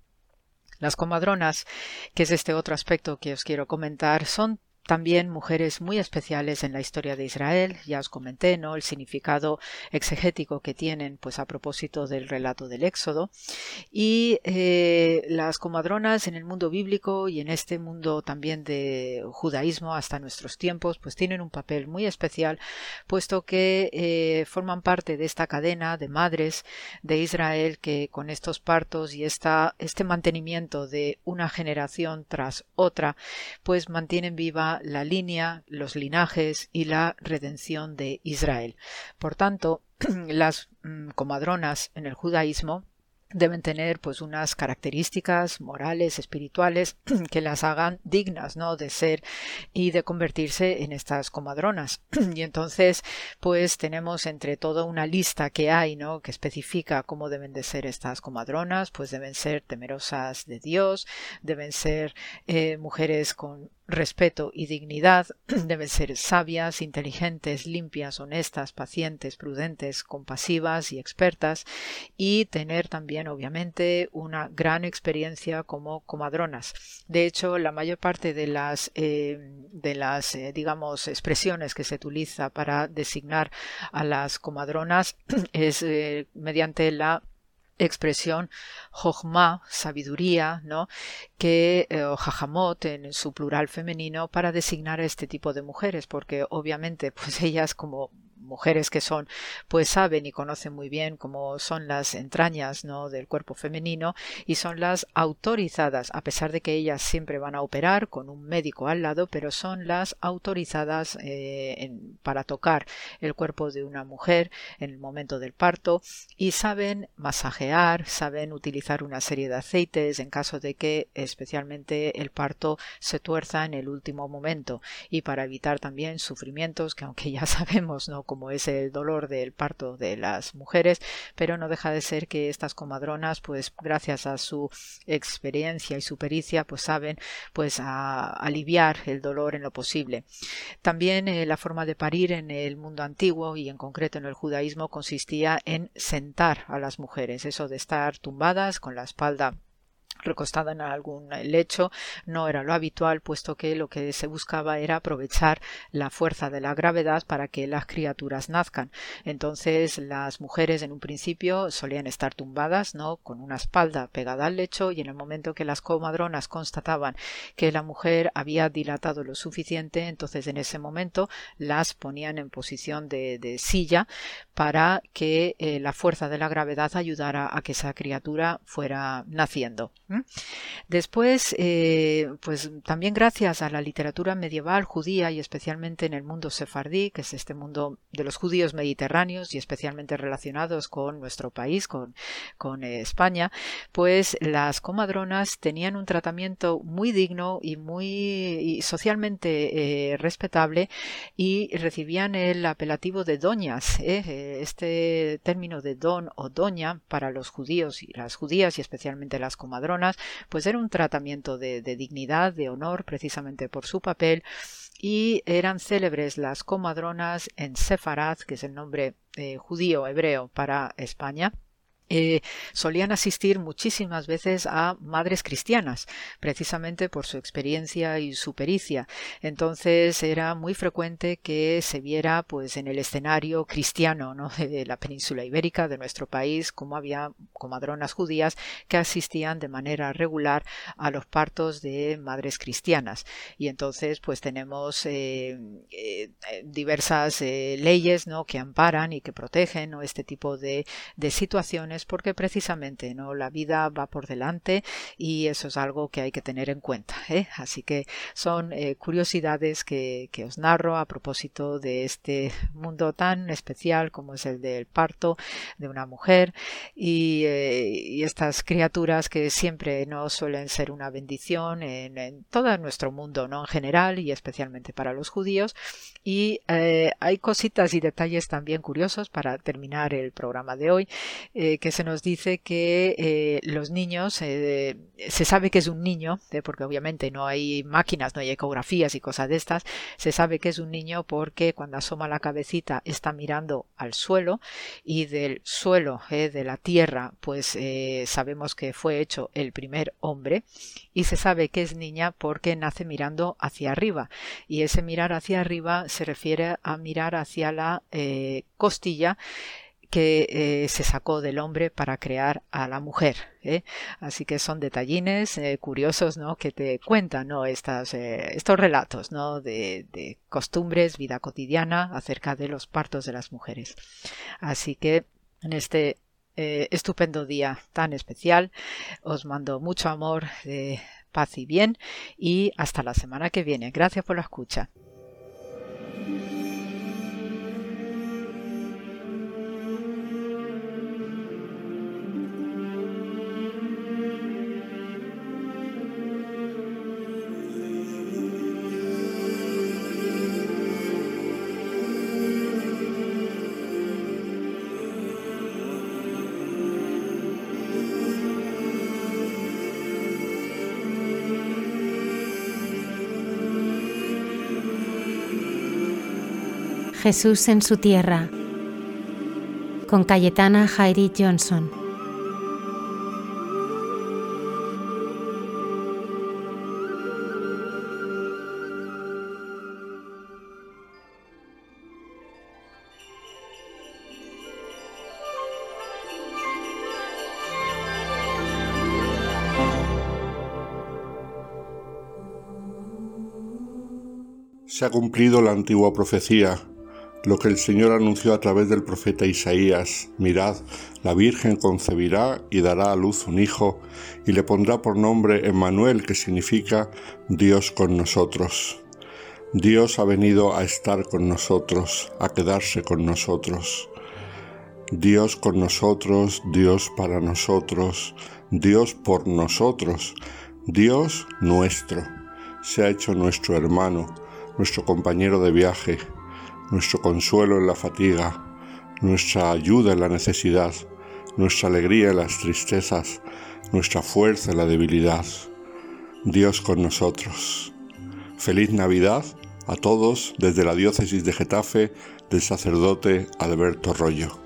Las comadronas, que es este otro aspecto que os quiero comentar, son también mujeres muy especiales en la historia de Israel. Ya os comenté, ¿no? El significado exegético que tienen, pues a propósito del relato del Éxodo. Y eh, las comadronas en el mundo bíblico y en este mundo también de judaísmo hasta nuestros tiempos, pues tienen un papel muy especial, puesto que eh, forman parte de esta cadena de madres de Israel que con estos partos y esta, este mantenimiento de una generación tras otra, pues mantienen viva la línea, los linajes y la redención de Israel. Por tanto, las mm, comadronas en el judaísmo deben tener pues unas características morales, espirituales que las hagan dignas, ¿no? de ser y de convertirse en estas comadronas. y entonces pues tenemos entre todo una lista que hay, ¿no? que especifica cómo deben de ser estas comadronas, pues deben ser temerosas de Dios, deben ser eh, mujeres con respeto y dignidad, deben ser sabias, inteligentes, limpias, honestas, pacientes, prudentes, compasivas y expertas, y tener también, obviamente, una gran experiencia como comadronas. De hecho, la mayor parte de las, eh, de las eh, digamos, expresiones que se utiliza para designar a las comadronas es eh, mediante la expresión Jochma, sabiduría, ¿no? que eh, o jajamot en su plural femenino para designar a este tipo de mujeres, porque obviamente pues ellas como mujeres que son, pues saben y conocen muy bien cómo son las entrañas ¿no? del cuerpo femenino y son las autorizadas, a pesar de que ellas siempre van a operar con un médico al lado, pero son las autorizadas eh, para tocar el cuerpo de una mujer en el momento del parto y saben masajear, saben utilizar una serie de aceites en caso de que especialmente el parto se tuerza en el último momento y para evitar también sufrimientos que aunque ya sabemos no como es el dolor del parto de las mujeres, pero no deja de ser que estas comadronas, pues gracias a su experiencia y su pericia, pues saben pues aliviar el dolor en lo posible. También eh, la forma de parir en el mundo antiguo y en concreto en el judaísmo consistía en sentar a las mujeres, eso de estar tumbadas con la espalda recostada en algún lecho no era lo habitual, puesto que lo que se buscaba era aprovechar la fuerza de la gravedad para que las criaturas nazcan. Entonces las mujeres en un principio solían estar tumbadas, ¿no? con una espalda pegada al lecho y en el momento que las comadronas constataban que la mujer había dilatado lo suficiente, entonces en ese momento las ponían en posición de, silla para que eh, la fuerza de la gravedad ayudara a que esa criatura fuera naciendo. Después, eh, pues también gracias a la literatura medieval judía y especialmente en el mundo sefardí, que es este mundo de los judíos mediterráneos y especialmente relacionados con nuestro país, con, con eh, España, pues las comadronas tenían un tratamiento muy digno y muy socialmente eh, respetable y recibían el apelativo de doñas. Este término de don o doña para los judíos y las judías y especialmente las comadronas pues era un tratamiento de, dignidad, de honor, precisamente por su papel, y eran célebres las comadronas en Sefarad, que es el nombre eh, judío hebreo para España, eh, solían asistir muchísimas veces a madres cristianas, precisamente por su experiencia y su pericia. Entonces era muy frecuente que se viera pues en el escenario cristiano ¿no? de la península ibérica, de nuestro país, como había comadronas judías que asistían de manera regular a los partos de madres cristianas. Y entonces pues tenemos eh, eh, diversas leyes ¿no? que amparan y que protegen este tipo de situaciones porque precisamente no la vida va por delante y eso es algo que hay que tener en cuenta. ¿eh? Así que son eh, curiosidades que, os narro a propósito de este mundo tan especial como es el del parto de una mujer y, eh, estas criaturas que siempre no suelen ser una bendición en, todo nuestro mundo, no en general y especialmente para los judíos. Y hay cositas y detalles también curiosos para terminar el programa de hoy que se nos dice que eh, los niños, eh, se sabe que es un niño, eh, porque obviamente no hay máquinas, no hay ecografías y cosas de estas, se sabe que es un niño porque cuando asoma la cabecita está mirando al suelo y del suelo, de la tierra, pues sabemos que fue hecho el primer hombre y se sabe que es niña porque nace mirando hacia arriba. Y ese mirar hacia arriba se refiere a mirar hacia la costilla que eh, se sacó del hombre para crear a la mujer. ¿eh? Así que son detallines eh, curiosos ¿no? que te cuentan ¿no? Estos relatos ¿no? de, costumbres, vida cotidiana acerca de los partos de las mujeres. Así que en este estupendo día tan especial os mando mucho amor, paz y bien y hasta la semana que viene. Gracias por la escucha. Jesús en su tierra con Cayetana Jairi Johnson. Se ha cumplido la antigua profecía lo que el Señor anunció a través del profeta Isaías. Mirad, la Virgen concebirá y dará a luz un hijo, y le pondrá por nombre Emmanuel, que significa Dios con nosotros. Dios ha venido a estar con nosotros, a quedarse con nosotros. Dios con nosotros, Dios para nosotros, Dios por nosotros, Dios nuestro. Se ha hecho nuestro hermano, nuestro compañero de viaje, nuestro consuelo en la fatiga, nuestra ayuda en la necesidad, nuestra alegría en las tristezas, nuestra fuerza en la debilidad. Dios con nosotros. Feliz Navidad a todos desde la diócesis de Getafe del sacerdote Alberto Rollo.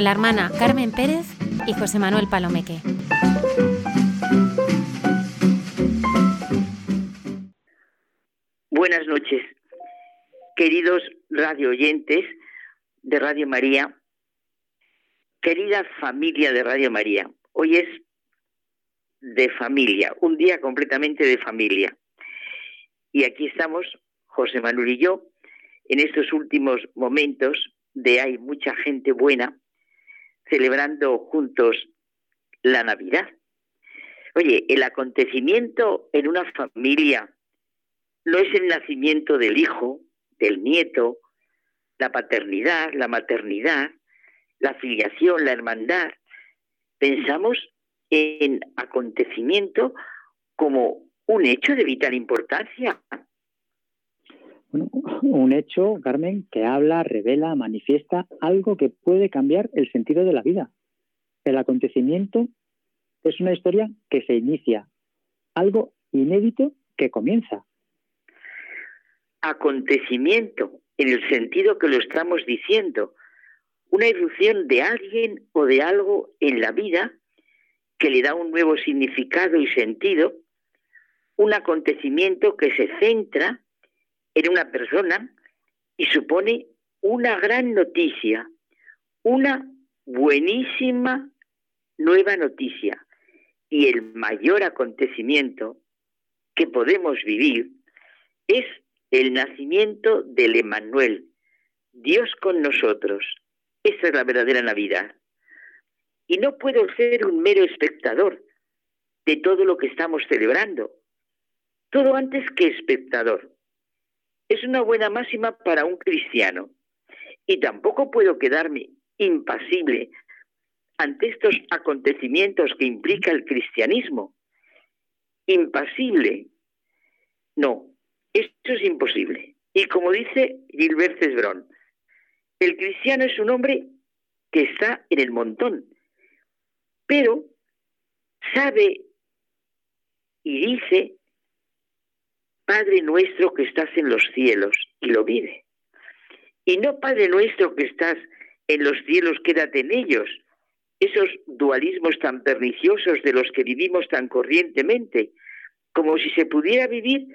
La hermana Carmen Pérez y José Manuel Palomeque. Buenas noches, queridos radio oyentes de Radio María, querida familia de Radio María. Hoy es de familia, un día completamente de familia. Y aquí estamos, José Manuel y yo, en estos últimos momentos de hay mucha gente buena celebrando juntos la Navidad. Oye, el acontecimiento en una familia no es el nacimiento del hijo, del nieto, la paternidad, la maternidad, la filiación, la hermandad. Pensamos en acontecimiento como un hecho de vital importancia, un hecho, Carmen, que habla, revela, manifiesta algo que puede cambiar el sentido de la vida. El acontecimiento es una historia que se inicia, algo inédito que comienza. Acontecimiento, en el sentido que lo estamos diciendo, una irrupción de alguien o de algo en la vida que le da un nuevo significado y sentido, un acontecimiento que se centra en una persona y supone una gran noticia, una buenísima nueva noticia y el mayor acontecimiento que podemos vivir es el nacimiento del Emanuel, Dios con nosotros. Esa es la verdadera Navidad. Y no puedo ser un mero espectador de todo lo que estamos celebrando. Todo antes que espectador. Es una buena máxima para un cristiano. Y tampoco puedo quedarme impasible ante estos acontecimientos que implica el cristianismo. Impasible. No, esto es imposible. Y como dice Gilbert Cesbron, el cristiano es un hombre que está en el montón, pero sabe y dice, Padre nuestro que estás en los cielos, y lo vive. Y no Padre nuestro que estás en los cielos, quédate en ellos. Esos dualismos tan perniciosos de los que vivimos tan corrientemente, como si se pudiera vivir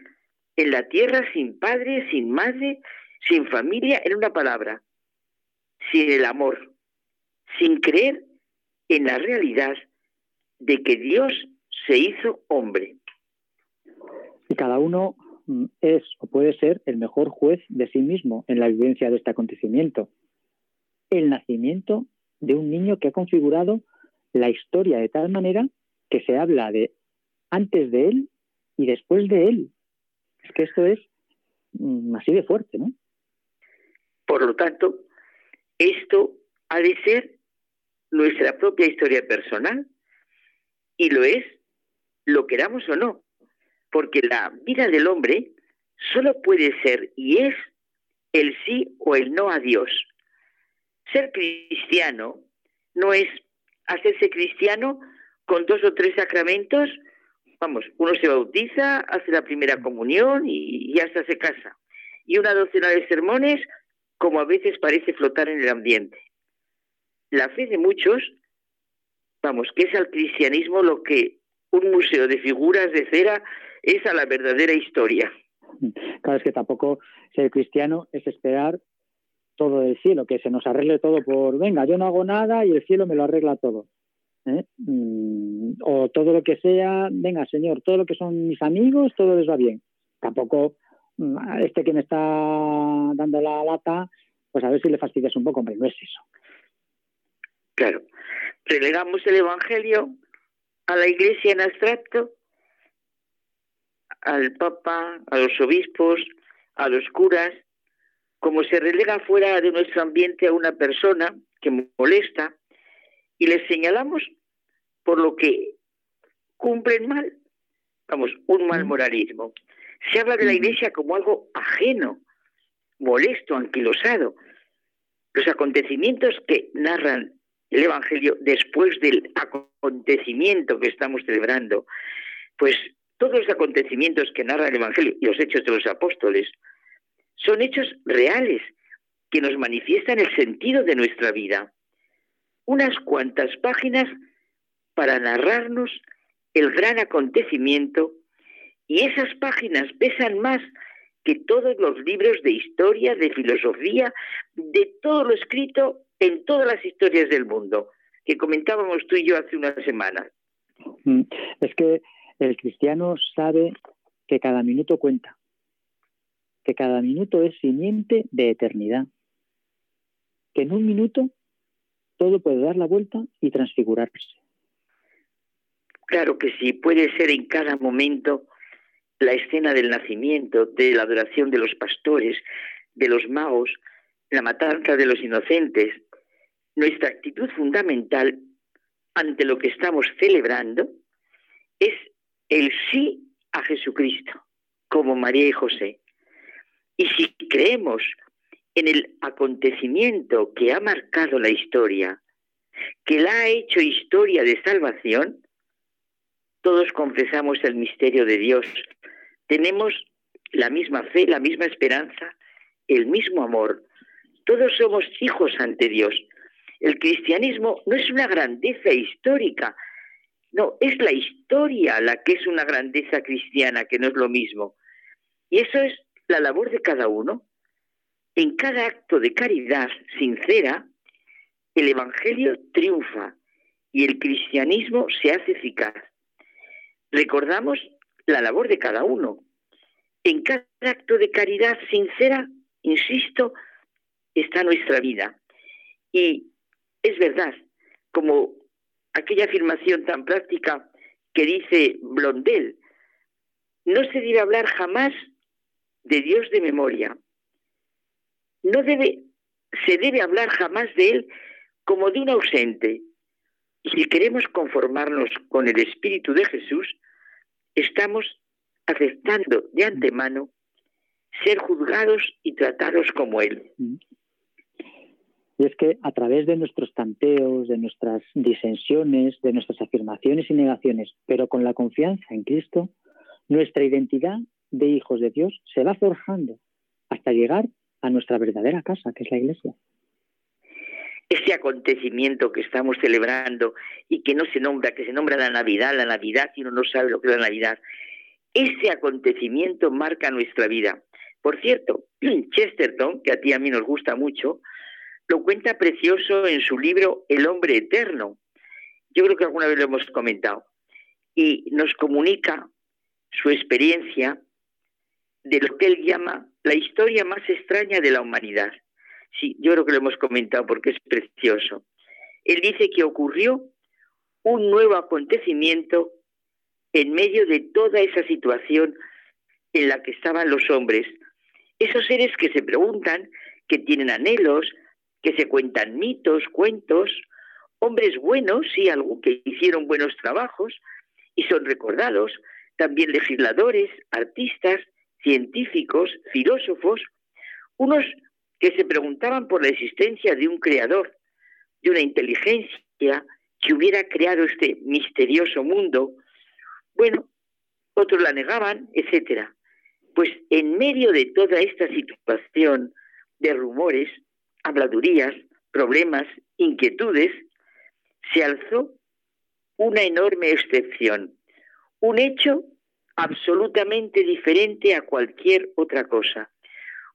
en la tierra sin padre, sin madre, sin familia, en una palabra, sin el amor, sin creer en la realidad de que Dios se hizo hombre. Y cada uno es o puede ser el mejor juez de sí mismo en la vivencia de este acontecimiento. El nacimiento de un niño que ha configurado la historia de tal manera que se habla de antes de él y después de él. Es que esto es mm, así de fuerte, ¿no? Por lo tanto, esto ha de ser nuestra propia historia personal y lo es, lo queramos o no, porque la vida del hombre solo puede ser y es el sí o el no a Dios. Ser cristiano no es hacerse cristiano con dos o tres sacramentos vamos, uno se bautiza, hace la primera comunión y ya hasta se casa. Y una docena de sermones, como a veces parece flotar en el ambiente. La fe de muchos, vamos, que es al cristianismo lo que un museo de figuras de cera es a la verdadera historia. Claro, es que tampoco ser cristiano es esperar todo del cielo, que se nos arregle todo por, venga, yo no hago nada y el cielo me lo arregla todo. ¿eh? Mm, o todo lo que sea, venga, señor, todo lo que son mis amigos, todo les va bien. Tampoco mm, este que me está dando la lata, pues a ver si le fastidias un poco, hombre, no es eso. Claro, relegamos el Evangelio a la Iglesia en abstracto, al Papa, a los obispos, a los curas, como se relega fuera de nuestro ambiente a una persona que molesta, y les señalamos por lo que cumplen mal, vamos, un mal moralismo. Se habla de la Iglesia como algo ajeno, molesto, anquilosado. Los acontecimientos que narran el Evangelio después del acontecimiento que estamos celebrando, pues todos los acontecimientos que narra el Evangelio y los hechos de los apóstoles son hechos reales que nos manifiestan el sentido de nuestra vida unas cuantas páginas para narrarnos el gran acontecimiento y esas páginas pesan más que todos los libros de historia, de filosofía, de todo lo escrito en todas las historias del mundo, que comentábamos tú y yo hace unas semanas. Mm, es que el cristiano sabe que cada minuto cuenta, que cada minuto es simiente de eternidad, que en un minuto todo puede dar la vuelta y transfigurarse. Claro que sí, puede ser en cada momento la escena del nacimiento, de la adoración de los pastores, de los magos, la matanza de los inocentes. Nuestra actitud fundamental ante lo que estamos celebrando es el sí a Jesucristo, como María y José. Y si creemos en el acontecimiento que ha marcado la historia, que la ha hecho historia de salvación, todos confesamos el misterio de Dios. Tenemos la misma fe, la misma esperanza, el mismo amor. Todos somos hijos ante Dios. El cristianismo no es una grandeza histórica, no, es la historia la que es una grandeza cristiana, que no es lo mismo. Y eso es la labor de cada uno. En cada acto de caridad sincera, el Evangelio triunfa y el cristianismo se hace eficaz. Recordamos la labor de cada uno. En cada acto de caridad sincera, insisto, está nuestra vida. Y es verdad, como aquella afirmación tan práctica que dice Blondel, no se debe hablar jamás de Dios de memoria. No debe, se debe hablar jamás de Él como de un ausente. Y si queremos conformarnos con el Espíritu de Jesús, estamos aceptando de antemano ser juzgados y tratados como Él. Y es que a través de nuestros tanteos, de nuestras disensiones, de nuestras afirmaciones y negaciones, pero con la confianza en Cristo, nuestra identidad de hijos de Dios se va forjando hasta llegar a nuestra verdadera casa, que es la iglesia. Ese acontecimiento que estamos celebrando y que no se nombra, que se nombra la Navidad, la Navidad y uno no sabe lo que es la Navidad, ese acontecimiento marca nuestra vida. Por cierto, Chesterton, que a ti y a mí nos gusta mucho, lo cuenta precioso en su libro El hombre eterno. Yo creo que alguna vez lo hemos comentado. Y nos comunica su experiencia de lo que él llama la historia más extraña de la humanidad. Sí, yo creo que lo hemos comentado porque es precioso. Él dice que ocurrió un nuevo acontecimiento en medio de toda esa situación en la que estaban los hombres, esos seres que se preguntan, que tienen anhelos, que se cuentan mitos, cuentos, hombres buenos, sí, algo que hicieron buenos trabajos y son recordados, también legisladores, artistas, científicos, filósofos, unos que se preguntaban por la existencia de un creador, de una inteligencia que hubiera creado este misterioso mundo. Bueno, otros la negaban, etcétera. Pues en medio de toda esta situación de rumores, habladurías, problemas, inquietudes, se alzó una enorme excepción, un hecho absolutamente diferente a cualquier otra cosa.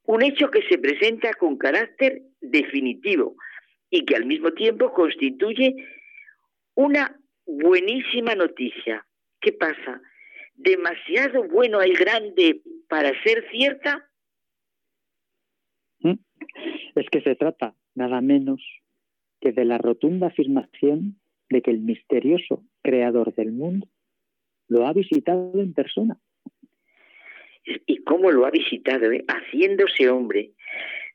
Un hecho que se presenta con carácter definitivo y que al mismo tiempo constituye una buenísima noticia. ¿Qué pasa? ¿Demasiado bueno hay grande para ser cierta? ¿Mm? Es que se trata nada menos que de la rotunda afirmación de que el misterioso creador del mundo lo ha visitado en persona. ¿Y cómo lo ha visitado? Eh? Haciéndose hombre,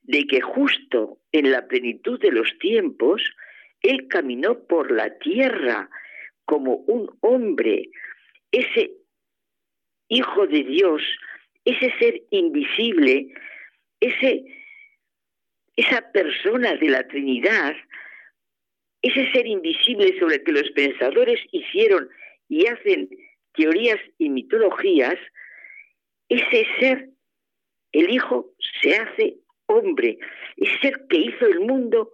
de que justo en la plenitud de los tiempos, él caminó por la tierra como un hombre, ese hijo de Dios, ese ser invisible, ese, esa persona de la Trinidad, ese ser invisible sobre el que los pensadores hicieron y hacen teorías y mitologías, ese ser, el Hijo, se hace hombre. Ese ser que hizo el mundo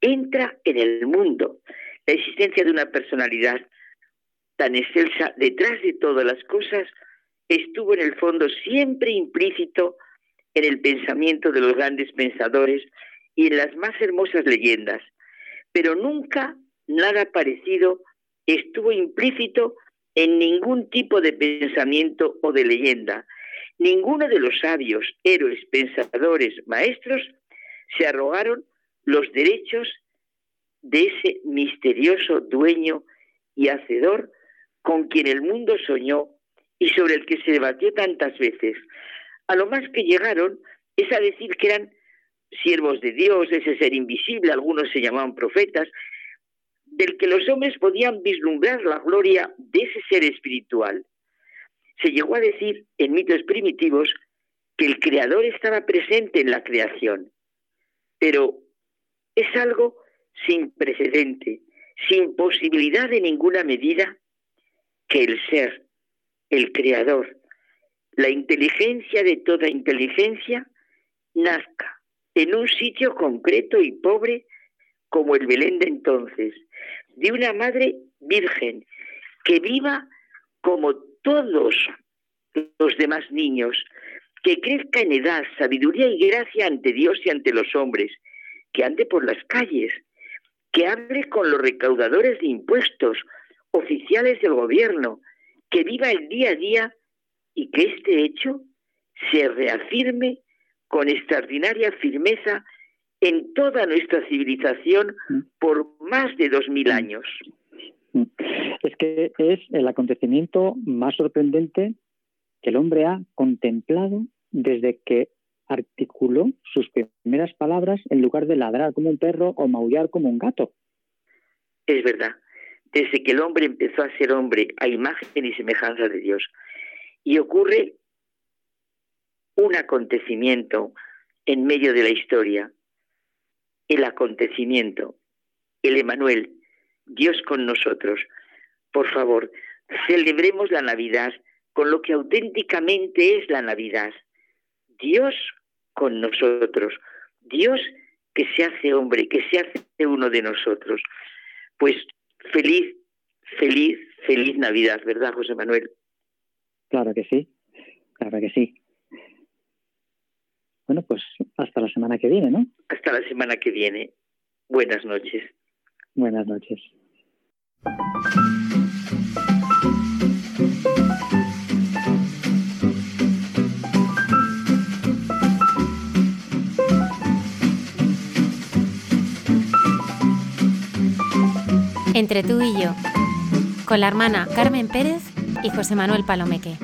entra en el mundo. La existencia de una personalidad tan excelsa detrás de todas las cosas estuvo en el fondo siempre implícito en el pensamiento de los grandes pensadores y en las más hermosas leyendas, pero nunca nada parecido estuvo implícito en ningún tipo de pensamiento o de leyenda. Ninguno de los sabios, héroes, pensadores, maestros se arrogaron los derechos de ese misterioso dueño y hacedor con quien el mundo soñó y sobre el que se debatió tantas veces. A lo más que llegaron es a decir que eran siervos de Dios, ese ser invisible, algunos se llamaban profetas, del que los hombres podían vislumbrar la gloria de ese ser espiritual. Se llegó a decir en mitos primitivos que el Creador estaba presente en la creación, pero es algo sin precedente, sin posibilidad de ninguna medida, que el ser, el Creador, la inteligencia de toda inteligencia, nazca en un sitio concreto y pobre como el Belén de entonces, de una madre virgen que viva como todos los demás niños, que crezca en edad, sabiduría y gracia ante Dios y ante los hombres, que ande por las calles, que hable con los recaudadores de impuestos, oficiales del gobierno, que viva el día a día y que este hecho se reafirme con extraordinaria firmeza en toda nuestra civilización Mm. por más de dos mil años. Es que es el acontecimiento más sorprendente que el hombre ha contemplado desde que articuló sus primeras palabras en lugar de ladrar como un perro o maullar como un gato. Es verdad, desde que el hombre empezó a ser hombre a imagen y semejanza de Dios. Y ocurre un acontecimiento en medio de la historia, el acontecimiento, el Emanuel, Dios con nosotros. Por favor, celebremos la Navidad con lo que auténticamente es la Navidad. Dios con nosotros, Dios que se hace hombre, que se hace uno de nosotros. Pues feliz, feliz, feliz Navidad, ¿verdad, José Manuel? Claro que sí, claro que sí. Bueno, pues hasta la semana que viene, ¿no? Hasta la semana que viene. Buenas noches. Buenas noches. Entre tú y yo, con la hermana Carmen Pérez y José Manuel Palomeque.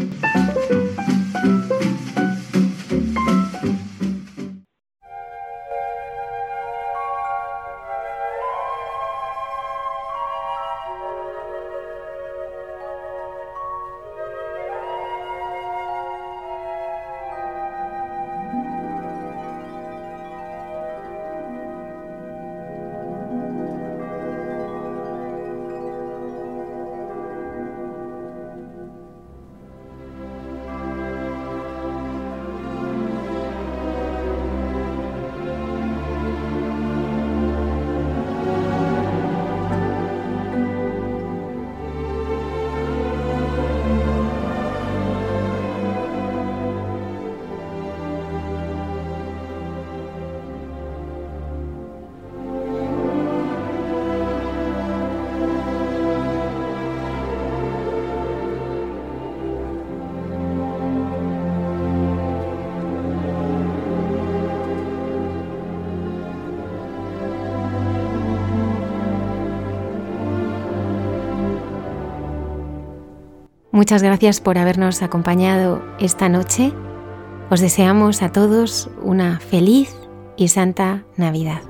Muchas gracias por habernos acompañado esta noche. Os deseamos a todos una feliz y santa Navidad.